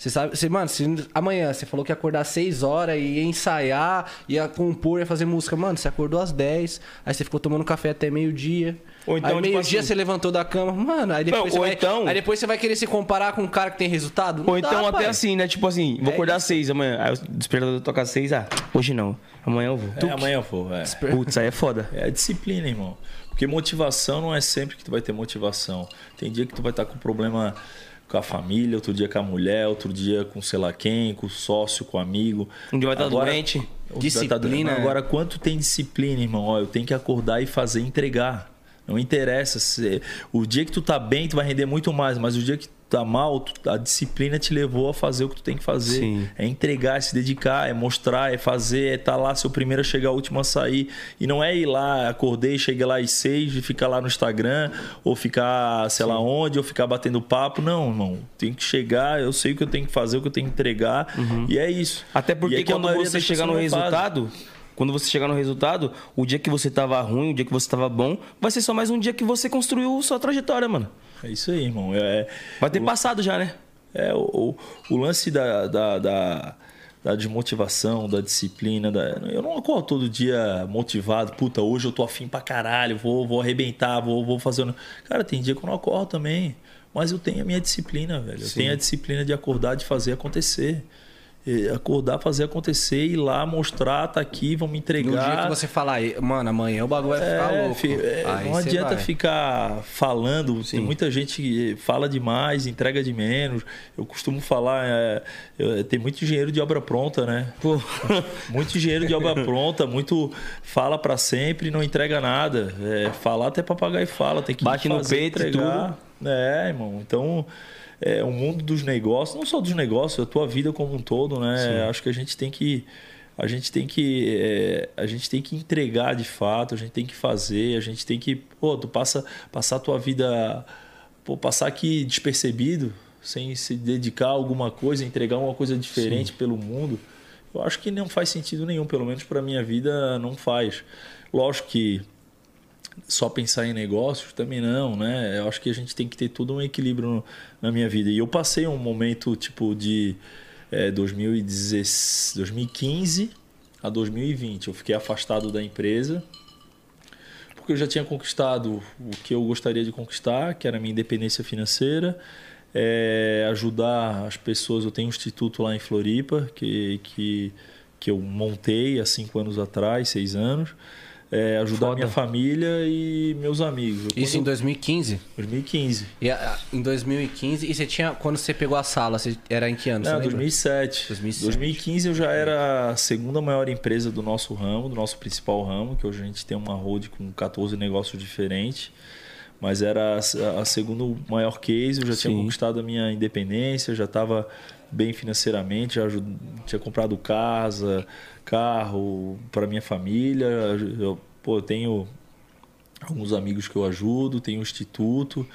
Você sabe, você, mano, se amanhã você falou que ia acordar às 6 horas e ia ensaiar, ia compor, ia fazer música. Mano, você acordou às 10, aí você ficou tomando café até meio-dia. Ou então, aí tipo meio-dia assim- você levantou da cama. Mano, aí depois, Não, você ou vai, então- aí depois você vai querer se comparar com um cara que tem resultado? Não Ou então dá, até pai. assim, né? Tipo assim, vou É acordar às seis amanhã. Aí o despertador toca às seis, ah, hoje não. Amanhã eu vou. É, amanhã eu vou. É. Putz, aí é foda. É a disciplina, irmão. Porque motivação não é sempre que tu vai ter motivação. Tem dia que tu vai estar com problema com a família, outro dia com a mulher, outro dia com sei lá quem, com o sócio, com o amigo. Um dia vai estar Agora- doente. Tá Disciplina, né? Agora, quanto tem disciplina, irmão? Ó, eu tenho que acordar e fazer entregar. Não interessa. Se... O dia que tu tá bem, tu vai render muito mais. Mas o dia que tá mal, a disciplina te levou a fazer o que tu tem que fazer. Sim. É entregar, é se dedicar, é mostrar, é fazer, é estar lá, ser o primeiro a chegar, o último a sair. E não é ir lá, acordei, cheguei lá às seis e ficar lá no Instagram, ou ficar, sei lá onde, ou ficar batendo papo. Não, irmão. Tem que chegar, eu sei o que eu tenho que fazer, o que eu tenho que entregar. E é isso. Até porque é quando você chegar no faz. resultado, quando você chegar no resultado, o dia que você tava ruim, o dia que você tava bom, vai ser só mais um dia que você construiu sua trajetória, mano. É isso aí, irmão. É, Vai ter passado já, né? É, o, o, o lance da, da, da, da desmotivação, da disciplina. Da... Eu não acordo todo dia motivado. Puta, hoje eu tô afim pra caralho, vou, vou arrebentar, vou, vou fazer. um-" Cara, tem dia que eu não acordo também. Mas eu tenho a minha disciplina, velho. Eu tenho a disciplina de acordar, de fazer acontecer. E acordar, fazer acontecer, ir lá, mostrar, tá aqui, vamos No entregar. dia que você falar, "Ei, mano, amanhã o bagulho vai ficar É, louco. fi- é, não adianta vai. ficar falando. Tem muita gente que fala demais, entrega de menos. Eu costumo falar, é, tem muito engenheiro de obra pronta, né? Pô. Muito engenheiro de obra pronta, muito fala pra sempre e não entrega nada. É, falar até papagaio fala, tem que Bate no fazer, peito e entregar. É, irmão. Então, é o mundo dos negócios, não só dos negócios, a tua vida como um todo, né? Acho que a gente tem que a gente tem que é, a gente tem que entregar de fato, a gente tem que fazer, a gente tem que, pô, tu passa passar a tua vida, pô, passar aqui despercebido, sem se dedicar a alguma coisa, entregar uma coisa diferente pelo mundo. Eu acho que não faz sentido nenhum, pelo menos para minha vida não faz. Lógico que só pensar em negócios também não, né? Eu acho que a gente tem que ter todo um equilíbrio no- na minha vida. E eu passei um momento tipo de é, 2016, 2015 a 2020. Eu fiquei afastado da empresa porque eu já tinha conquistado o que eu gostaria de conquistar, que era a minha independência financeira, é, ajudar as pessoas. Eu tenho um instituto lá em Floripa que, que, que eu montei há cinco anos atrás, seis anos. É, ajudar Foda. minha família e meus amigos. Eu- Isso em quando- 2015? 2015. E a- em 2015, e você tinha. Quando você pegou a sala, você era em que ano? Não, lembra? 2007. 2007. 2015 eu já era a segunda maior empresa do nosso ramo, do nosso principal ramo, que hoje a gente tem uma hold com 14 negócios diferentes. Mas era a, a segunda maior case, eu já tinha Sim. conquistado a minha independência, já estava bem financeiramente, já ajud- tinha comprado casa, carro para minha família. Eu, pô, eu tenho alguns amigos que eu ajudo, tenho um instituto.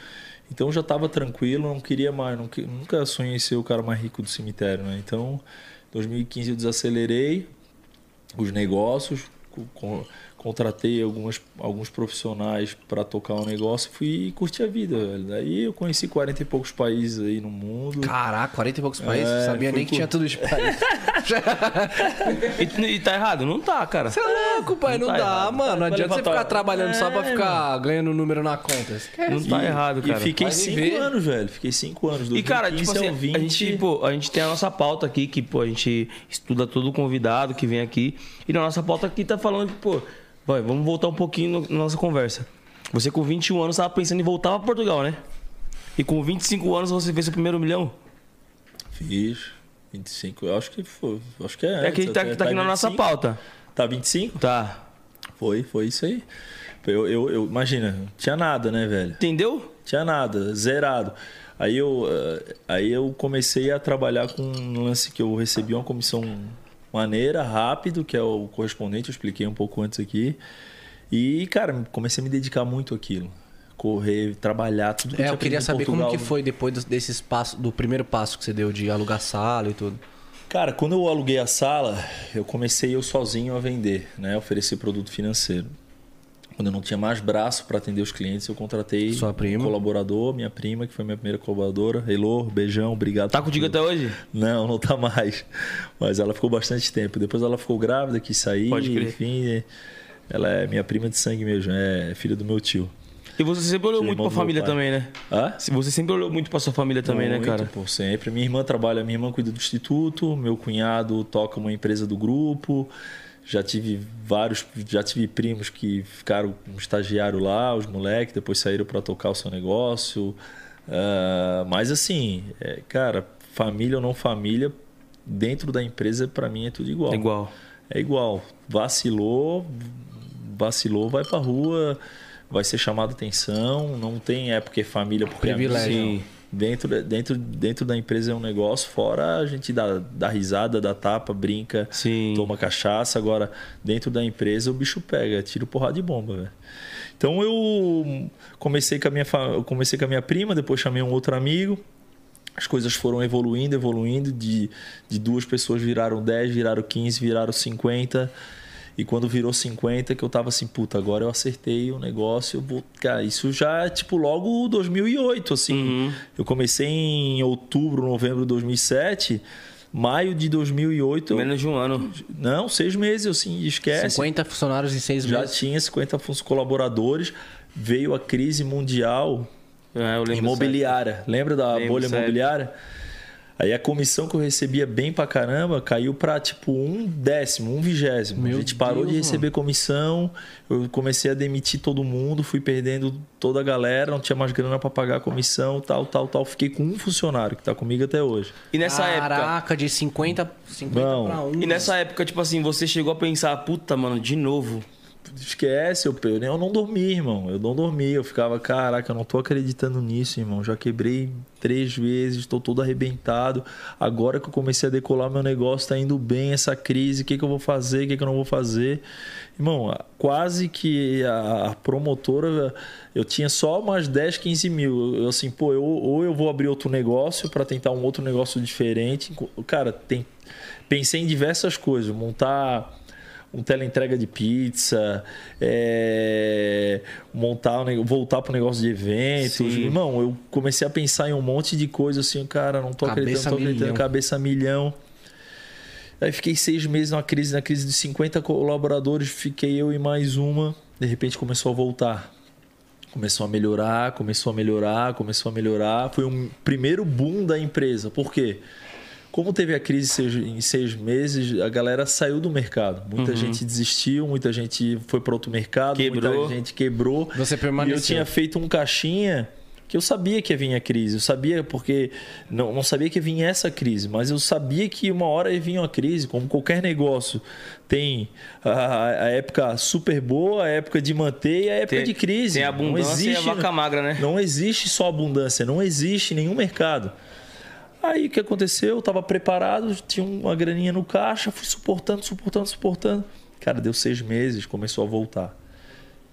Então já estava tranquilo, não queria mais, não nunca sonhei ser o cara mais rico do cemitério, né? Então, 2015 eu desacelerei os negócios, co- co- contratei algumas, alguns profissionais para tocar o negócio e fui curtir a vida, velho. Daí eu conheci 40 e poucos países aí no mundo. Caraca, 40 e poucos países. É, Sabia nem que por- tinha tudo de país. E, e tá errado? Não tá, cara. Você é louco, pai. Não, Não tá dá, errado. mano. Não adianta você ficar trabalhando só pra É, ficar ganhando número na conta. Esquece. Não tá errado, cara. E fiquei Vai cinco viver. anos, velho. Fiquei cinco anos. E, cara, tipo 2015 assim, ao 20. a gente, pô, a gente tem a nossa pauta aqui, que, pô, a gente estuda todo convidado que vem aqui. E na nossa pauta aqui tá falando que, pô, vai, vamos voltar um pouquinho no- na nossa conversa. Você com 21 anos tava pensando em voltar pra Portugal, né? E com 25 anos você fez seu primeiro milhão? Fiz. 25, eu acho que foi. Acho que é. É que tá, até- tá aqui na nossa 25. pauta. Tá 25? Tá. Foi, foi isso aí. Eu, eu, eu- imagina, tinha nada, né, velho? Entendeu? Tinha nada, zerado. Aí eu, eh, aí eu comecei a trabalhar com um lance que eu recebi uma comissão maneira, rápido, que é o correspondente, eu expliquei um pouco antes aqui. E, cara, comecei a me dedicar muito àquilo. Correr, trabalhar, tudo que É, tinha eu queria saber como que foi depois desses passos, do primeiro passo que você deu de alugar sala e tudo. Cara, quando eu aluguei a sala, eu comecei eu sozinho a vender, né? Oferecer produto financeiro. Quando eu não tinha mais braço para atender os clientes, eu contratei Sua prima? um colaborador, minha prima, que foi minha primeira colaboradora. Elô, beijão, obrigado. Tá contigo até hoje? Não, não tá mais. Mas ela ficou bastante tempo. Depois ela ficou grávida, quis sair, Pode crer. enfim. Ela é minha prima de sangue mesmo, é filha do meu tio. E você sempre olhou muito pra família também, né? Hã? Você sempre olhou muito pra sua família também, né, Muito, cara? Pô, sempre. Minha irmã trabalha, minha irmã cuida do instituto, meu cunhado toca uma empresa do grupo. Já tive vários, já tive primos que ficaram como estagiário lá, os moleques, depois saíram para tocar o seu negócio. Ah, mas assim, é, cara, família ou não família, dentro da empresa, pra mim é tudo igual. É igual. É igual. Vacilou, vacilou, vai pra rua, vai ser chamado atenção. Não tem é porque é família, porque Privilégio. é amigo. Dentro, da- dentro, dentro da empresa é um negócio, fora a gente dá, dá risada, dá tapa, brinca, Sim. toma cachaça. Agora, dentro da empresa, o bicho pega, tira porrada de bomba, velho. Então eu comecei com a minha, eu comecei com a minha prima, depois chamei um outro amigo. As coisas foram evoluindo, evoluindo. De, de duas pessoas viraram 10, viraram 15, viraram 50. E quando virou 50, que eu tava assim, puta, agora eu acertei o negócio. Eu vou... Cara, isso já é tipo logo 2008, assim. Eu comecei em outubro, novembro de 2007. Maio de 2008. eu- Menos de um ano. Não, seis meses, assim, esquece. 50 funcionários em seis Já meses. tinha 50 fun- colaboradores. Veio a crise mundial É, eu lembro imobiliária. Lembra da Lembro, bolha certo. imobiliária? Aí a comissão que eu recebia bem pra caramba caiu pra tipo um décimo, um vigésimo. Meu a gente parou Deus, de receber comissão, eu comecei a demitir todo mundo, fui perdendo toda a galera, não tinha mais grana pra pagar a comissão, tal, tal, tal. Fiquei com um funcionário que tá comigo até hoje. E nessa época. Caraca, de 50, 50 Não. pra 1. E nessa época, tipo assim, você chegou a pensar, puta, mano, de novo. Esquece, eu, eu, eu não dormi, irmão. Eu não dormi. Eu ficava, caraca, eu não tô acreditando nisso, irmão. Já quebrei três vezes, estou todo arrebentado. Agora que eu comecei a decolar meu negócio, tá indo bem essa crise. O que, que eu vou fazer? O que, que eu não vou fazer? Irmão, quase que a, a promotora, eu tinha só mais 10, 15 mil. Eu assim, pô, eu, ou eu vou abrir outro negócio para tentar um outro negócio diferente. Cara, tem, pensei em diversas coisas. Montar um teleentrega de pizza, é, montar, voltar para o negócio de eventos. Sim. Irmão, eu comecei a pensar em um monte de coisa assim, cara, não tô acreditando, Cabeça não tô acreditando, milhão. cabeça a milhão. Aí fiquei seis meses numa crise, na crise de 50 colaboradores, fiquei eu e mais uma. De repente começou a voltar. Começou a melhorar, começou a melhorar, começou a melhorar. Foi um primeiro boom da empresa. Por quê? Como teve a crise em seis meses, a galera saiu do mercado. Muita gente desistiu, muita gente foi para outro mercado, Quebrou. muita gente quebrou. Você E eu permaneceu. tinha feito um caixinha que eu sabia que ia vir a crise. Eu sabia porque não, não sabia que ia vir essa crise, mas eu sabia que uma hora ia vir uma crise, como qualquer negócio. Tem a, a época super boa, a época de manter e a época Tem- de crise. tem a Não abundância e a vaca magra, né? Não existe só abundância, não existe nenhum mercado. Aí o que aconteceu? Eu estava preparado, tinha uma graninha no caixa, fui suportando, suportando, suportando. Cara, deu seis meses, começou a voltar.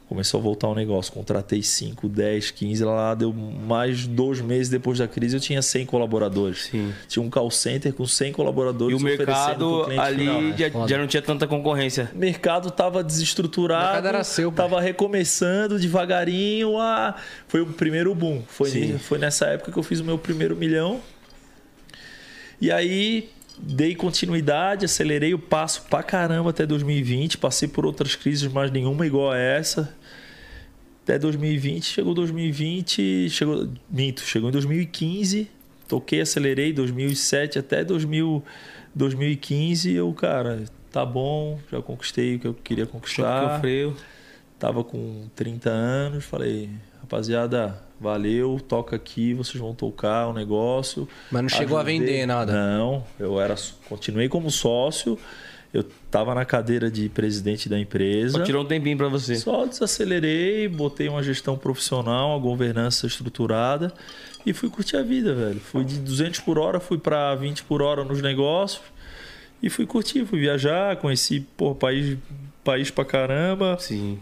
Começou a voltar o negócio. Contratei 5, 10, 15. Lá deu mais dois meses depois da crise. Eu tinha 100 colaboradores. Sim. Tinha um call center com 100 E colaboradores. o oferecendo pro mercado cliente ali final. já, não tinha tanta concorrência. O mercado estava desestruturado. O mercado era seu, pai. Tava recomeçando devagarinho. Ah, foi o primeiro boom. Foi, foi nessa época que eu fiz o meu primeiro milhão. E aí dei continuidade, acelerei o passo pra caramba até 2020. Passei por outras crises, mas nenhuma igual a essa. Até 2020, chegou 2020, chegou, minto, chegou em 2015, toquei, acelerei 2007 até 2000, 2015, eu, cara, tá bom, já conquistei o que eu queria Choque conquistar. o freio. Tava com 30 anos, falei, rapaziada, valeu, toca aqui, vocês vão tocar o negócio. Mas não chegou a Ajudei. vender nada. Não, eu era, continuei como sócio, eu tava na cadeira de presidente da empresa. Só tirou um tempinho pra você. Só desacelerei, botei uma gestão profissional, uma governança estruturada e fui curtir a vida, velho. Fui de 200 por hora, fui para 20 por hora nos negócios e fui curtir, fui viajar, conheci, pô, país, país pra caramba. Sim.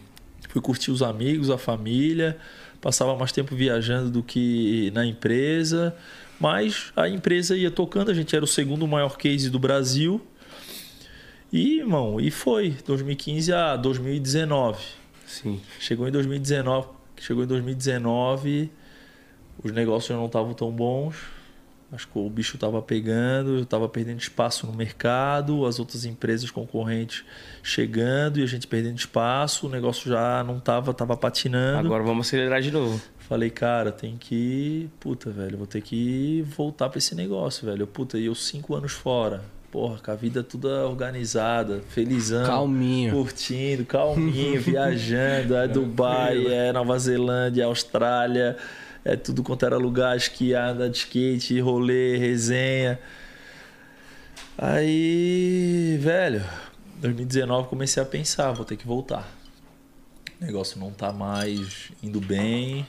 Fui curtir os amigos, a família, passava mais tempo viajando do que na empresa, mas a empresa ia tocando, a gente era o segundo maior case do Brasil. E, irmão, e foi, 2015 a 2019. Sim. Chegou em 2019, chegou em 2019, os negócios não estavam tão bons. Acho que o bicho estava pegando, estava perdendo espaço no mercado, as outras empresas concorrentes chegando e a gente perdendo espaço, o negócio já não estava, estava patinando. Agora vamos acelerar de novo. Falei, cara, tem que. Puta, velho, vou ter que voltar para esse negócio, velho. Puta, e eu cinco anos fora. Porra, com a vida toda organizada, felizão. Calminho. Curtindo, calminho, viajando. É Dubai, é Nova Zelândia, Austrália, é tudo quanto era lugar, esquiar, andar de skate, rolê, resenha. Aí, velho, 2019 comecei a pensar, vou ter que voltar. O negócio não tá mais indo bem.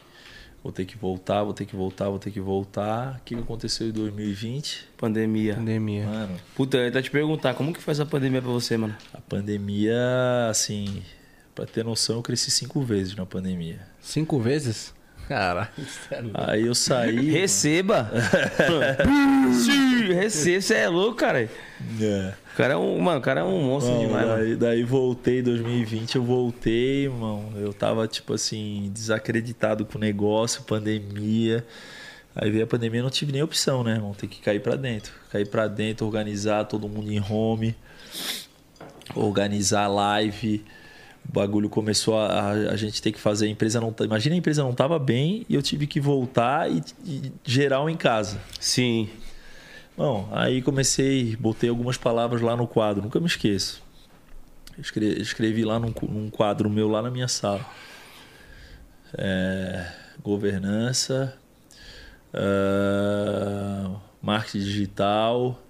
Vou ter que voltar, vou ter que voltar, vou ter que voltar. O que que aconteceu em 2020? Pandemia. Pandemia. Mano, Puta, eu ia até te perguntar, como que foi essa pandemia pra você, mano? a pandemia, assim, pra ter noção, eu cresci cinco vezes na pandemia. Cinco vezes? Caralho, sério. Aí eu saí. Receba! Receba, você é louco, cara. É. O cara é um, mano, o cara é um monstro Mano, demais, mano. daí, daí voltei em 2020, eu voltei, irmão. Eu tava, tipo assim, desacreditado com o negócio, pandemia. Aí veio a pandemia, não tive nem opção, né, irmão? Tem que cair pra dentro. Cair pra dentro, organizar todo mundo em home, organizar live. O bagulho começou a, a, a gente ter que fazer. A empresa não. Imagina a empresa não tava bem e eu tive que voltar e, e geral em casa. Sim. Bom, aí comecei, botei algumas palavras lá no quadro, nunca me esqueço. Escrevi, escrevi lá num, num quadro meu lá na minha sala. É, governança, ah, marketing digital,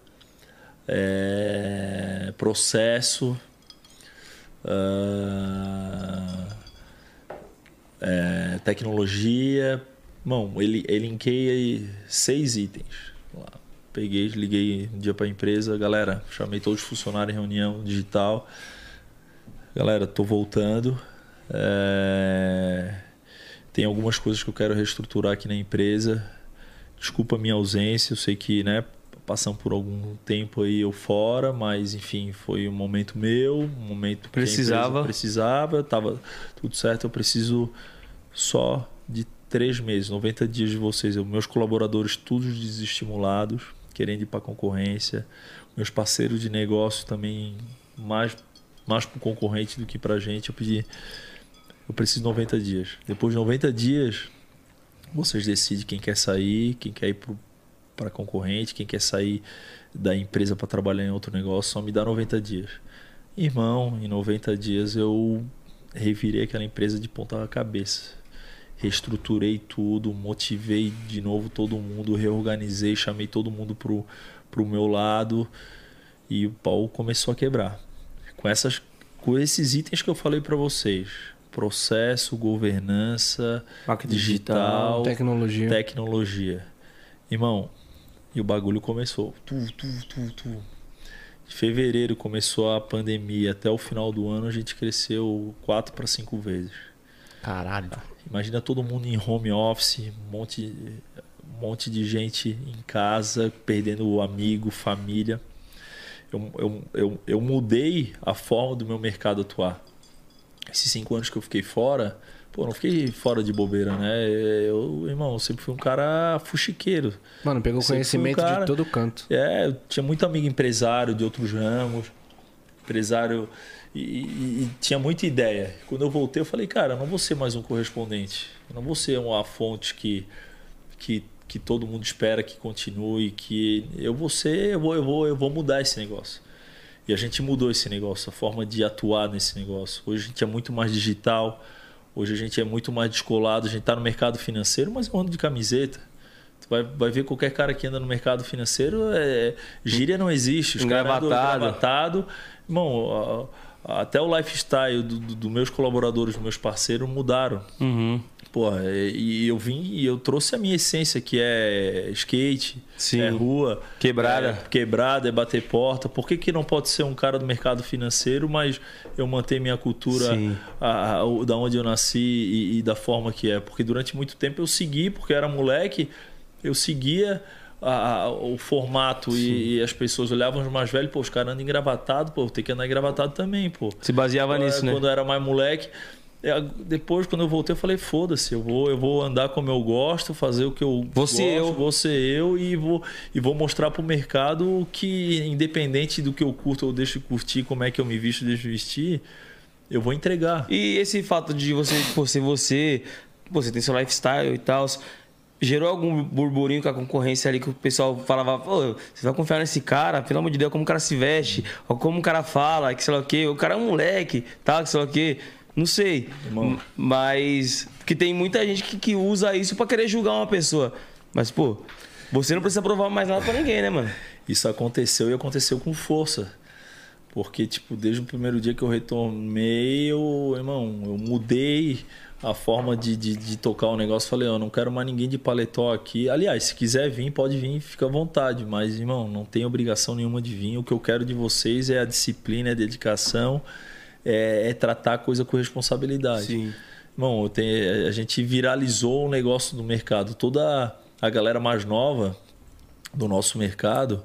é, processo, ah, é, tecnologia. Bom, ele, ele linkei seis itens. Peguei, liguei um dia para a empresa, galera, chamei todos os funcionários em reunião digital. Galera, tô voltando. É, Tem algumas coisas que eu quero reestruturar aqui na empresa. Desculpa a minha ausência, eu sei que, né, passando por algum tempo aí eu fora, mas enfim, foi um momento meu, um momento Precisava. precisava, tava tudo certo, eu preciso só de três meses, 90 dias de vocês. Eu- meus colaboradores todos desestimulados, querendo ir para concorrência. Meus parceiros de negócio também mais mais para o concorrente do que para a gente. Eu pedi, eu preciso de 90 dias. Depois de 90 dias, vocês decidem quem quer sair, quem quer ir para concorrente, quem quer sair da empresa para trabalhar em outro negócio. Só me dá 90 dias. Irmão, em 90 dias eu revirei aquela empresa de ponta cabeça. Reestruturei tudo, motivei de novo todo mundo, reorganizei, chamei todo mundo pro, pro meu lado e o pau começou a quebrar. Com, essas, com esses itens que eu falei para vocês: processo, governança, Marketing digital, Tecnologia. tecnologia. Irmão, e o bagulho começou. Tu, tu, tu, tu. De fevereiro começou a pandemia, até o final do ano a gente cresceu 4 para 5 vezes. Caralho. Imagina todo mundo em home office, um monte, um monte de gente em casa, perdendo amigo, família. Eu, eu, eu, eu mudei a forma do meu mercado atuar. Esses cinco anos que eu fiquei fora, pô, não fiquei fora de bobeira, né? Eu, irmão, eu sempre fui um cara fuxiqueiro. Mano, pegou Sempre fui um conhecimento cara- de todo canto. É, eu tinha muito amigo empresário de outros ramos, empresário e, e- e tinha muita ideia. Quando eu voltei, eu falei, cara, eu não vou ser mais um correspondente, eu não vou ser uma fonte que, que, que todo mundo espera que continue, que eu vou ser, eu vou, eu vou, eu vou mudar esse negócio. E a gente mudou esse negócio, a forma de atuar nesse negócio. Hoje a gente é muito mais digital, hoje a gente é muito mais descolado, a gente está no mercado financeiro, mas eu ando de camiseta. Tu vai, vai ver qualquer cara que anda no mercado financeiro, é, gíria não existe. Os Engravatado. engravatado. Irmão, até o lifestyle dos do, do meus colaboradores, dos meus parceiros mudaram. Uhum. Porra, e e eu vim e eu trouxe a minha essência, que é skate, Sim. é rua, Quebrada. é quebrada, é bater porta. Por que, que não pode ser um cara do mercado financeiro, mas eu manter minha cultura a, a- o- da onde eu nasci e, e da forma que é? Porque durante muito tempo eu segui, porque eu era moleque, eu seguia a- a- o formato e, e as pessoas olhavam os mais velhos, pô, os caras andam engravatados, pô, tem que andar engravatado também, pô. Se baseava nisso, né? Quando eu era mais moleque. É, Depois, quando eu voltei, eu falei: foda-se, eu vou, eu vou andar como eu gosto, fazer o que eu Vou gosto, ser eu. vou ser eu e vou, e vou mostrar pro mercado que, independente do que eu curto ou deixo de curtir, como é que eu me visto, deixo de vestir, eu vou entregar. E esse fato de você, pô, ser você, você tem seu lifestyle e tal, gerou algum burburinho com a concorrência ali que o pessoal falava, pô, você vai confiar nesse cara, pelo amor de Deus, como o cara se veste, ou como o cara fala, que sei lá o quê, o cara é um moleque, tal, que sei lá o quê. Não sei. Irmão. Mas. Porque tem muita gente que, que usa isso pra querer julgar uma pessoa. Mas, pô, você não precisa provar mais nada pra ninguém, né, mano? Isso aconteceu e aconteceu com força. Porque, tipo, desde o primeiro dia que eu retornei, eu, irmão, eu mudei a forma de, de, de tocar o negócio. Falei, ó, não quero mais ninguém de paletó aqui. Aliás, se quiser vir, pode vir, fica à vontade. Mas, irmão, não tem obrigação nenhuma de vir. O que eu quero de vocês é a disciplina, a dedicação, é, é tratar a coisa com responsabilidade. Sim. Eu tenho- a gente viralizou o negócio do mercado. Toda a galera mais nova do nosso mercado,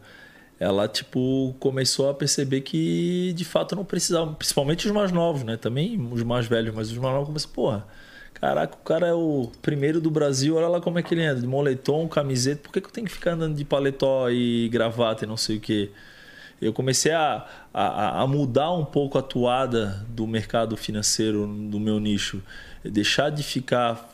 ela tipo começou a perceber que de fato não precisava, principalmente os mais novos, né? Também os mais velhos, mas os mais novos começam, porra, caraca, o cara é o primeiro do Brasil, olha lá como é que ele anda, de moletom, camiseta, por que, que eu tenho que ficar andando de paletó e gravata e não sei o quê? Eu comecei a, a, a mudar um pouco a toada do mercado financeiro do meu nicho, deixar de ficar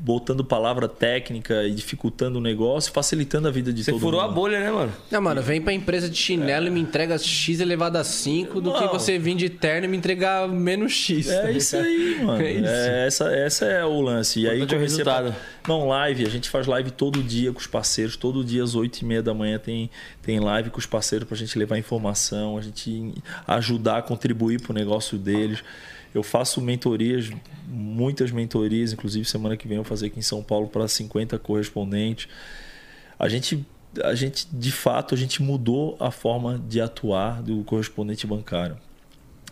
botando palavra técnica e dificultando o negócio, facilitando a vida de Você todo furou mundo. a bolha, né, mano? Não, mano, vem pra empresa de chinelo e me entrega X elevado a 5 do que você vir de terno e me entregar menos X. tá É isso aí, mano. É isso. É, essa, essa é o lance. E aí Importante é o comecei a- resultado. Não, live. A gente faz live todo dia com os parceiros. Todo dia às 8 e meia da manhã tem, tem live com os parceiros pra gente levar informação, a gente ajudar a contribuir pro negócio deles. Eu faço mentorias, muitas mentorias, inclusive semana que vem eu vou fazer aqui em São Paulo para 50 correspondentes. A gente, a gente, de fato, a gente mudou a forma de atuar do correspondente bancário.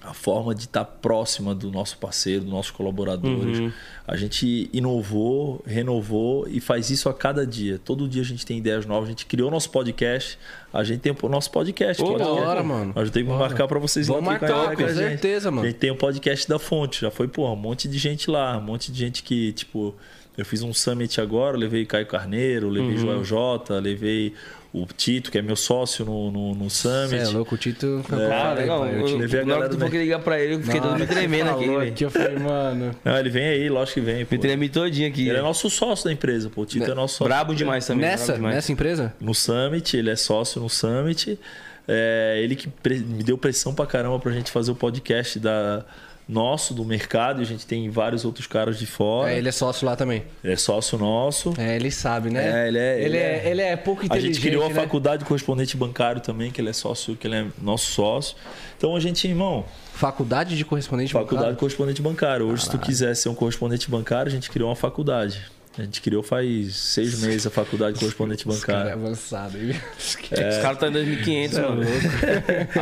A forma de estar próxima do nosso parceiro, dos nossos colaboradores. A gente inovou, renovou e faz isso a cada dia. Todo dia a gente tem ideias novas. A gente criou nosso podcast. A gente tem o nosso podcast. Ô, que da é- hora, mano. Nós temos que marcar para vocês Vamos marcar, com a gente. certeza, mano. A gente tem o podcast da Fonte. Já foi, porra, um monte de gente lá. Um monte de gente que, tipo... Eu fiz um summit agora, levei Caio Carneiro, levei Joel Jota, levei o Tito, que é meu sócio no, no, no Cê summit. é louco, o Tito. É, Ah, legal. pai, Eu, eu te- levei a galera ligar pra ele, eu fiquei todo me você tremendo aqui, falou velho. aqui, eu falei, mano. Não, ele vem aí, lógico que vem. Pô. Me tremi todinho aqui. Ele é nosso sócio da empresa, pô. O Tito é nosso sócio. Brabo demais também. Nessa, demais. nessa empresa? no Summit, ele é sócio no Summit. É, ele que me deu pressão pra caramba pra gente fazer o podcast da, nosso, do mercado, e a gente tem vários outros caras de fora. É, ele é sócio lá também. Ele é sócio nosso. É, ele sabe, né? É, ele é- Ele, ele é, é- ele é pouco A inteligente. gente criou a né? faculdade de correspondente bancário também, que ele é sócio, que ele é nosso sócio. Então a gente, irmão, Faculdade de correspondente faculdade de bancário? correspondente bancário. Hoje, se tu quiser ser um correspondente bancário, a gente criou uma faculdade. A gente criou faz seis meses a faculdade de correspondente cara é bancário. avançado, hein? Os caras estão em 2500, É mano.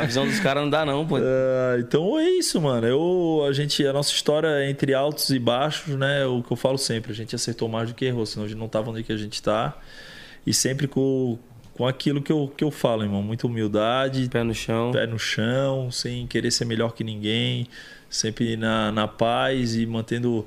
A visão dos caras não dá, não, pô. Ah, então é isso, mano. Eu, a gente, a nossa história é entre altos e baixos, né? O que eu falo sempre, a gente acertou mais do que errou, senão a gente não tava onde que a gente tá. E sempre com, com aquilo que eu, que eu falo, irmão. Muita humildade, Pé no chão. pé no chão, sem querer ser melhor que ninguém, sempre na, na paz e mantendo,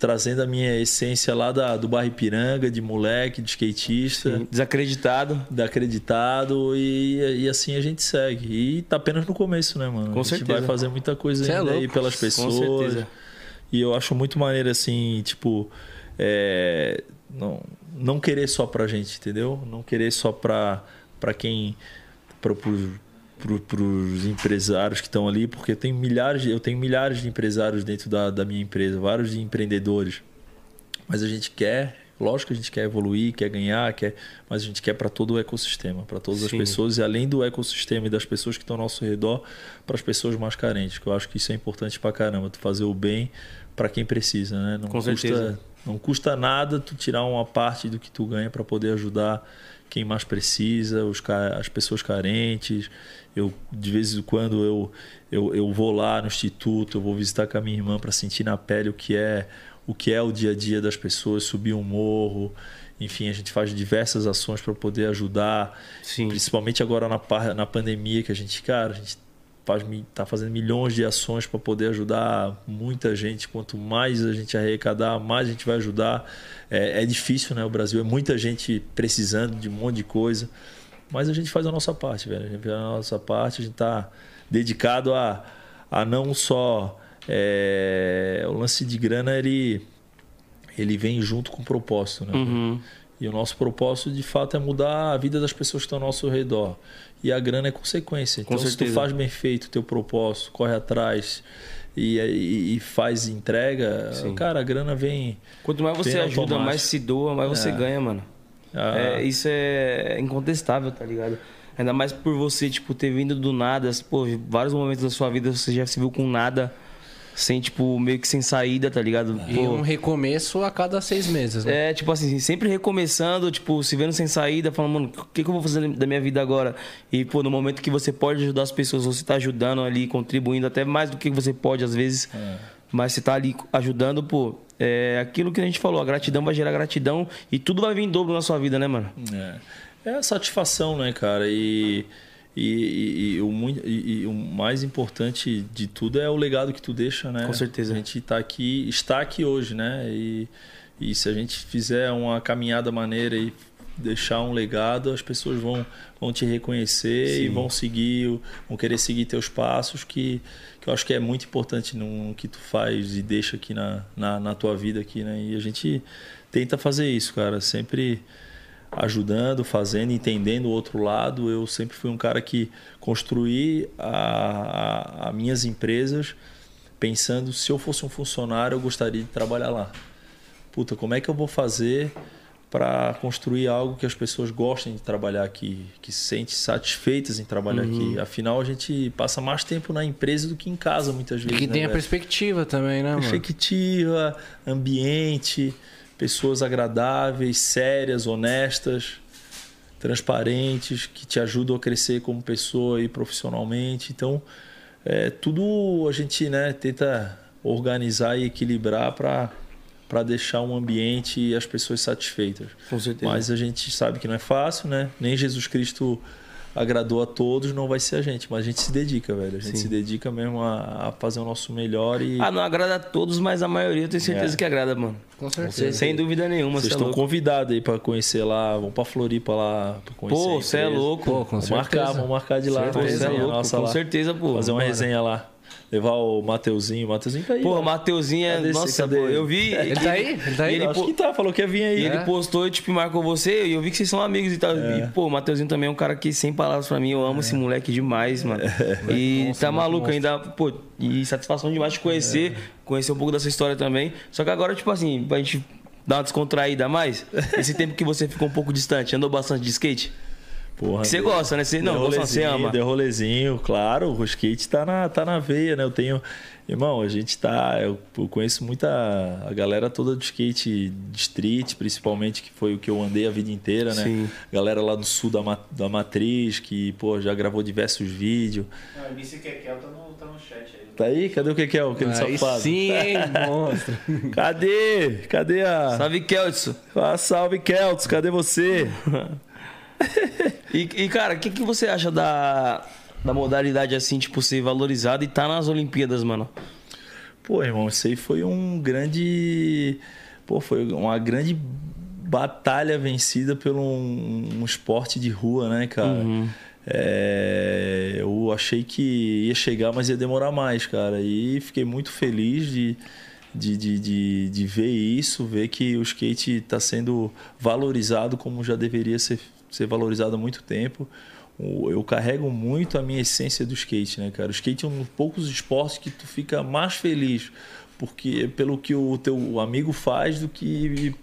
trazendo a minha essência lá da, do bairro Ipiranga, de moleque, de skatista, Desacreditado. da acreditado e, e assim a gente segue. E tá apenas no começo, né, mano? Com a gente certeza. vai fazer muita coisa Cê é ainda aí louco. pelas Com pessoas. certeza. E eu acho muito maneiro assim, tipo, é, não, não querer só pra gente, entendeu? Não querer só pra, pra quem. Pro, pro, pros empresários que estão ali, porque eu tenho milhares, de- eu tenho milhares de empresários dentro da, da minha empresa, vários de empreendedores. Mas a gente quer, lógico que a gente quer evoluir, quer ganhar, quer, mas a gente quer para todo o ecossistema, para todas as Sim. pessoas e além do ecossistema e das pessoas que estão ao nosso redor, para as pessoas mais carentes, que eu acho que isso é importante pra caramba, tu fazer o bem para quem precisa, né? Não Com custa, certeza. não custa nada tu tirar uma parte do que tu ganha para poder ajudar quem mais precisa, os, as pessoas carentes. Eu de vez em quando eu, eu, eu vou lá no instituto, eu vou visitar com a minha irmã para sentir na pele o que é o que é o dia a dia das pessoas, subir um morro. Enfim, a gente faz diversas ações para poder ajudar, Sim. principalmente agora na, na pandemia que a gente, cara, a gente faz, tá fazendo milhões de ações para poder ajudar muita gente. Quanto mais a gente arrecadar, mais a gente vai ajudar. É, é difícil, né? O Brasil é muita gente precisando de um monte de coisa, mas a gente faz a nossa parte, velho. A gente faz a nossa parte, a gente tá dedicado a, a não só é, o lance de grana ele ele vem junto com o propósito, né? Uhum. E o nosso propósito, de fato, é mudar a vida das pessoas que estão ao nosso redor. E a grana é consequência. Com Então, se tu faz bem feito o teu propósito, corre atrás, e, e, e faz entrega, Sim. cara, a grana vem. Quanto mais você ajuda, automático. mais se doa, mais você É. ganha, mano. Ah, É, isso é incontestável, tá ligado? Ainda mais por você, tipo, ter vindo do nada. Pô, vários momentos da sua vida você já se viu com nada, sem, tipo, meio que sem saída, tá ligado? E Pô, um recomeço a cada seis meses, né? É, tipo assim, sempre recomeçando, tipo, se vendo sem saída, falando, mano, o que, que eu vou fazer da minha vida agora? E, pô, no momento que você pode ajudar as pessoas, você tá ajudando ali, contribuindo até mais do que você pode, às vezes. Mas você tá ali ajudando, pô. É aquilo que a gente falou, a gratidão vai gerar gratidão e tudo vai vir em dobro na sua vida, né, mano? É, é a satisfação, né, cara? E, e, e- o, e- o mais importante de tudo é o legado que tu deixa, né? Com certeza. A gente tá aqui, está aqui hoje, né? E, e se a gente fizer uma caminhada maneira e deixar um legado, as pessoas vão, vão te reconhecer e vão seguir, vão querer seguir teus passos, que, que eu acho que é muito importante no que tu faz e deixa aqui na, na, na tua vida aqui, né? E a gente tenta fazer isso, cara, sempre ajudando, fazendo, entendendo o outro lado. Eu sempre fui um cara que construí a, a, a minhas empresas pensando se eu fosse um funcionário eu gostaria de trabalhar lá. Puta, como é que eu vou fazer para construir algo que as pessoas gostem de trabalhar aqui, que se sentem satisfeitas em trabalhar aqui. Afinal, a gente passa mais tempo na empresa do que em casa muitas E vezes. que né, tem a perspectiva também, né, mano? perspectiva, ambiente, pessoas agradáveis, sérias, honestas, transparentes, que te ajudam a crescer como pessoa e profissionalmente. Então, é, tudo a gente né, tenta organizar e equilibrar para para deixar um ambiente e as pessoas satisfeitas. Com certeza. Mas a gente sabe que não é fácil, né? Nem Jesus Cristo agradou a todos, não vai ser a gente, mas a gente se dedica, velho. A gente Sim. se dedica mesmo a, a fazer o nosso melhor e Ah, não agrada a todos, mas a maioria eu tenho certeza É. que agrada, mano. Com certeza. Sem dúvida nenhuma, Vocês você é estão louco. convidados aí pra conhecer lá. Vamos pra Floripa lá pra conhecer. Pô, você é louco. Pô, com Vamos certeza. marcar, vamos marcar de lá. Pô, uma você é louco, nossa com lá. certeza, pô. Fazer uma Bora. resenha lá. Levar o Mateuzinho. O Mateuzinho tá aí. Pô, né? o Mateuzinho é. Cadê Nossa, cadê pô, ele? eu vi. Ele tá aí? Ele tá aí? Ele, Acho pô- que tá, falou que ia vir aí. E ele É? postou e, tipo, marcou você e eu vi que vocês são amigos e tal. É. E, pô, o Mateuzinho também é um cara que, sem palavras pra mim, eu amo esse moleque demais, mano. É. E Monstro, tá maluco monstro. ainda, pô, e satisfação demais de conhecer, conhecer um pouco dessa história também. Só que agora, tipo assim, pra gente dar uma descontraída a mais, esse tempo que você ficou um pouco distante, andou bastante de skate? Porra, você deu- gosta, né? Você, não, não, você rolezinho, ama. Deu rolezinho, claro. O skate tá na, tá na veia, né? Eu tenho. Irmão, a gente tá. Eu, eu conheço muita. A galera toda do skate de street, principalmente, que foi o que eu andei a vida inteira, né? Sim. Galera lá do sul da, da Matriz, que, pô, já gravou diversos vídeos. Ah, o MC Kekel tá no, tá no chat aí. Tá aí? Cadê o que é? Aquele Aí safado? sim, hein, monstro. Cadê? Cadê a. Salve, Keltson. Ah, salve, Keltos, cadê você? E, e, cara, o que, que você acha da, da modalidade, assim, tipo, ser valorizada e tá nas Olimpíadas, mano? Pô, irmão, isso aí foi um grande. Pô, foi uma grande batalha vencida por um, um esporte de rua, né, cara? É, eu achei que ia chegar, mas ia demorar mais, cara. E fiquei muito feliz de, de, de, de, de ver isso, ver que o skate está sendo valorizado como já deveria ser, ser valorizado há muito tempo. Eu carrego muito a minha essência do skate, né, cara? O skate é um dos poucos esportes que tu fica mais feliz porque pelo que o teu amigo faz do que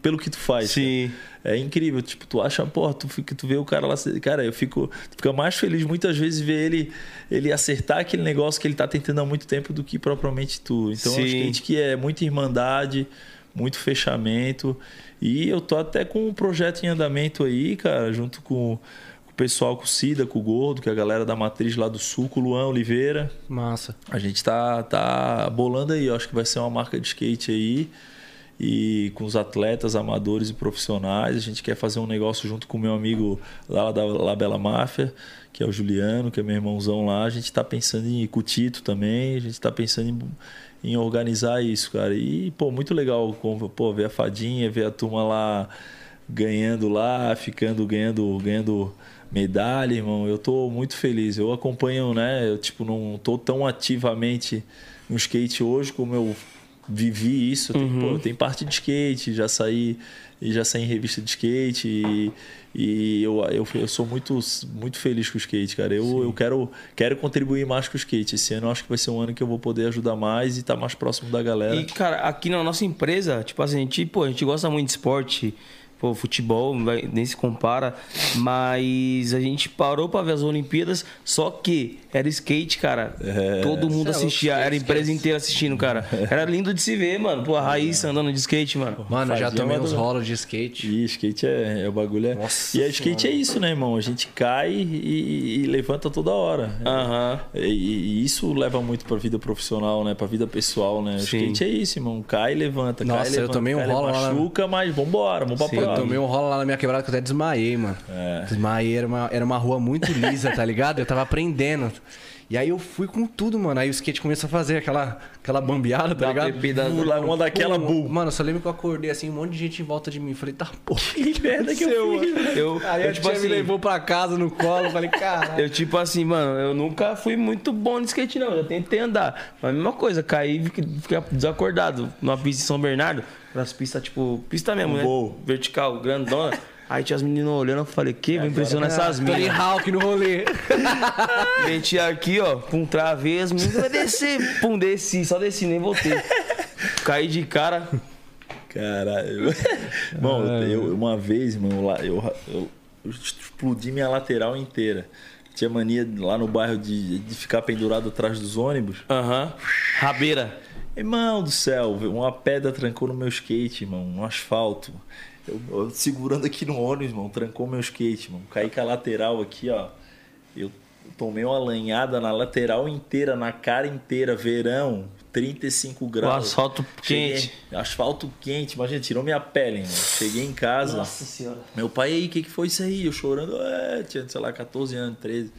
pelo que tu faz. Sim. É incrível, tipo, tu acha, porra, tu, fica, tu vê o cara lá, cara, eu fico, tu fica mais feliz muitas vezes ver ele, ele acertar aquele negócio que ele tá tentando há muito tempo do que propriamente tu. Então, Sim. é um skate que é muita irmandade, muito fechamento. E eu tô até com um projeto em andamento aí, cara, junto com o pessoal, com o Cida, com o Gordo, que é a galera da Matriz lá do Sul, com o Luan Oliveira. Massa. A gente tá, tá bolando aí, eu acho que vai ser uma marca de skate aí. E com os atletas amadores e profissionais, a gente quer fazer um negócio junto com o meu amigo lá da Labela Máfia, que é o Juliano, que é meu irmãozão lá. A gente tá pensando em com o Tito também, a gente tá pensando em, em organizar isso, cara. E, pô, muito legal pô, ver a fadinha, ver a turma lá ganhando lá, ficando ganhando, ganhando medalha, irmão. Eu tô muito feliz. Eu acompanho, né? Eu tipo não tô tão ativamente no skate hoje como eu vivi isso. Tem, Uhum. pô, tem parte de skate, já saí, já saí em revista de skate e, e eu, eu, eu sou muito, muito feliz com o skate, cara. Eu, eu quero, quero contribuir mais com o skate. Esse ano eu acho que vai ser um ano que eu vou poder ajudar mais e estar mais próximo da galera. E, cara, aqui na nossa empresa, tipo assim, a gente, pô, a gente gosta muito de esporte, pô, futebol, vai- nem se compara, mas a gente parou pra ver as Olimpíadas, só que era skate, cara. Todo mundo é assistia, era a empresa inteira assistindo, cara. Era lindo de se ver, mano. Pô, a Raíssa andando de skate, mano. Mano, eu já tomei uns rolos de skate. E skate é, é o bagulho. É... Nossa e a skate é isso, né, irmão? A gente cai e, e levanta toda hora. Aham. E, e isso leva muito pra vida profissional, né? Pra vida pessoal, né? O Sim. skate é isso, irmão. Cai e levanta. cai Nossa, e eu levanta, tomei um cai e rolo lá Machuca, mas vambora, vamos pra Sim, Eu tomei um rolo lá na minha quebrada que eu até desmaiei, mano. É. Desmaiei, era uma, era uma rua muito lisa, tá ligado? Eu tava aprendendo. E aí eu fui com tudo, mano. Aí o skate começou a fazer aquela, aquela bambeada, tá ligado? bebida- Uma, uma daquela Pum, bu. Mano, eu só lembro que eu acordei assim, um monte de gente em volta de mim. Falei, tá porra. Que merda que eu fiz. Eu, Aí eu, a tipo assim, me levou pra casa no colo. Falei, caralho. eu, tipo assim, mano, eu nunca fui muito bom de skate, não. Eu tentei andar. Mas a mesma coisa, caí e fiquei, desacordado. Numa pista em São Bernardo, nas pistas, tipo, pista mesmo, né? Voo. Vertical, grandona. Aí tinha as meninas olhando, eu falei, que? Vou impressionar essas Tony minas. Hawk no rolê. Meti aqui, ó, pum, travei, as meninas vai descer. Pum, desci, só desci, nem voltei. Caí de cara. Caralho. Bom, eu, uma vez, mano, eu, eu, eu explodi minha lateral inteira. Tinha mania lá no bairro de, de ficar pendurado atrás dos ônibus. Aham. Rabeira. Irmão do céu, uma pedra trancou no meu skate, irmão, no asfalto. Eu, eu segurando aqui no ônibus, irmão, trancou meu skate, irmão. Caí com a lateral aqui, ó. Eu tomei uma lanhada na lateral inteira, na cara inteira, verão, 35 graus. asfalto Cheguei- quente. Asfalto quente, imagina, tirou minha pele, irmão. Cheguei em casa. senhora. Meu pai, aí, o que, que foi isso aí? Eu chorando, é, tinha, sei lá, 14 anos, 13.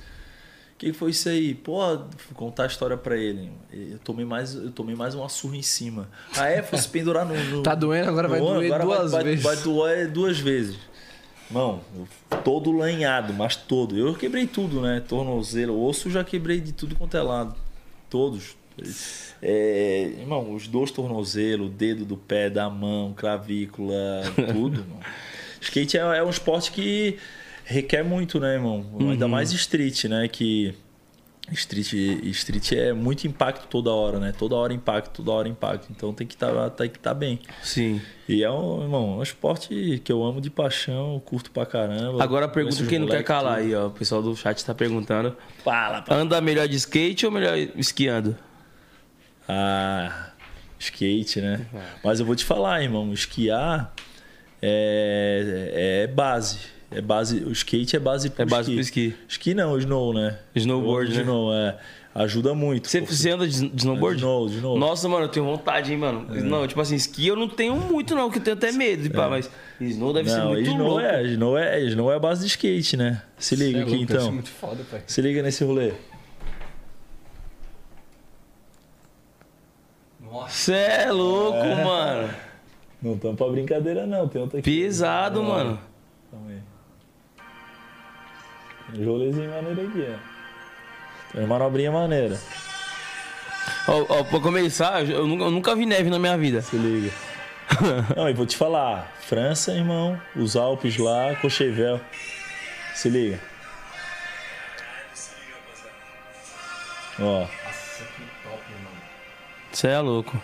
Que, foi isso aí? Pô, fui contar a história pra ele. Eu tomei mais, eu tomei mais uma surra em cima. Ah, é? Foi se pendurar no. no- Tá doendo, agora vai doer agora duas vai, vezes. Vai, vai doer duas vezes. Eu todo lanhado, mas todo. Eu quebrei tudo, né? Tornozelo, osso já quebrei de tudo quanto é lado. Todos. É, irmão, os dois tornozelos, o dedo do pé, da mão, clavícula, tudo. irmão. Skate é, é um esporte que requer muito, né, irmão? Ainda mais street, né? Que street, street é muito impacto toda hora, né? Toda hora impacto, toda hora impacto. Então tem que estar tem que tá bem. Sim. E é um, irmão, é um esporte que eu amo de paixão, curto pra caramba. Agora a pergunta quem não quer calar tudo. aí, ó. O pessoal do chat tá perguntando. Fala, fala. Anda melhor de skate ou melhor esquiando? Ah, skate, né? Mas eu vou te falar, irmão, esquiar é, é base. É base. O skate é base pro É base pro esqui. esqui. Esqui não, snow, né? Snowboard, amo né? Snow, é. Ajuda muito. Você, você anda de, snowboard? De novo, de novo. Nossa, mano, eu tenho vontade, hein, mano. Não, tipo assim, esqui eu não tenho muito, não, que eu tenho até medo de pá, mas snow deve ser Não, muito snow louco. é, snow é, snow é a base de skate, né? Se liga Cê é aqui louco, ser então. muito foda, pai. Se liga nesse rolê. Nossa. Você é louco, mano. Não estamos pra brincadeira, não. Tem outra aqui. Pesado, Ó, mano. Rolezinho maneiro aqui, ó. Tem uma manobrinha maneira. Ó, ó, pra começar, eu nunca, eu nunca vi neve na minha vida. Se liga. Não, e vou te falar. França, irmão. Os Alpes lá, Cochevel. Se liga. Ó. Nossa, que top, mano. Você é louco.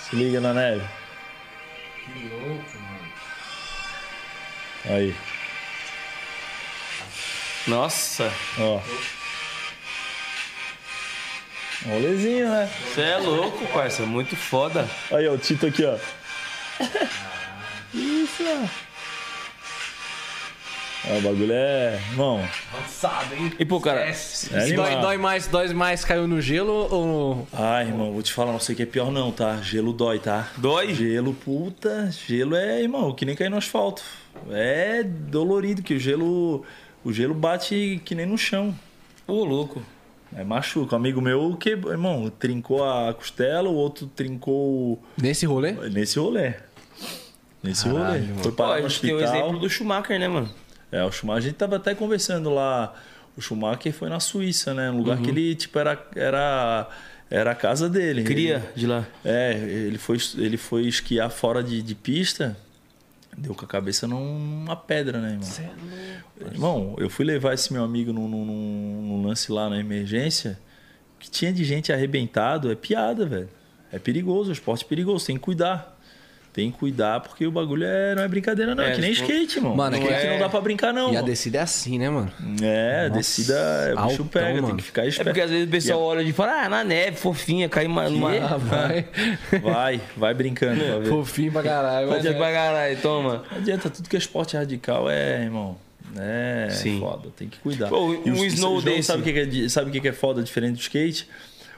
Se liga na neve. Que louco, mano. Aí. Nossa, Ó. Rolezinho, né? você é louco, parça. Muito foda. Aí, ó, o Tito aqui, ó. Isso, ó. Ó, o bagulho é. Irmão, Avançado, hein? E, pô, cara. É dói, dói mais, dói mais caiu no gelo ou. Ai, irmão, vou te falar, não sei o que é pior não, tá? Gelo dói, tá? Dói? Gelo, puta, gelo é, irmão, que nem cair no asfalto. É dolorido, que o gelo. O gelo bate que nem no chão. Ô, louco. É machuca. Um amigo meu que, irmão, trincou a costela, o outro trincou Nesse rolê? nesse rolê. Nesse Caralho, rolê. mano. Foi Pô, parar a no gente tem o hospital. exemplo do Schumacher, né, mano? É, o Schumacher, a gente tava até conversando lá. O Schumacher foi na Suíça, né? Um lugar que Uhum. ele, tipo, era, era, era a casa dele. Cria Ele- de lá. é, ele foi, ele foi esquiar fora de, de pista, deu com a cabeça numa pedra, né, irmão? Irmão, eu fui levar esse meu amigo num, num- num- lance lá na emergência, que tinha de gente arrebentado, é piada, velho. É perigoso, é esporte perigoso, tem que cuidar. Tem que cuidar, porque o bagulho é, não é brincadeira, não. É, É, que nem tipo, skate, irmão. Mano, é não que- é não dá pra brincar, não. E a mano. descida é assim, né, mano? É, a Nossa, descida, é, o bicho pega, tem mano. que ficar É esperto. porque às vezes o pessoal olha e fala, ah, na neve, fofinha, cai uma. uma... Ah, vai. Vai, vai brincando pra ver. Fofinho pra caralho. Vai, pra caralho, toma. Não adianta, tudo que é esporte radical é, irmão. É Sim. foda, tem que cuidar. Pô, E um o- snow o desse- Sabe o que é, de- sabe o que que é foda diferente do skate?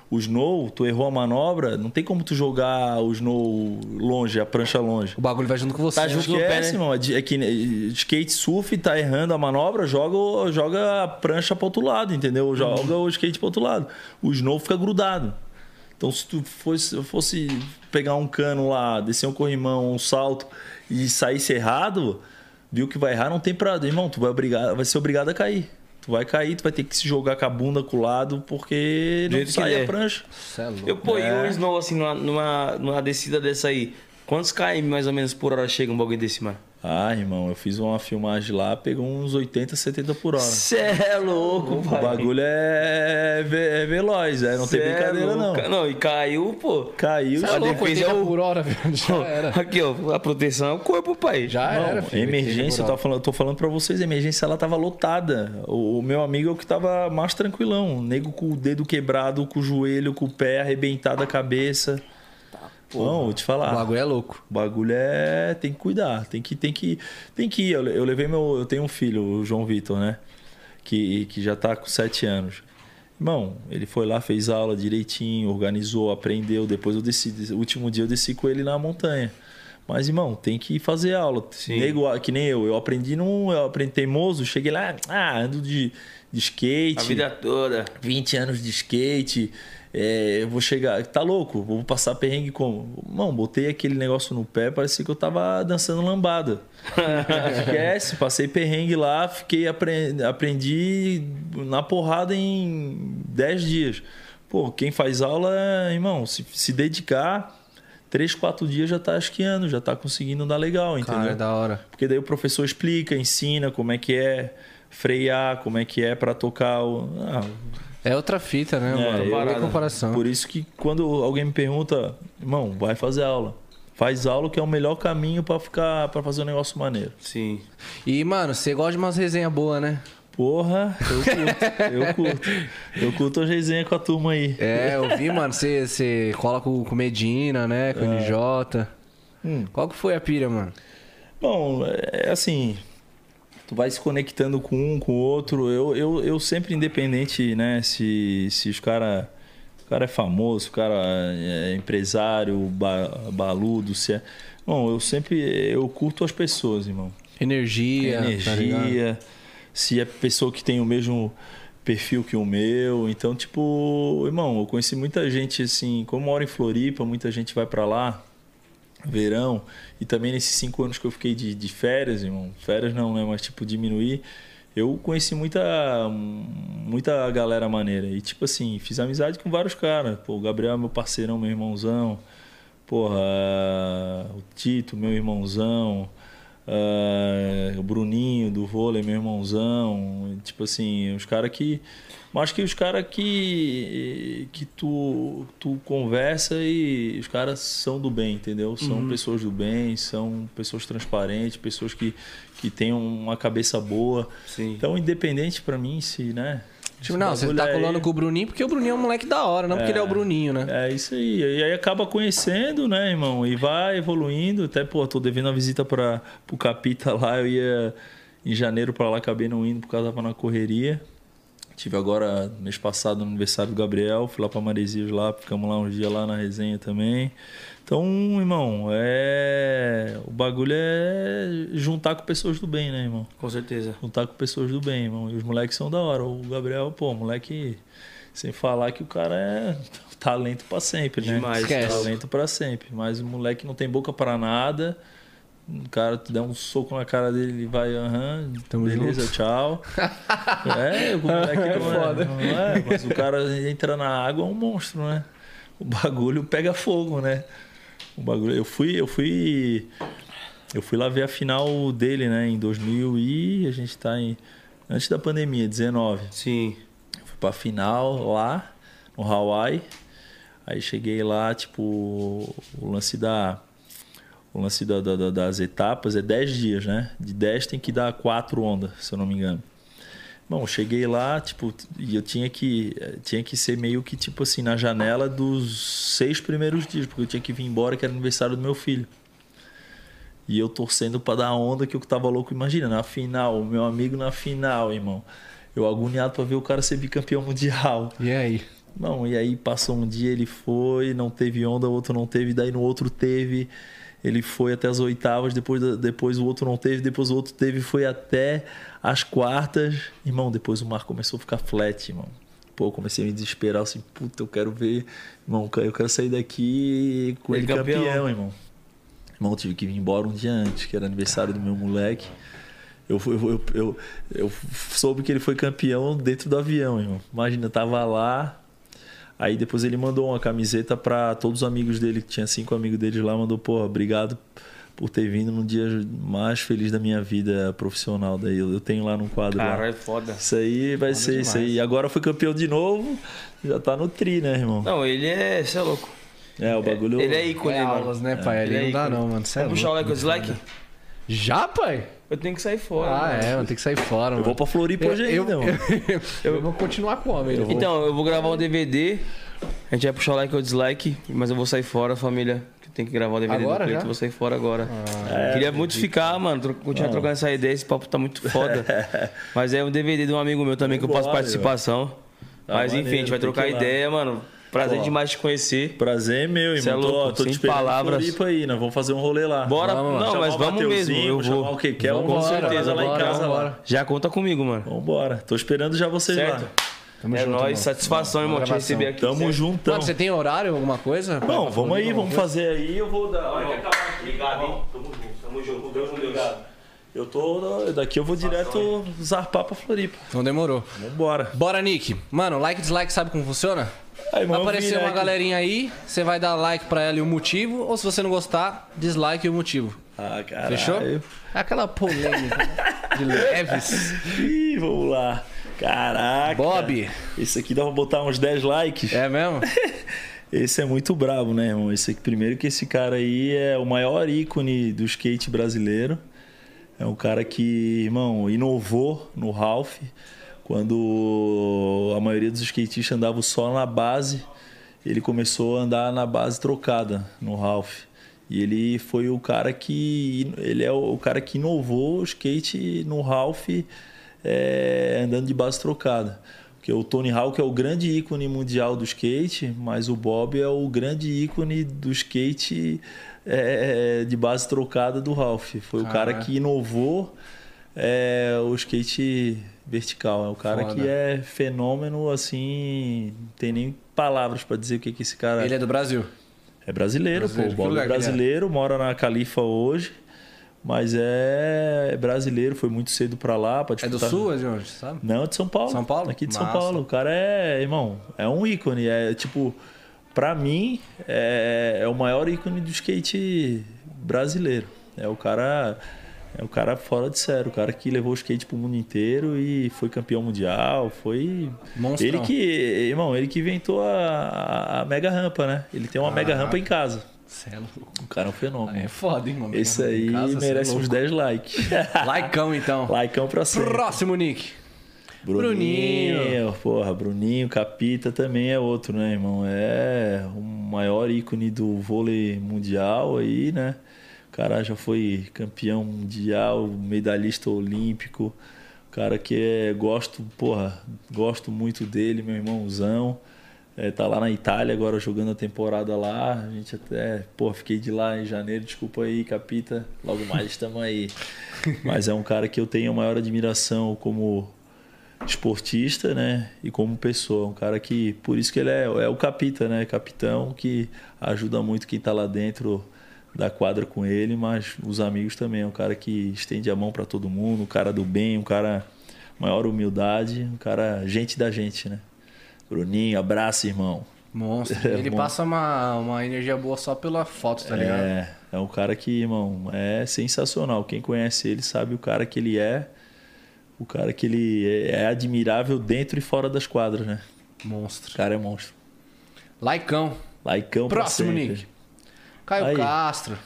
O snow, tu errou a manobra, não tem como tu jogar o snow longe, a prancha longe. O bagulho vai junto com você. Tá junto no pé, Esquece, né? irmão. É É que skate surf, tá errando a manobra, joga, joga a prancha pro outro lado, entendeu? Joga o skate pro outro lado. O snow fica grudado. Então, se tu fosse, fosse pegar um cano lá, descer um corrimão, um salto e saísse errado, viu que vai errar, não tem pra. Irmão, tu vai, obrigar, vai ser obrigado a cair. Tu vai cair, tu vai ter que se jogar com a bunda com o lado, porque não sai a prancha. Cê é louco. Eu pô, e É. um snow assim, numa, numa, numa descida dessa aí, quantos km mais ou menos por hora chega um bagulho desse, mano? Ah, irmão, eu fiz uma filmagem lá, pegou uns 80, 70 por hora. Cê é louco, O pai. bagulho é, ve- é veloz, é, não Cê tem é brincadeira louco. não. Não, e caiu, pô. Caiu, Cê é louco, é 80 o- por hora, velho. Já era. Aqui, ó, a proteção é o corpo, pai. Já Não, era, filho. emergência, eu, 80 tava falando, eu tô falando pra vocês, a emergência ela tava lotada. O, o meu amigo é o que tava mais tranquilão. O nego com o dedo quebrado, com o joelho, com o pé arrebentado a cabeça. Não, vou te O falar. bagulho é louco. O bagulho é. Tem que cuidar, tem que, tem que, tem que ir. Eu, eu levei meu. Eu tenho um filho, o João Vitor, né? Que, que já tá com sete anos. Irmão, ele foi lá, fez aula direitinho, organizou, aprendeu. Depois eu desci. O último dia eu desci com ele na montanha. Mas, irmão, tem que fazer aula. Sim. Nego, que nem eu. Eu aprendi num. Eu aprendi teimoso, cheguei lá, ah, ando de, de skate. A vida toda. 20 anos de skate, é, eu vou chegar. Tá louco? Vou passar perrengue como? Mano, botei aquele negócio no pé, parecia que eu tava dançando lambada. Esquece, passei perrengue lá, fiquei apre- aprendi na porrada em 10 dias. Pô, quem faz aula, irmão, se, se dedicar, 3, 4 dias já tá esquiando, já tá conseguindo dar legal, entendeu? Cara, é da hora. Porque daí o professor explica, ensina como é que é frear, como é que é pra tocar o. Ah, É outra fita, né, É, mano? tem comparação. por isso que quando alguém me pergunta, irmão, vai fazer aula. Faz aula que é o melhor caminho pra ficar para fazer um negócio maneiro. Sim. E, mano, você gosta de umas resenhas boas, né? Porra, eu curto, eu curto. Eu curto as resenhas com a turma aí. É, eu vi, mano, você, você cola com, com Medina, né? Com o NJ. Hum. Qual que foi a pira, mano? Bom, é assim, tu vai se conectando com um, com o outro. Eu, eu, eu sempre, independente, né, se, se os cara, o cara é famoso, o cara é empresário, ba, baludo, se é... Bom, eu sempre, eu curto as pessoas, irmão. Energia. tá energia, se é pessoa que tem o mesmo perfil que o meu. Então, tipo, irmão, eu conheci muita gente assim, como eu moro em Floripa, muita gente vai pra lá, verão, e também nesses cinco anos que eu fiquei de, de férias, irmão, férias não, né, mas tipo, diminuir. Eu conheci muita, muita galera maneira. E, tipo assim, fiz amizade com vários caras. Pô, o Gabriel é meu parceirão, meu irmãozão. Porra, o Tito, meu irmãozão. Ah, o Bruninho do vôlei, meu irmãozão. Tipo assim, os caras que. Mas acho que os caras que, que tu, tu conversa e os caras são do bem, entendeu? São pessoas do bem, são pessoas transparentes, pessoas que, que têm uma cabeça boa. Sim. Então, independente pra mim se, né? Tipo, não, você tá aí- colando com o Bruninho porque o Bruninho é um moleque da hora, não porque ele é o Bruninho, né? é isso aí. E aí acaba conhecendo, né, irmão? E vai evoluindo. Até, pô, tô devendo uma visita para pro Capita lá. Eu ia em janeiro para lá, acabei não indo por causa tava na correria. Tive agora, mês passado, no aniversário do Gabriel. Fui lá pra Maresias lá, ficamos lá uns dias lá na resenha também. Então, irmão, é. O bagulho é juntar com pessoas do bem, né, irmão? Com certeza. juntar com pessoas do bem, irmão. E os moleques são da hora. O Gabriel, pô, moleque, sem falar que o cara é talento pra sempre, né? Demais, Esquece. Talento pra sempre. Mas o moleque não tem boca pra nada. O cara tu der um soco na cara dele, ele vai, aham, Tamo beleza, junto. tchau. é, o moleque É é, foda. não é, mas o cara entra na água é um monstro, né? O bagulho pega fogo, né? O bagulho, eu fui, eu fui eu fui lá ver a final dele, né, em 2000 e a gente tá em antes da pandemia, 19. Sim. Fui pra final lá no Hawaii. Aí cheguei lá, tipo, o lance da. O lance da- da- da- das etapas é 10 dias, né? De 10 tem que dar 4 ondas, se eu não me engano. Bom, cheguei lá, tipo, e eu tinha que, tinha que ser meio que, tipo assim, na janela dos seis primeiros dias, porque eu tinha que vir embora, que era aniversário do meu filho. E eu torcendo pra dar onda que eu tava louco. Imagina, na final, o meu amigo na final, irmão. Eu agoniado pra ver o cara ser bicampeão mundial. E aí? Bom, e aí passou um dia, ele foi, não teve onda, o outro não teve, daí no outro teve. Ele foi até as oitavas, depois, depois o outro não teve, depois o outro teve, foi até as quartas. Irmão, depois o mar começou a ficar flat, irmão. Pô, eu comecei a me desesperar, assim, puta, eu quero ver, irmão, eu quero sair daqui com ele, Ele campeão. campeão, irmão. Irmão, eu tive que vir embora um dia antes, que era aniversário do meu moleque. Eu, eu, eu, eu, eu soube que ele foi campeão dentro do avião, irmão. Imagina, eu tava lá. Aí depois ele mandou uma camiseta pra todos os amigos dele, que tinha cinco amigos deles lá, mandou, porra, obrigado por ter vindo no dia mais feliz da minha vida profissional. Daí eu, tenho lá num quadro lá. Caralho, foda. Isso aí vai ser isso aí. E agora foi campeão de novo, já tá no tri, né, irmão? Não, ele é. Você é louco. É, o bagulho. Ele é ícone, É mano. aulas, né, pai? Ele Ali é não dá não, mano. Cê é Vamos puxar o louco. like o dislike? Já, pai? Eu tenho que sair fora. Ah, mano. é, mano. Tem que sair fora, Eu mano. vou pra Floripa hoje eu, ainda, eu, mano. eu, eu vou continuar com o homem. Eu vou- Então, eu vou gravar um DVD. A gente vai puxar o like ou dislike, mas eu vou sair fora, família. Que tem que gravar o DVD Agora, do eu vou sair fora agora. É, Queria muito ficar, mano. tro- Continuar trocando essa ideia, esse papo tá muito foda. mas é um DVD de um amigo meu também que eu faço participação. Tá mas enfim, a gente vai trocar ideia, mano. Prazer Ó. demais te conhecer. Prazer é meu, Cê é irmão. louco, tô, tô sem te esperando palavras. em Floripa aí, nós vamos fazer um rolê lá. Bora, Vamos, não, Chamar mas o vamos mesmo. Eu chamar vou. o Kekel, Vambora, com certeza lá em vambora, casa. vambora. Lá. Já conta comigo, mano. Vambora. Tô esperando já vocês Certo? lá. Tamo é junto, nóis, irmão. satisfação, irmão, te receber aqui. Tamo juntão. Mano, você tem horário, alguma coisa? Não, vamos aí, vamos fazer aí. Eu vou dar. Que. Obrigado, hein? Tamo junto, tamo junto. Deus Deus. Eu tô. Daqui eu vou direto zarpar pra Floripa. Então demorou. Vambora. Bora, Nick. Mano, like e dislike, sabe como funciona? Aí, mano, aparecer eu vi, uma galerinha aí, você vai dar like pra ela e o motivo, ou se você não gostar, dislike e o motivo. Ah, caralho. Fechou? É aquela polêmica de leves. Ih, vamos lá. Caraca. Bob. Esse aqui dá pra botar uns 10 likes. É mesmo? Esse é muito brabo, né, irmão? Esse aqui, primeiro que esse cara aí é o maior ícone do skate brasileiro. É um cara que, irmão, inovou no Ralph. Quando a maioria dos skatistas andavam só na base, ele começou a andar na base trocada no Ralph. E ele foi o cara que ele é o cara que inovou o skate no Ralph é, andando de base trocada. Porque o Tony Hawk é o grande ícone mundial do skate, mas o Bob é o grande ícone do skate é, de base trocada do Ralph. Foi o cara que inovou é, o skate vertical. É o cara Foda. que é fenômeno, assim, não tem nem palavras para dizer o que, que esse cara Ele é do Brasil. é brasileiro, Brasileiro. pô. O Bob é é? brasileiro, mora na Califa hoje. Mas é, é brasileiro, foi muito cedo pra lá. Pra É do disputar- sul, é de onde, sabe? Não, é de São Paulo. São Paulo? Aqui de São Massa. Paulo. O cara é, irmão, é um ícone. É tipo, pra mim, é, é o maior ícone do skate brasileiro. É o cara. É o cara fora de sério, o cara que levou o skate pro mundo inteiro e foi campeão mundial, foi. Monstrão. Ele que, irmão, ele que inventou a, a mega rampa, né? Ele tem uma mega rampa em casa. Cê é louco. O cara é um fenômeno. É foda, hein, mano? Esse aí casa, é merece uns louco. 10 likes. Likeão, então. Likeão pra cima. Próximo, Nick. Bruninho. Bruninho. Porra, Bruninho, Capita também é outro, né, irmão? É o maior ícone do vôlei mundial aí, né? O cara já foi campeão mundial, medalhista olímpico. O cara que é, gosto, porra, gosto muito dele, meu irmãozão. É, tá lá na Itália agora jogando a temporada lá. A gente até, pô, fiquei de lá em janeiro, desculpa aí, Capita. Logo mais estamos aí. Mas é um cara que eu tenho a maior admiração como esportista, né? E como pessoa, um cara que, por isso que ele é, é o capita, né? Capitão que ajuda muito quem tá lá dentro da quadra com ele, mas os amigos também. É um cara que estende a mão para todo mundo, um cara do bem, um cara maior humildade, um cara gente da gente, né? Bruninho, abraço, irmão. Monstro. Ele Bom. passa uma, uma energia boa só pela foto, tá ligado? É, é um cara que, irmão, é sensacional. Quem conhece ele sabe o cara que ele é. O cara que ele é é admirável dentro e fora das quadras, né? Monstro. O cara é monstro. Laicão. Laicão Próximo, sempre. Nick. Caio Aí. Castro.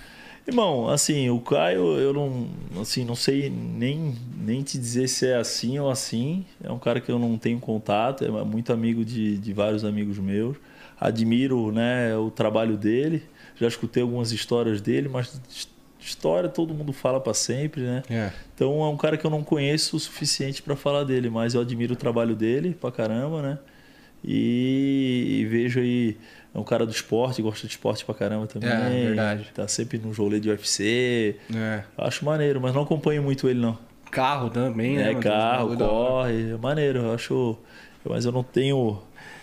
Irmão, assim, o Caio, eu não, assim, não sei nem, nem te dizer se é assim ou assim. É um cara que eu não tenho contato, é muito amigo de, de vários amigos meus. Admiro, né, o trabalho dele. Já escutei algumas histórias dele, mas história todo mundo fala para sempre, né? É. Então é um cara que eu não conheço o suficiente para falar dele, mas eu admiro o trabalho dele pra caramba, né? E, e vejo aí, é um cara do esporte, gosta de esporte pra caramba também. É, verdade. Tá sempre no rolê de UFC. É. Acho maneiro, mas não acompanho muito ele não. Carro também, né? É, carro, hora. corre, é maneiro, eu acho. Mas eu não tenho,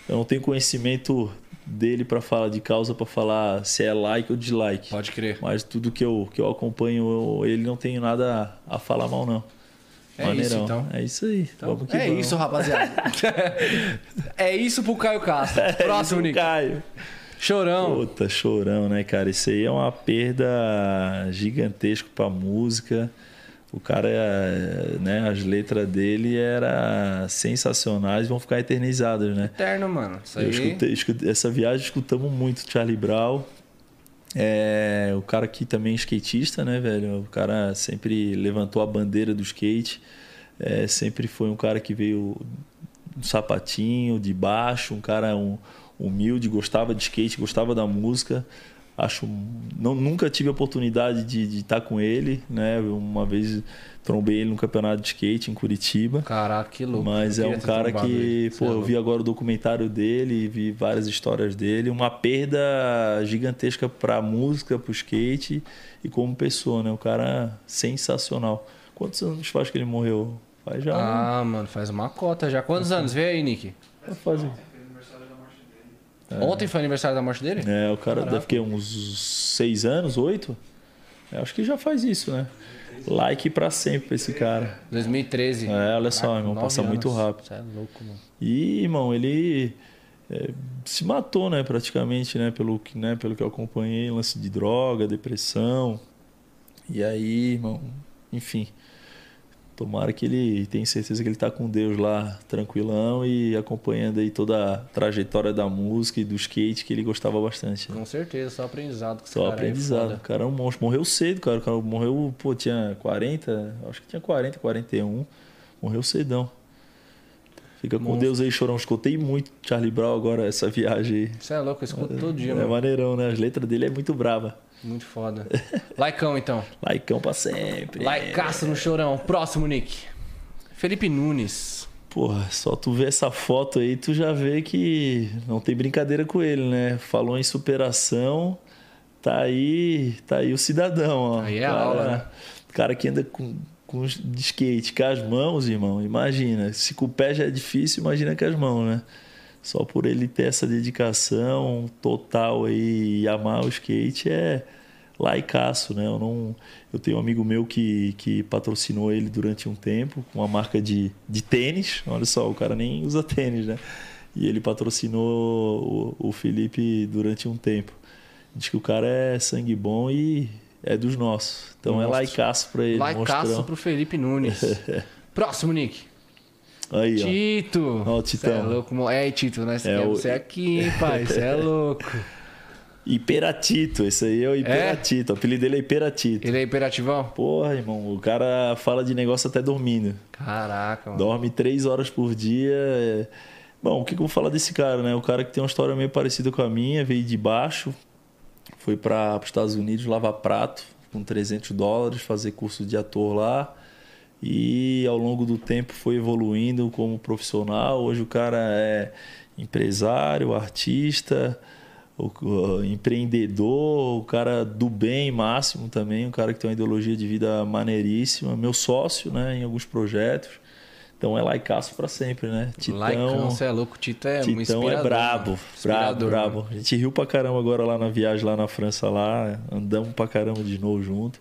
eu não tenho conhecimento dele para falar de causa para falar se é like ou dislike. Pode crer. Mas tudo que eu, que eu acompanho, eu- ele não tenho nada a, falar mal, não. É isso, então. É isso aí. que é vamos. isso, rapaziada. é isso pro Caio Castro. É Próximo, isso, Nick. Caio. Chorão. Puta, chorão, né, cara? Isso aí é uma perda gigantesca pra música. O cara, é, né, as letras dele eram sensacionais, vão ficar eternizadas, né? Eterno, mano. Isso Eu aí. escutei, escutei- essa viagem escutamos muito Charlie Brown. É, o cara aqui também é skatista, né, velho? O cara sempre levantou a bandeira do skate. É, sempre foi um cara que veio um sapatinho, de baixo, um cara um, humilde, gostava de skate, gostava da música. Acho, não, nunca tive a oportunidade de, de estar com ele, né? Uma vez trombei ele no campeonato de skate em Curitiba. Caraca, que louco. Mas é um cara que, ele. pô, é eu louco. vi agora o documentário dele, vi várias histórias dele, uma perda gigantesca pra música, pro skate e como pessoa, né? Um cara sensacional. Quantos anos faz que ele morreu? Faz já. Ah, mano, faz uma cota já. Quantos anos? Vê aí, Nick. né? Faz... Ontem foi aniversário da morte dele? É, o cara deve ter uns seis anos, oito. É, acho que já faz isso, né? Like pra sempre pra esse cara. 2013. É, olha só, irmão, nove passa muito anos. rápido. Você é louco, mano. E, irmão, ele é, se matou, né, praticamente, né, pelo que, né, pelo que eu acompanhei, lance de droga, depressão. E aí, irmão, enfim. Tomara que ele tenha certeza que ele tá com Deus lá, tranquilão e acompanhando aí toda a trajetória da música e do skate que ele gostava bastante. Né? Com certeza, só aprendizado. com Só cara aí, aprendizado. O cara é um monstro. Morreu cedo, cara. O cara morreu, pô, tinha 40, acho que tinha 40, 41. Morreu cedão. Fica com Monstro. Deus aí, chorão. Escutei muito Charlie Brown agora, essa viagem aí. Você é louco, eu escuto todo dia, é mano. maneirão, né? As letras dele é muito brava. Muito foda. Laicão, então. Laicão pra sempre. Laicaço no chorão. Próximo, Nick. Felipe Nunes. Porra, só tu ver essa foto aí, tu já vê que não tem brincadeira com ele, né? Falou em superação, tá aí, tá aí o cidadão, ó. Aí é cara, aula, né? Cara que anda com, com de skate com as mãos, irmão, imagina. Se com o pé já é difícil, imagina com as mãos, né? Só por ele ter essa dedicação total aí e amar o skate é laicaço, né? Eu, não, eu tenho um amigo meu que, que patrocinou ele durante um tempo com uma marca de, de tênis. Olha só, o cara nem usa tênis, né? E ele patrocinou o, o Felipe durante um tempo. Diz que o cara é sangue bom e é dos nossos. Então é Monstro. laicaço pra ele. Laicaço monstrão. pro Felipe Nunes. Próximo, Nick. Aí, ó. Tito. Ó, Cê Titão. É louco, É, Tito, nós É queremos o- você aqui, hein, pai. Você é louco. Hiperatito, esse aí é o Hiperatito. O apelido dele é Hiperatito. Ele é imperativão? Porra, irmão, o cara fala de negócio até dormindo. Caraca, mano. Dorme três horas por dia. é- Bom, o que que eu vou falar desse cara, né? O cara que tem uma história meio parecida com a minha, veio de baixo, foi para os Estados Unidos lavar prato com 300 dólares, fazer curso de ator lá. E ao longo do tempo foi evoluindo como profissional. Hoje o cara é empresário, artista, empreendedor, o cara do bem máximo também, um cara que tem uma ideologia de vida maneiríssima, meu sócio, né, em alguns projetos. Então é laicaço pra sempre, né? Titão, Laicão, você é louco. Tito é Titão é brabo, mano. brabo, brabo. mano. A gente riu pra caramba agora lá na viagem lá na França lá, andamos pra caramba de novo junto.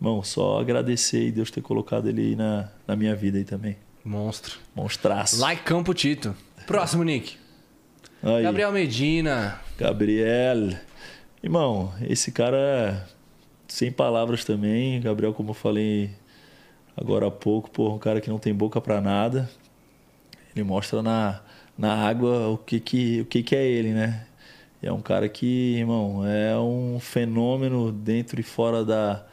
Irmão, só agradecer e Deus ter colocado ele aí na, na minha vida aí também. Monstro. Monstraço. Laicão pro Tito. Próximo, Nick. Aí, Gabriel Medina. Gabriel. Irmão, esse cara sem palavras também. Gabriel, como eu falei agora há pouco, pô, um cara que não tem boca pra nada. Ele mostra na, na água o que que, o que que é ele, né? E é um cara que, irmão, é um fenômeno dentro e fora da,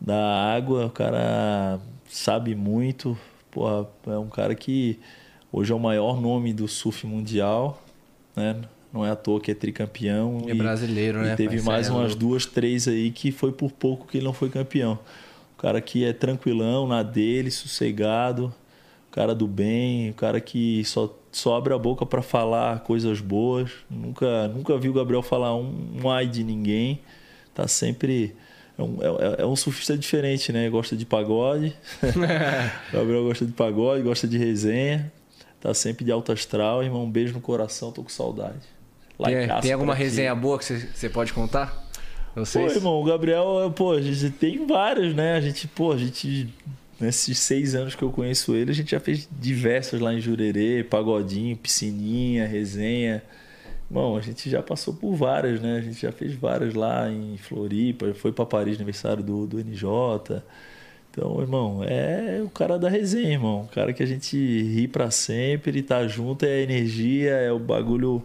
da água. O cara sabe muito. Porra, é um cara que hoje é o maior nome do surf mundial, né? Não é à toa que é tricampeão. É brasileiro, e né, teve mais é umas duas, três aí que foi por pouco que ele não foi campeão. O cara que é tranquilão na dele, sossegado, o cara do bem, o cara que só, só abre a boca para falar coisas boas. Nunca, nunca vi o Gabriel falar um, um ai de ninguém. Tá sempre. É um, é, é um surfista diferente, né? Gosta de pagode. o Gabriel gosta de pagode, gosta de resenha. Tá sempre de alto astral, irmão. Um beijo no coração, tô com saudade. Tem, Laicaço tem alguma resenha boa que você- pode contar? Pô, Vocês? irmão, o Gabriel, pô, a gente tem vários, né? A gente, pô, a gente. Nesses seis anos que eu conheço ele, a gente já fez diversos lá em Jurerê, pagodinho, piscininha, resenha. Bom, a gente já passou por várias, né? A gente já fez várias lá em Floripa, foi pra Paris aniversário do, do NJ. Então, irmão, é o cara da resenha, irmão. O cara que a gente ri pra sempre, tá junto, é energia, é o bagulho,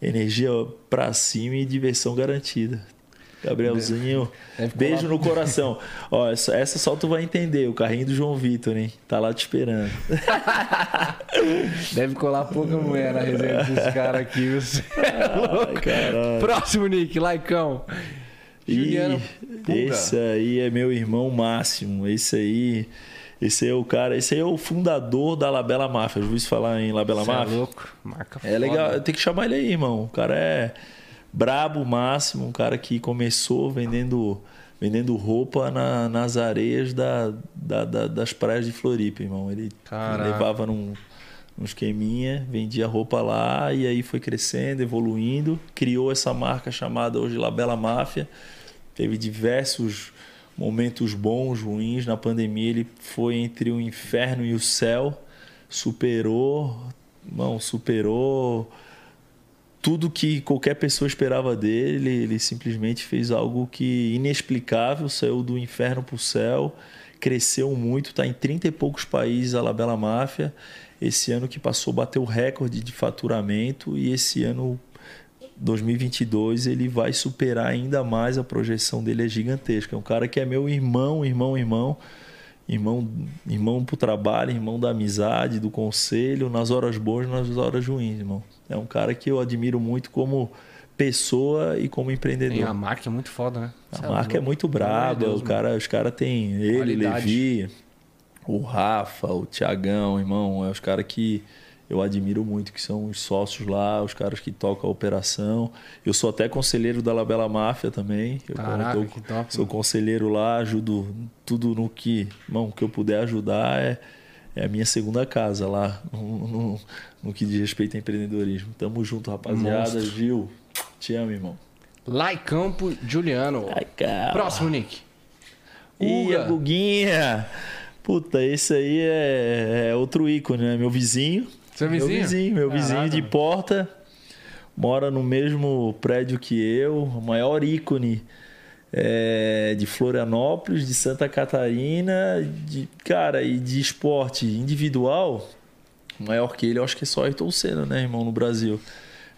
energia pra cima e diversão garantida. Gabrielzinho, beijo no coração. Ó, essa, só tu vai entender, o carrinho do João Vitor, hein? Tá lá te esperando. Deve colar pouca mulher na resenha desse cara aqui. viu? Cê é louco. Ai. Próximo, Nick. Laicão. Juliano esse aí é meu irmão máximo. Esse aí, esse aí é o cara, esse aí é o fundador da Labela Máfia. Ouviu isso falar em Labela Cê é Máfia? louco. Marca É legal, foda. tem que chamar ele aí, irmão. O cara é brabo máximo, um cara que começou vendendo vendendo roupa na- nas areias da, da- da- das praias de Floripa, irmão. Ele Caraca. levava num, num esqueminha, vendia roupa lá e aí foi crescendo, evoluindo, criou essa marca chamada hoje Labela Máfia. Teve diversos momentos bons, ruins. Na pandemia ele foi entre o inferno e o céu, superou, não, superou tudo que qualquer pessoa esperava dele. Ele simplesmente fez algo que inexplicável, saiu do inferno para o céu, cresceu muito, está em 30 e poucos países a Labela Máfia. Esse ano que passou bateu o recorde de faturamento e esse ano 2022 ele vai superar ainda mais a projeção dele é gigantesca. É um cara que é meu irmão, irmão, irmão, irmão, irmão pro trabalho, irmão da amizade, do conselho, nas horas boas, e nas horas ruins, irmão. É um cara que eu admiro muito como pessoa e como empreendedor. a marca é muito foda, né? A marca é muito braba, Deus, o cara, os caras têm ele, Qualidade. Levi, o Rafa, o Tiagão, irmão, é os caras que eu admiro muito, que são os sócios lá, os caras que tocam a operação. Eu sou até conselheiro da Labela Máfia também. Eu Caraca, tô- top, sou mano. conselheiro lá, ajudo tudo no que, irmão, que eu puder ajudar é, é a minha segunda casa lá, no, no- no que diz respeito a empreendedorismo. Tamo junto, rapaziada. Monstro. Gil, te amo, irmão. Laicão pro Juliano. Ai. Próximo, Nick. Ih, a Guguinha. Puta, esse aí é, é outro ícone, né? Meu vizinho. Seu vizinho? Meu vizinho, meu Caraca, vizinho de porta. Mora no mesmo prédio que eu. O maior ícone é, de Florianópolis, de Santa Catarina. De, cara, e de esporte individual, maior que ele, eu acho que é só Ayrton Senna, né, irmão, no Brasil.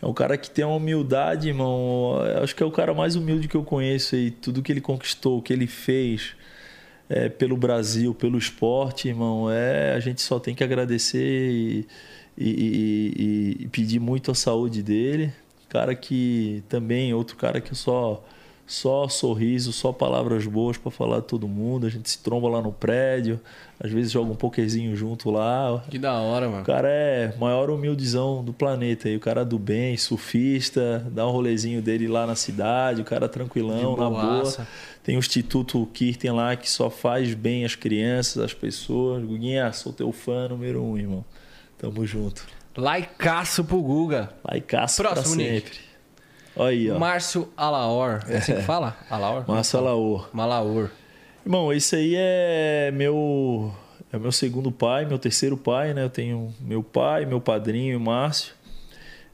É um cara que tem uma humildade, irmão. Eu Acho que é o cara mais humilde que eu conheço aí. Tudo que ele conquistou, o que ele fez é, pelo Brasil, pelo esporte, irmão, é a gente só tem que agradecer e, e- e- e pedir muito a saúde dele. Cara que também, outro cara que só só sorriso, só palavras boas para falar de todo mundo. A gente se tromba lá no prédio, às vezes joga um pokerzinho junto lá. Que da hora, O mano. cara é maior humildizão do planeta. E o cara do bem, surfista, dá um rolezinho dele lá na cidade, o cara tranquilão, De na boa. Tem o Instituto Kirten lá que só faz bem as crianças, as pessoas. Guguinha, sou teu fã número um, irmão. Tamo junto. Laicaço pro Guga. Laicaço pra Próximo, Nick. sempre. Aí, ó. Márcio Alaor. É assim que fala? Alaor? Márcio Alaor. Malaor. Irmão, esse aí é meu é meu segundo pai, meu terceiro pai, né? Eu tenho meu pai, meu padrinho, Márcio.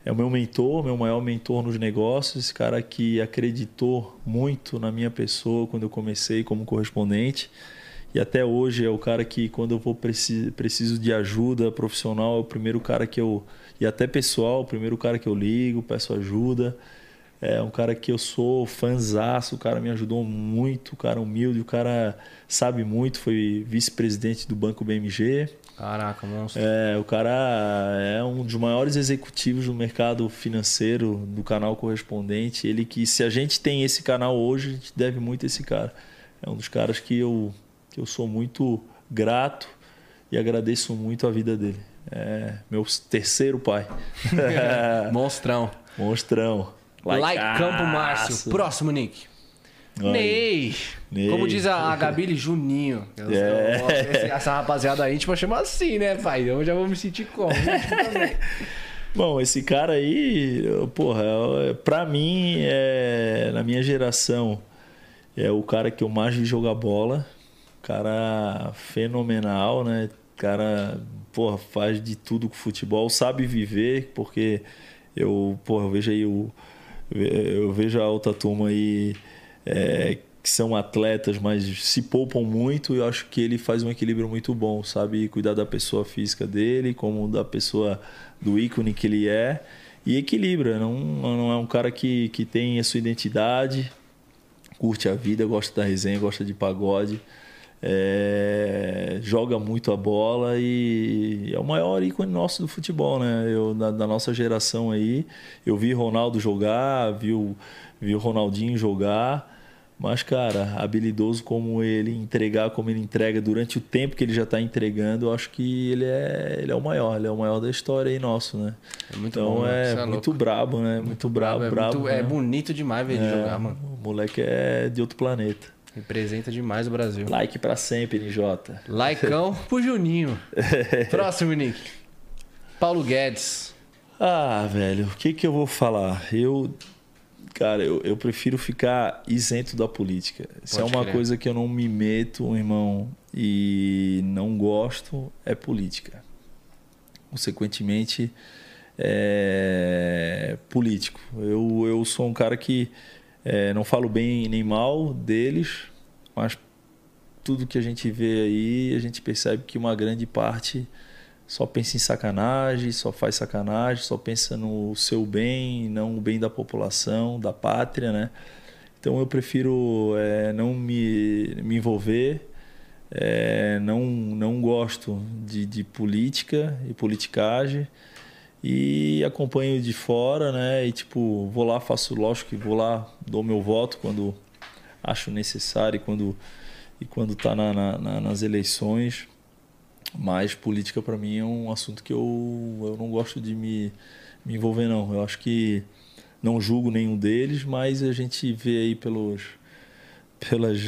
É o meu mentor, meu maior mentor nos negócios, esse cara que acreditou muito na minha pessoa quando eu comecei como correspondente. E até hoje é o cara que, quando eu vou preciso, preciso de ajuda profissional, é o primeiro cara que eu. E até pessoal, o primeiro cara que eu ligo, peço ajuda. É um cara que eu sou fanzaço, o cara me ajudou muito, o cara humilde, o cara sabe muito, foi vice-presidente do Banco BMG. Caraca, monstro. É, o cara é um dos maiores executivos do mercado financeiro do canal correspondente. Ele que, se a gente tem esse canal hoje, a gente deve muito a esse cara. É um dos caras que eu, que eu sou muito grato e agradeço muito a vida dele. É meu terceiro pai. Monstrão. Monstrão. Laicampo Laicaço. Márcio. Próximo, Nick. Ney. Ney. Como diz a, a Gabi, Juninho. Eu- É. eu- esse- essa rapaziada aí, a gente vai chamar assim, né, pai? Eu já vou me sentir como? Bom, esse cara aí, eu- porra, pra mim, é, na minha geração, é o cara que eu mais vi jogar bola. Cara fenomenal, né? Cara, porra, faz de tudo com futebol, sabe viver, porque eu, porra, eu vejo aí o. Eu vejo a outra turma aí é, que são atletas, mas se poupam muito. Eu acho que ele faz um equilíbrio muito bom, sabe? Cuidar da pessoa física dele, como da pessoa do ícone que ele é. E equilibra, não, não é um cara que, que tem a sua identidade, curte a vida, gosta da resenha, gosta de pagode, é, joga muito a bola e é o maior ícone nosso do futebol, né? Eu, da, da nossa geração aí, eu vi Ronaldo jogar, vi o, vi o Ronaldinho jogar, mas, cara, habilidoso como ele entregar, como ele entrega durante o tempo que ele já está entregando, eu acho que ele é, ele é o maior, ele é o maior da história aí nosso, né? É muito então bom, mano. é, é muito brabo, né? Muito, brabo, é, brabo. muito- é né? bonito demais ver ele É, jogar, mano. O moleque é de outro planeta. Representa demais o Brasil. Like pra sempre, NJ. Laicão pro Juninho. Próximo, Nick. Paulo Guedes. Ah, velho, o que que eu vou falar? Eu, cara, eu, eu prefiro ficar isento da política. Se é uma crer. coisa que eu não me meto, irmão, e não gosto, é política. Consequentemente, é político. Eu, eu sou um cara que é, não falo bem nem mal deles, mas tudo que a gente vê aí, a gente percebe que uma grande parte só pensa em sacanagem, só faz sacanagem, só pensa no seu bem, não o bem da população, da pátria, né? Então eu prefiro é, não me, me envolver, é, não, não gosto de, de política e politicagem e acompanho de fora, né? E tipo, vou lá, faço, lógico que vou lá, dou meu voto quando acho necessário e quando, e quando tá na, na- na- nas eleições. Mas política para mim é um assunto que eu, eu não gosto de me, me envolver, não. Eu acho que não julgo nenhum deles, mas a gente vê aí pelos, pelas,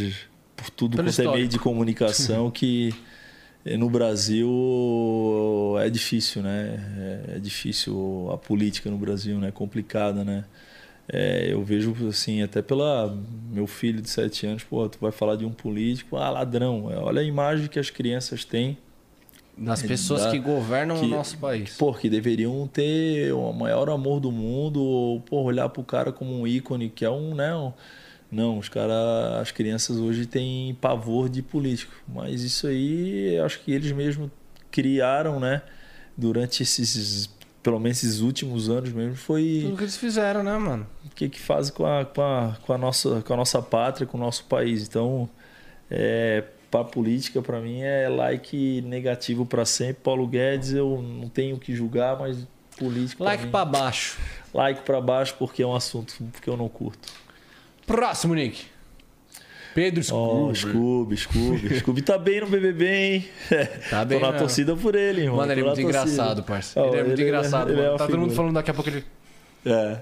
por tudo Pelo quanto é meio de comunicação que no Brasil é difícil, né? É- É difícil a política no Brasil, né? É complicada, né? É, eu vejo assim, até pela meu filho de 7 anos, pô, tu vai falar de um político, ah, ladrão. É, Olha a imagem que as crianças têm Das pessoas dá- que governam que- o nosso país. Pô, que deveriam ter o maior amor do mundo, ou pô, olhar pro cara como um ícone, que é um, né? um- não, os cara, as crianças hoje têm pavor de político, mas isso aí eu acho que eles mesmos criaram, né? Durante esses, pelo menos esses últimos anos mesmo, foi Tudo que eles fizeram, né, mano? o que que faz com a, com a, com a, nossa, com a nossa pátria, com o nosso país. Então, é, para política, para mim, é like negativo para sempre. Paulo Guedes, eu não tenho o que julgar, mas político. Like pra baixo. like para baixo, porque é um assunto que eu não curto. Próximo, Nick. Pedro Scooby. Scooby, Scooby. Scooby tá bem no BBB, hein? Tá bem, Tô na torcida por ele, irmão. Mano, ele é muito torcida. engraçado, parceiro. Ele é muito engraçado, ele é mano. uma Tá todo mundo figura. falando daqui a pouco ele. É.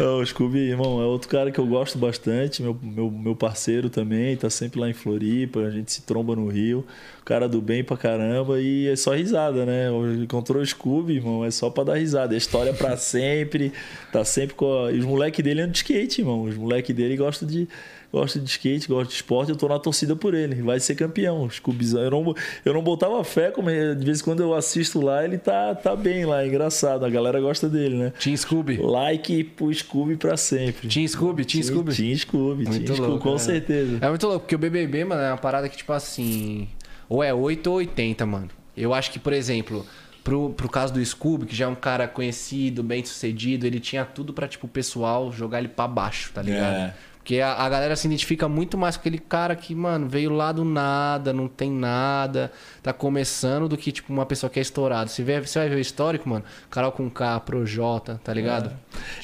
O Scooby, irmão, é outro cara que eu gosto bastante. Meu, meu, meu parceiro também, tá sempre lá em Floripa. A gente se tromba no Rio. Cara do bem pra caramba. E é só risada, né? Encontrou o Scooby, irmão, é só pra dar risada. É história pra sempre. Tá sempre com. A... E os moleques dele andam de skate, irmão. Os moleques dele gostam de. Gosta de skate, gosta de esporte, eu tô na torcida por ele. Vai ser campeão. O Scoobyzão. Eu não, eu não botava fé, como é- de vez em quando eu assisto lá, ele tá, tá bem lá, é engraçado. A galera gosta dele, né? Team Scooby. Like pro Scooby pra sempre. Team Scooby, Team Scooby. Team Scooby, Team Scooby, louco, com né? certeza. É muito louco, porque o BBB, mano, é uma parada que, tipo assim. Ou é 8 ou 80, mano. Eu acho que, por exemplo, pro, pro caso do Scooby, que já é um cara conhecido, bem sucedido, ele tinha tudo pra, tipo, o pessoal jogar ele pra baixo, tá ligado? É. Porque a, a galera se identifica muito mais com aquele cara que, mano, veio lá do nada, não tem nada, tá começando, do que, tipo, uma pessoa que é estourada. Se vê, você vai ver o histórico, mano, Carol com K, Projota, tá ligado?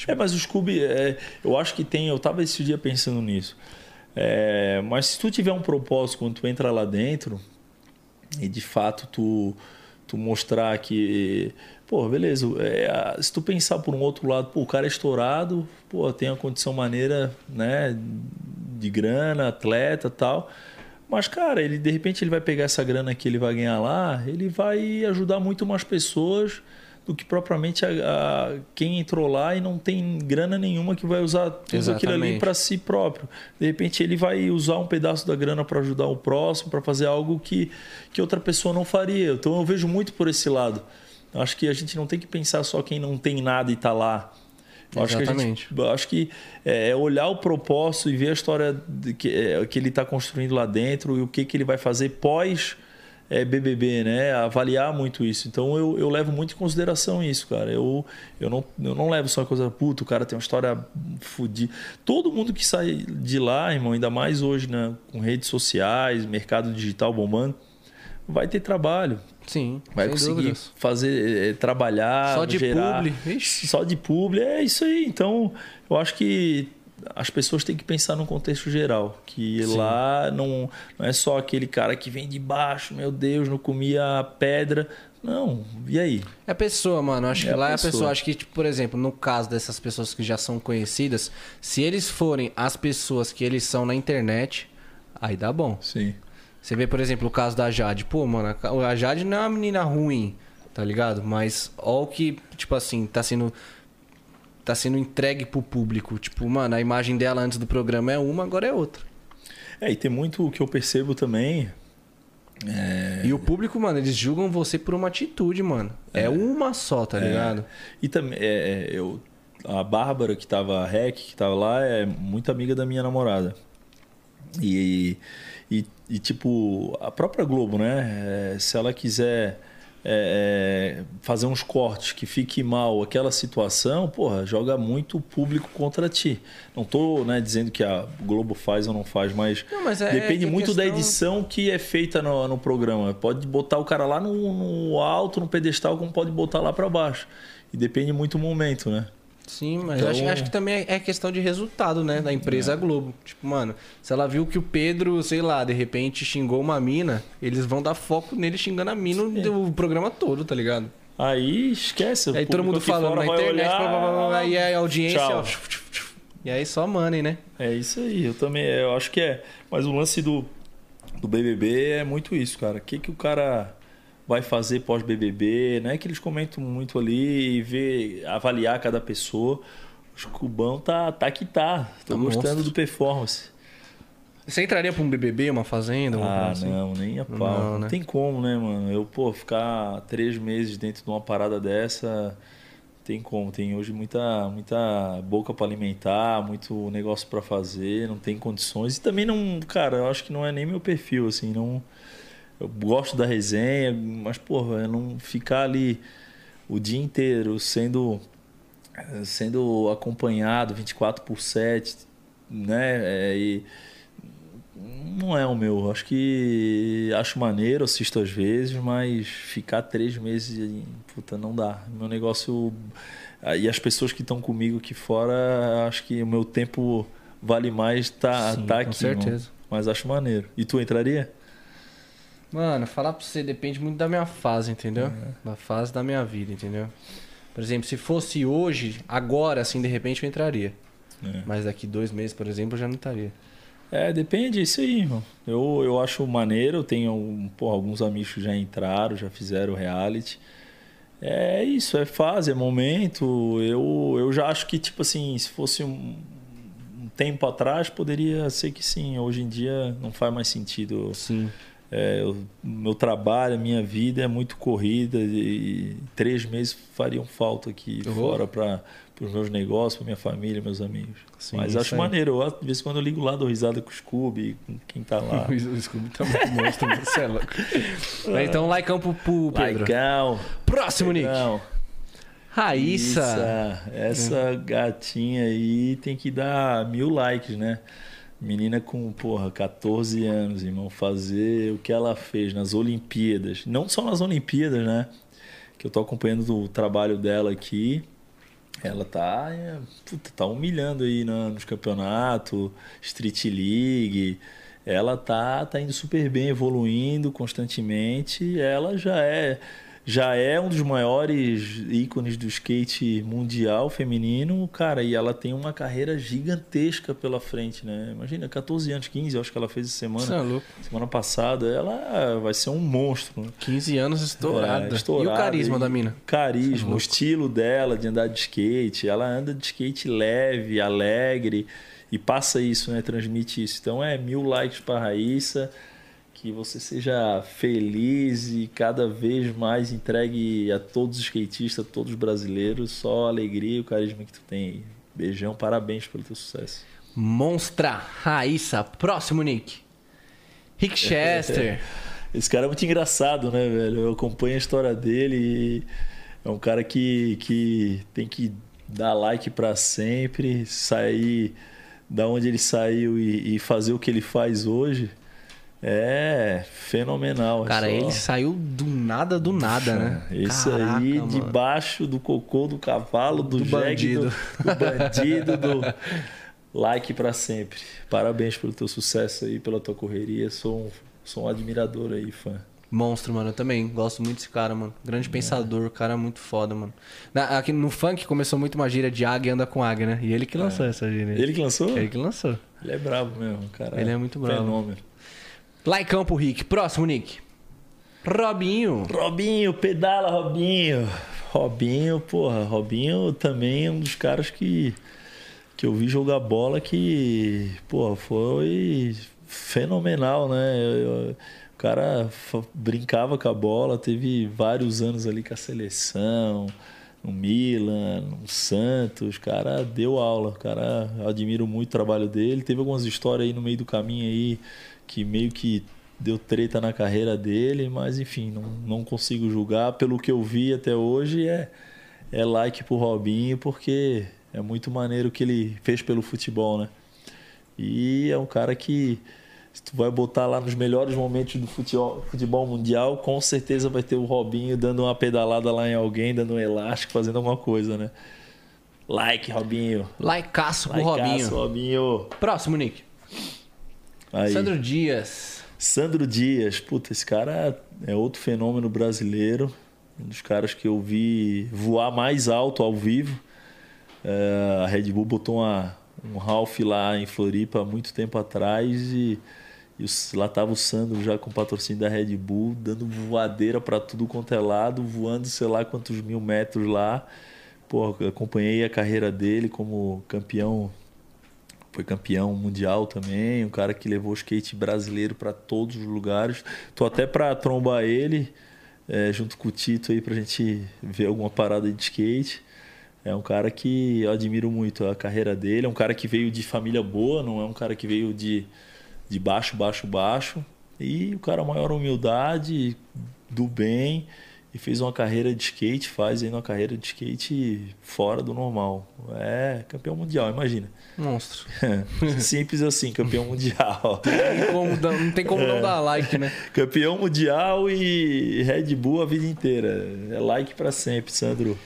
É, mas o Scooby, é, eu acho que tem. Eu tava esse dia pensando nisso. É, mas se tu tiver um propósito quando tu entra lá dentro e de fato tu, tu mostrar que. Pô, beleza. é, se tu pensar por um outro lado, pô, o cara é estourado, pô, tem uma condição maneira, né? De grana, atleta tal. Mas, cara, ele de repente ele vai pegar essa grana que ele vai ganhar lá, ele vai ajudar muito mais pessoas do que propriamente a, a- quem entrou lá e não tem grana nenhuma que vai usar tudo aquilo ali Exatamente. para si próprio. De repente ele vai usar um pedaço da grana para ajudar o próximo, para fazer algo que, que outra pessoa não faria. Então eu vejo muito por esse lado. Eu Acho que a gente não tem que pensar só quem não tem nada e tá lá. Eu acho que, a gente- Exatamente. acho que é olhar o propósito e ver a história que, é, que ele está construindo lá dentro e o que, que ele vai fazer pós é, BBB, né? Avaliar muito isso. Então eu, eu levo muito em consideração isso, cara. Eu, eu, não, eu não levo só a coisa, puta, o cara tem uma história fodida. Todo mundo que sai de lá, irmão, ainda mais hoje né, com redes sociais, mercado digital bombando, vai ter trabalho. Sim, Vai conseguir dúvidas. fazer, eh, trabalhar, Só de gerar, publi, ixi. só de publi, é isso aí. Então, eu acho que as pessoas têm que pensar no contexto geral, que lá não, não é só aquele cara que vem de baixo, meu Deus, não comia pedra. Não, e aí? É a pessoa, mano. Acho É que lá é a pessoa. pessoa. Acho que, tipo, por exemplo, no caso dessas pessoas que já são conhecidas, se eles forem as pessoas que eles são na internet, aí dá bom. Sim. Você vê, por exemplo, o caso da Jade. Pô, mano, a Jade não é uma menina ruim, tá ligado? Mas ó o que, tipo assim, tá sendo. Tá sendo entregue pro público. Tipo, mano, a imagem dela antes do programa é uma, agora é outra. É, e tem muito o que eu percebo também. É, E o público, mano, eles julgam você por uma atitude, mano. É, uma só, tá ligado? E também, é, é, eu, a Bárbara, que tava, a Rec, que tava lá, é muito amiga da minha namorada. E, e, e, tipo, a própria Globo, né? É, se ela quiser é, é, fazer uns cortes que fique mal aquela situação, porra, joga muito o público contra ti. Não tô né, dizendo que a Globo faz ou não faz, mas, Não, mas é- depende é muito da questão- edição que é feita no, no programa. Pode botar o cara lá no, no alto, no pedestal, como pode botar lá para baixo. E depende muito do momento, né? Sim, mas Então- eu acho, acho que também é questão de resultado, né? Da empresa Globo. Tipo, mano, se ela viu que o Pedro, sei lá, de repente xingou uma mina, eles vão dar foco nele xingando a mina o programa todo, tá ligado? Aí esquece. aí todo mundo falando na internet, olhar, blá, blá, blá, blá, e a audiência, ó. E aí só money, né? É isso aí, eu também eu acho que é. Mas o lance do, do BBB é muito isso, cara. O que, que o cara vai fazer pós-BBB? Não é que eles comentam muito ali e vê, avaliar cada pessoa. O Cubão tá, tá que tá. Tô Tá gostando do performance. Você entraria pra um BBB, uma fazenda, Ah, assim? não, nem a pau. Não, Não, né? tem como, né, mano? Eu, pô, ficar três meses dentro de uma parada dessa, tem como. Tem hoje muita, muita boca pra alimentar, muito negócio pra fazer, não tem condições. E também não, cara, eu acho que não é nem meu perfil, assim, não. Eu gosto da resenha, mas, porra, eu não ficar ali o dia inteiro sendo sendo acompanhado 24 por 7, né? É, e Não é o meu. Acho que acho maneiro, assisto às vezes, mas ficar três meses, puta, não dá. Meu negócio. E as pessoas que estão comigo aqui fora, acho que o meu tempo vale mais tá, Sim, tá com aqui. certeza. mano. Mas acho maneiro. E tu entraria? Mano, falar pra você depende muito da minha fase, entendeu? É. Da fase da minha vida, entendeu? Por exemplo, se fosse hoje, agora, assim, de repente eu entraria. É. Mas daqui dois meses, por exemplo, eu já não estaria. É, depende, é isso aí, irmão. Eu, eu acho maneiro, eu tenho alguns amigos que já entraram, já fizeram reality. É isso, é fase, é momento. Eu, eu já acho que, tipo assim, se fosse um, um tempo atrás, poderia ser que sim. Hoje em dia não faz mais sentido. Sim. É, o meu trabalho, a minha vida é muito corrida e três meses fariam falta aqui Oh. fora para os meus negócios, para minha família, meus amigos. Sim, Mas acho aí. maneiro. Eu, de vez em quando eu ligo lá, dou risada com o Scooby, com quem tá lá. O Scooby tá muito monstro, você é louco. Então, like pro, pro Pedro. Legal. Próximo, Nick. Legal. Raíssa. Essa, essa gatinha aí tem que dar mil likes, né? Menina com, porra, 14 anos, irmão, fazer o que ela fez nas Olimpíadas. Não só nas Olimpíadas, né? Que eu tô acompanhando o trabalho dela aqui. Ela tá, é, puta, tá humilhando aí na- nos campeonatos, Street League. Ela tá, tá indo super bem, evoluindo constantemente. Ela já é já é um dos maiores ícones do skate mundial feminino, cara, e ela tem uma carreira gigantesca pela frente, né? Imagina, 14 anos, 15, eu acho que ela fez essa Você é semana, louco. semana passada, ela vai ser um monstro, né? 15 anos estourada. É, estourada. E o carisma da mina? Carisma, louco. o estilo dela de andar de skate. Ela anda de skate leve, alegre e passa isso, né? Transmite isso. Então é mil likes para Raíssa. Que você seja feliz e cada vez mais entregue a todos os skatistas, a todos os brasileiros, só a alegria e o carisma que tu tem. Beijão, parabéns pelo teu sucesso. Monstra. Raíssa. Próximo, Nick. Rick Chester. Esse cara é muito engraçado, né, velho? Eu acompanho a história dele e é um cara que, que tem que dar like pra sempre, sair da onde ele saiu e, e fazer o que ele faz hoje. É fenomenal. é Cara, ele saiu do nada, do nada, né? Isso Caraca, aí, mano. debaixo do cocô do cavalo, do, Do jegue, bandido. Do, do bandido, do like pra sempre. Parabéns pelo teu sucesso aí, pela tua correria. Sou um, sou um admirador aí, fã. Monstro, mano. Eu também gosto muito desse cara, mano. Grande pensador, cara é muito foda, mano. Na- aqui no funk começou muito uma gíria de águia anda com águia, né? E ele que lançou essa gíria. Ele que lançou? Ele que lançou. Ele é brabo mesmo, cara. Ele é muito brabo. Fenômeno. Laicão pro Rick. Próximo, Nick. Robinho. Robinho, pedala, Robinho. Robinho, porra, Robinho também é um dos caras que, que eu vi jogar bola que, porra, foi fenomenal, né? Eu- eu- o cara brincava com a bola, teve vários anos ali com a seleção, no Milan, no Santos, cara deu aula, cara, admiro muito o trabalho dele. Teve algumas histórias aí no meio do caminho aí que meio que deu treta na carreira dele, mas enfim, não, não consigo julgar. Pelo que eu vi até hoje, é, é like pro Robinho, porque é muito maneiro o que ele fez pelo futebol, né? E é um cara que, se tu vai botar lá nos melhores momentos do futebol, futebol mundial, com certeza vai ter o Robinho dando uma pedalada lá em alguém, dando um elástico, fazendo alguma coisa, né? Like, Robinho. Laicaço pro Likeaço, Robinho. Robinho. Próximo, Nick. Aí. Sandro Dias. Sandro Dias, puta, esse cara é outro fenômeno brasileiro, um dos caras que eu vi voar mais alto ao vivo. É, a Red Bull botou uma, um Ralph lá em Floripa há muito tempo atrás e, e lá tava o Sandro já com patrocínio da Red Bull, dando voadeira para tudo quanto é lado, voando sei lá quantos mil metros lá. Pô, acompanhei a carreira dele como campeão foi campeão mundial também, um cara que levou o skate brasileiro para todos os lugares. Tô até para trombar ele é, junto com o Tito aí pra gente ver alguma parada de skate. É um cara que eu admiro muito a carreira dele, é um cara que veio de família boa, não é um cara que veio de, de baixo, baixo, baixo. E o cara maior humildade, do bem e fez uma carreira de skate, faz ainda uma carreira de skate fora do normal. É campeão mundial, imagina. Monstro. Simples assim, campeão mundial. Não tem como não dar like, né? campeão mundial e Red Bull a vida inteira. É like pra sempre, Sandro.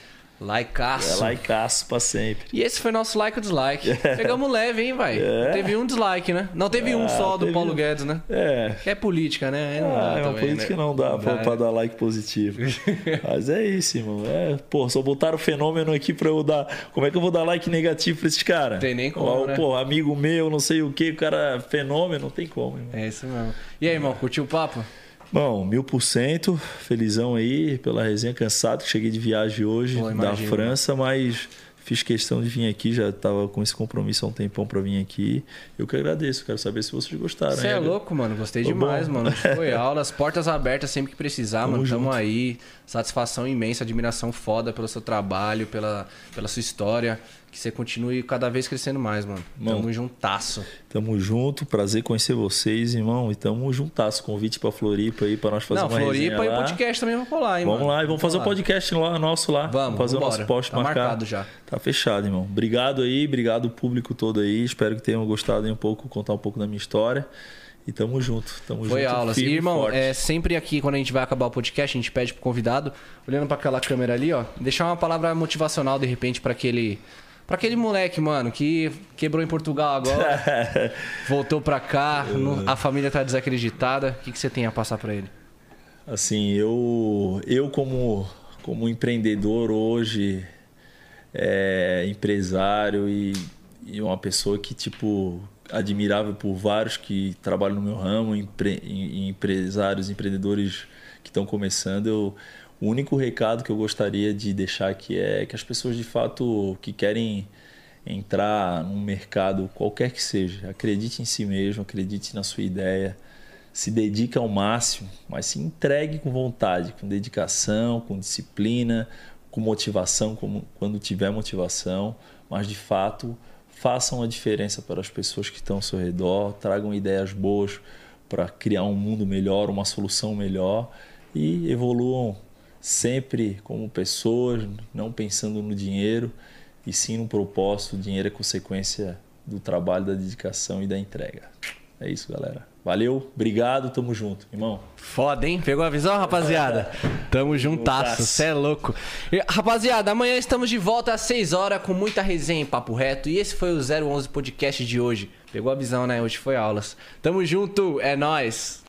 É Likeaço. likeaço pra sempre. E esse foi nosso like ou dislike. Pegamos leve, hein, vai. É. Teve um dislike, né? Não teve um Ah, só do Paulo um. Guedes, né? É, é política, né? Aí não Ah, dá é uma também, política né? não dá pra, dá, pra né? dar like positivo. Mas é isso, irmão. É, pô, só botaram fenômeno aqui pra eu dar. Como é que eu vou dar like negativo pra esses caras? Tem nem como, Ó, né? Pô, amigo meu, não sei o que, o cara fenômeno, não tem como, irmão. É isso mesmo. E aí, irmão, curtiu o papo? Bom, mil por cento, felizão aí pela resenha, cansado que cheguei de viagem hoje Pô, da. França, mas fiz questão de vir aqui, já tava com esse compromisso há um tempão pra vir aqui. Eu que agradeço, quero saber se vocês gostaram. Você é louco, mano. Gostei Foi demais, bom. mano. Foi aula, as portas abertas sempre que precisar, Tamo mano. Tamo junto. aí. Satisfação imensa, admiração foda pelo seu trabalho, pela, pela sua história. Que você continue cada vez crescendo mais, mano. Bom. Tamo juntasso. Tamo junto, prazer conhecer vocês, irmão. E tamo juntasso. Convite pra Floripa aí pra nós fazer Não, uma Floripa resenha e o podcast também vai colar, hein, Vamos mano. lá e vamos fazer o lá. podcast lá, nosso lá. Vamos, fazer vambora. o nosso post Tá marcado. marcado já. Tá fechado, irmão. Obrigado aí, obrigado público todo aí. Espero que tenham gostado aí um pouco, contar um pouco da minha história. E tamo junto, tamo Foi junto. aulas. E, firme irmão, forte. é sempre aqui, quando a gente vai acabar o podcast, a gente pede pro convidado, olhando pra aquela câmera ali, ó, deixar uma palavra motivacional, de repente, pra aquele. Pra aquele moleque, mano, que quebrou em Portugal agora, voltou pra cá, no- a família tá desacreditada. O que, que você tem a passar pra ele? Assim, eu, eu como, como empreendedor hoje, é, empresário e, e uma pessoa que, tipo, admirável por vários que trabalham no meu ramo, empre, em- em empresários, empreendedores que estão começando, eu, o único recado que eu gostaria de deixar aqui é que as pessoas, de fato, que querem entrar num mercado qualquer que seja, acredite em si mesmo, acredite na sua ideia, se dedique ao máximo, mas se entregue com vontade, com dedicação, com disciplina, com motivação, quando tiver motivação, mas de fato façam a diferença para as pessoas que estão ao seu redor, tragam ideias boas para criar um mundo melhor, uma solução melhor e evoluam sempre como pessoas, não pensando no dinheiro e sim no propósito. O dinheiro é consequência do trabalho, da dedicação e da entrega. É isso, galera. Valeu, obrigado, tamo junto, irmão. Foda, hein? Pegou a visão, rapaziada? Tamo juntasso, cê é louco. Rapaziada, amanhã estamos de volta às 6 horas com muita resenha em papo reto. E esse foi o 011 Podcast de hoje. Pegou a visão, né? Hoje foi aulas. Tamo junto, é nóis.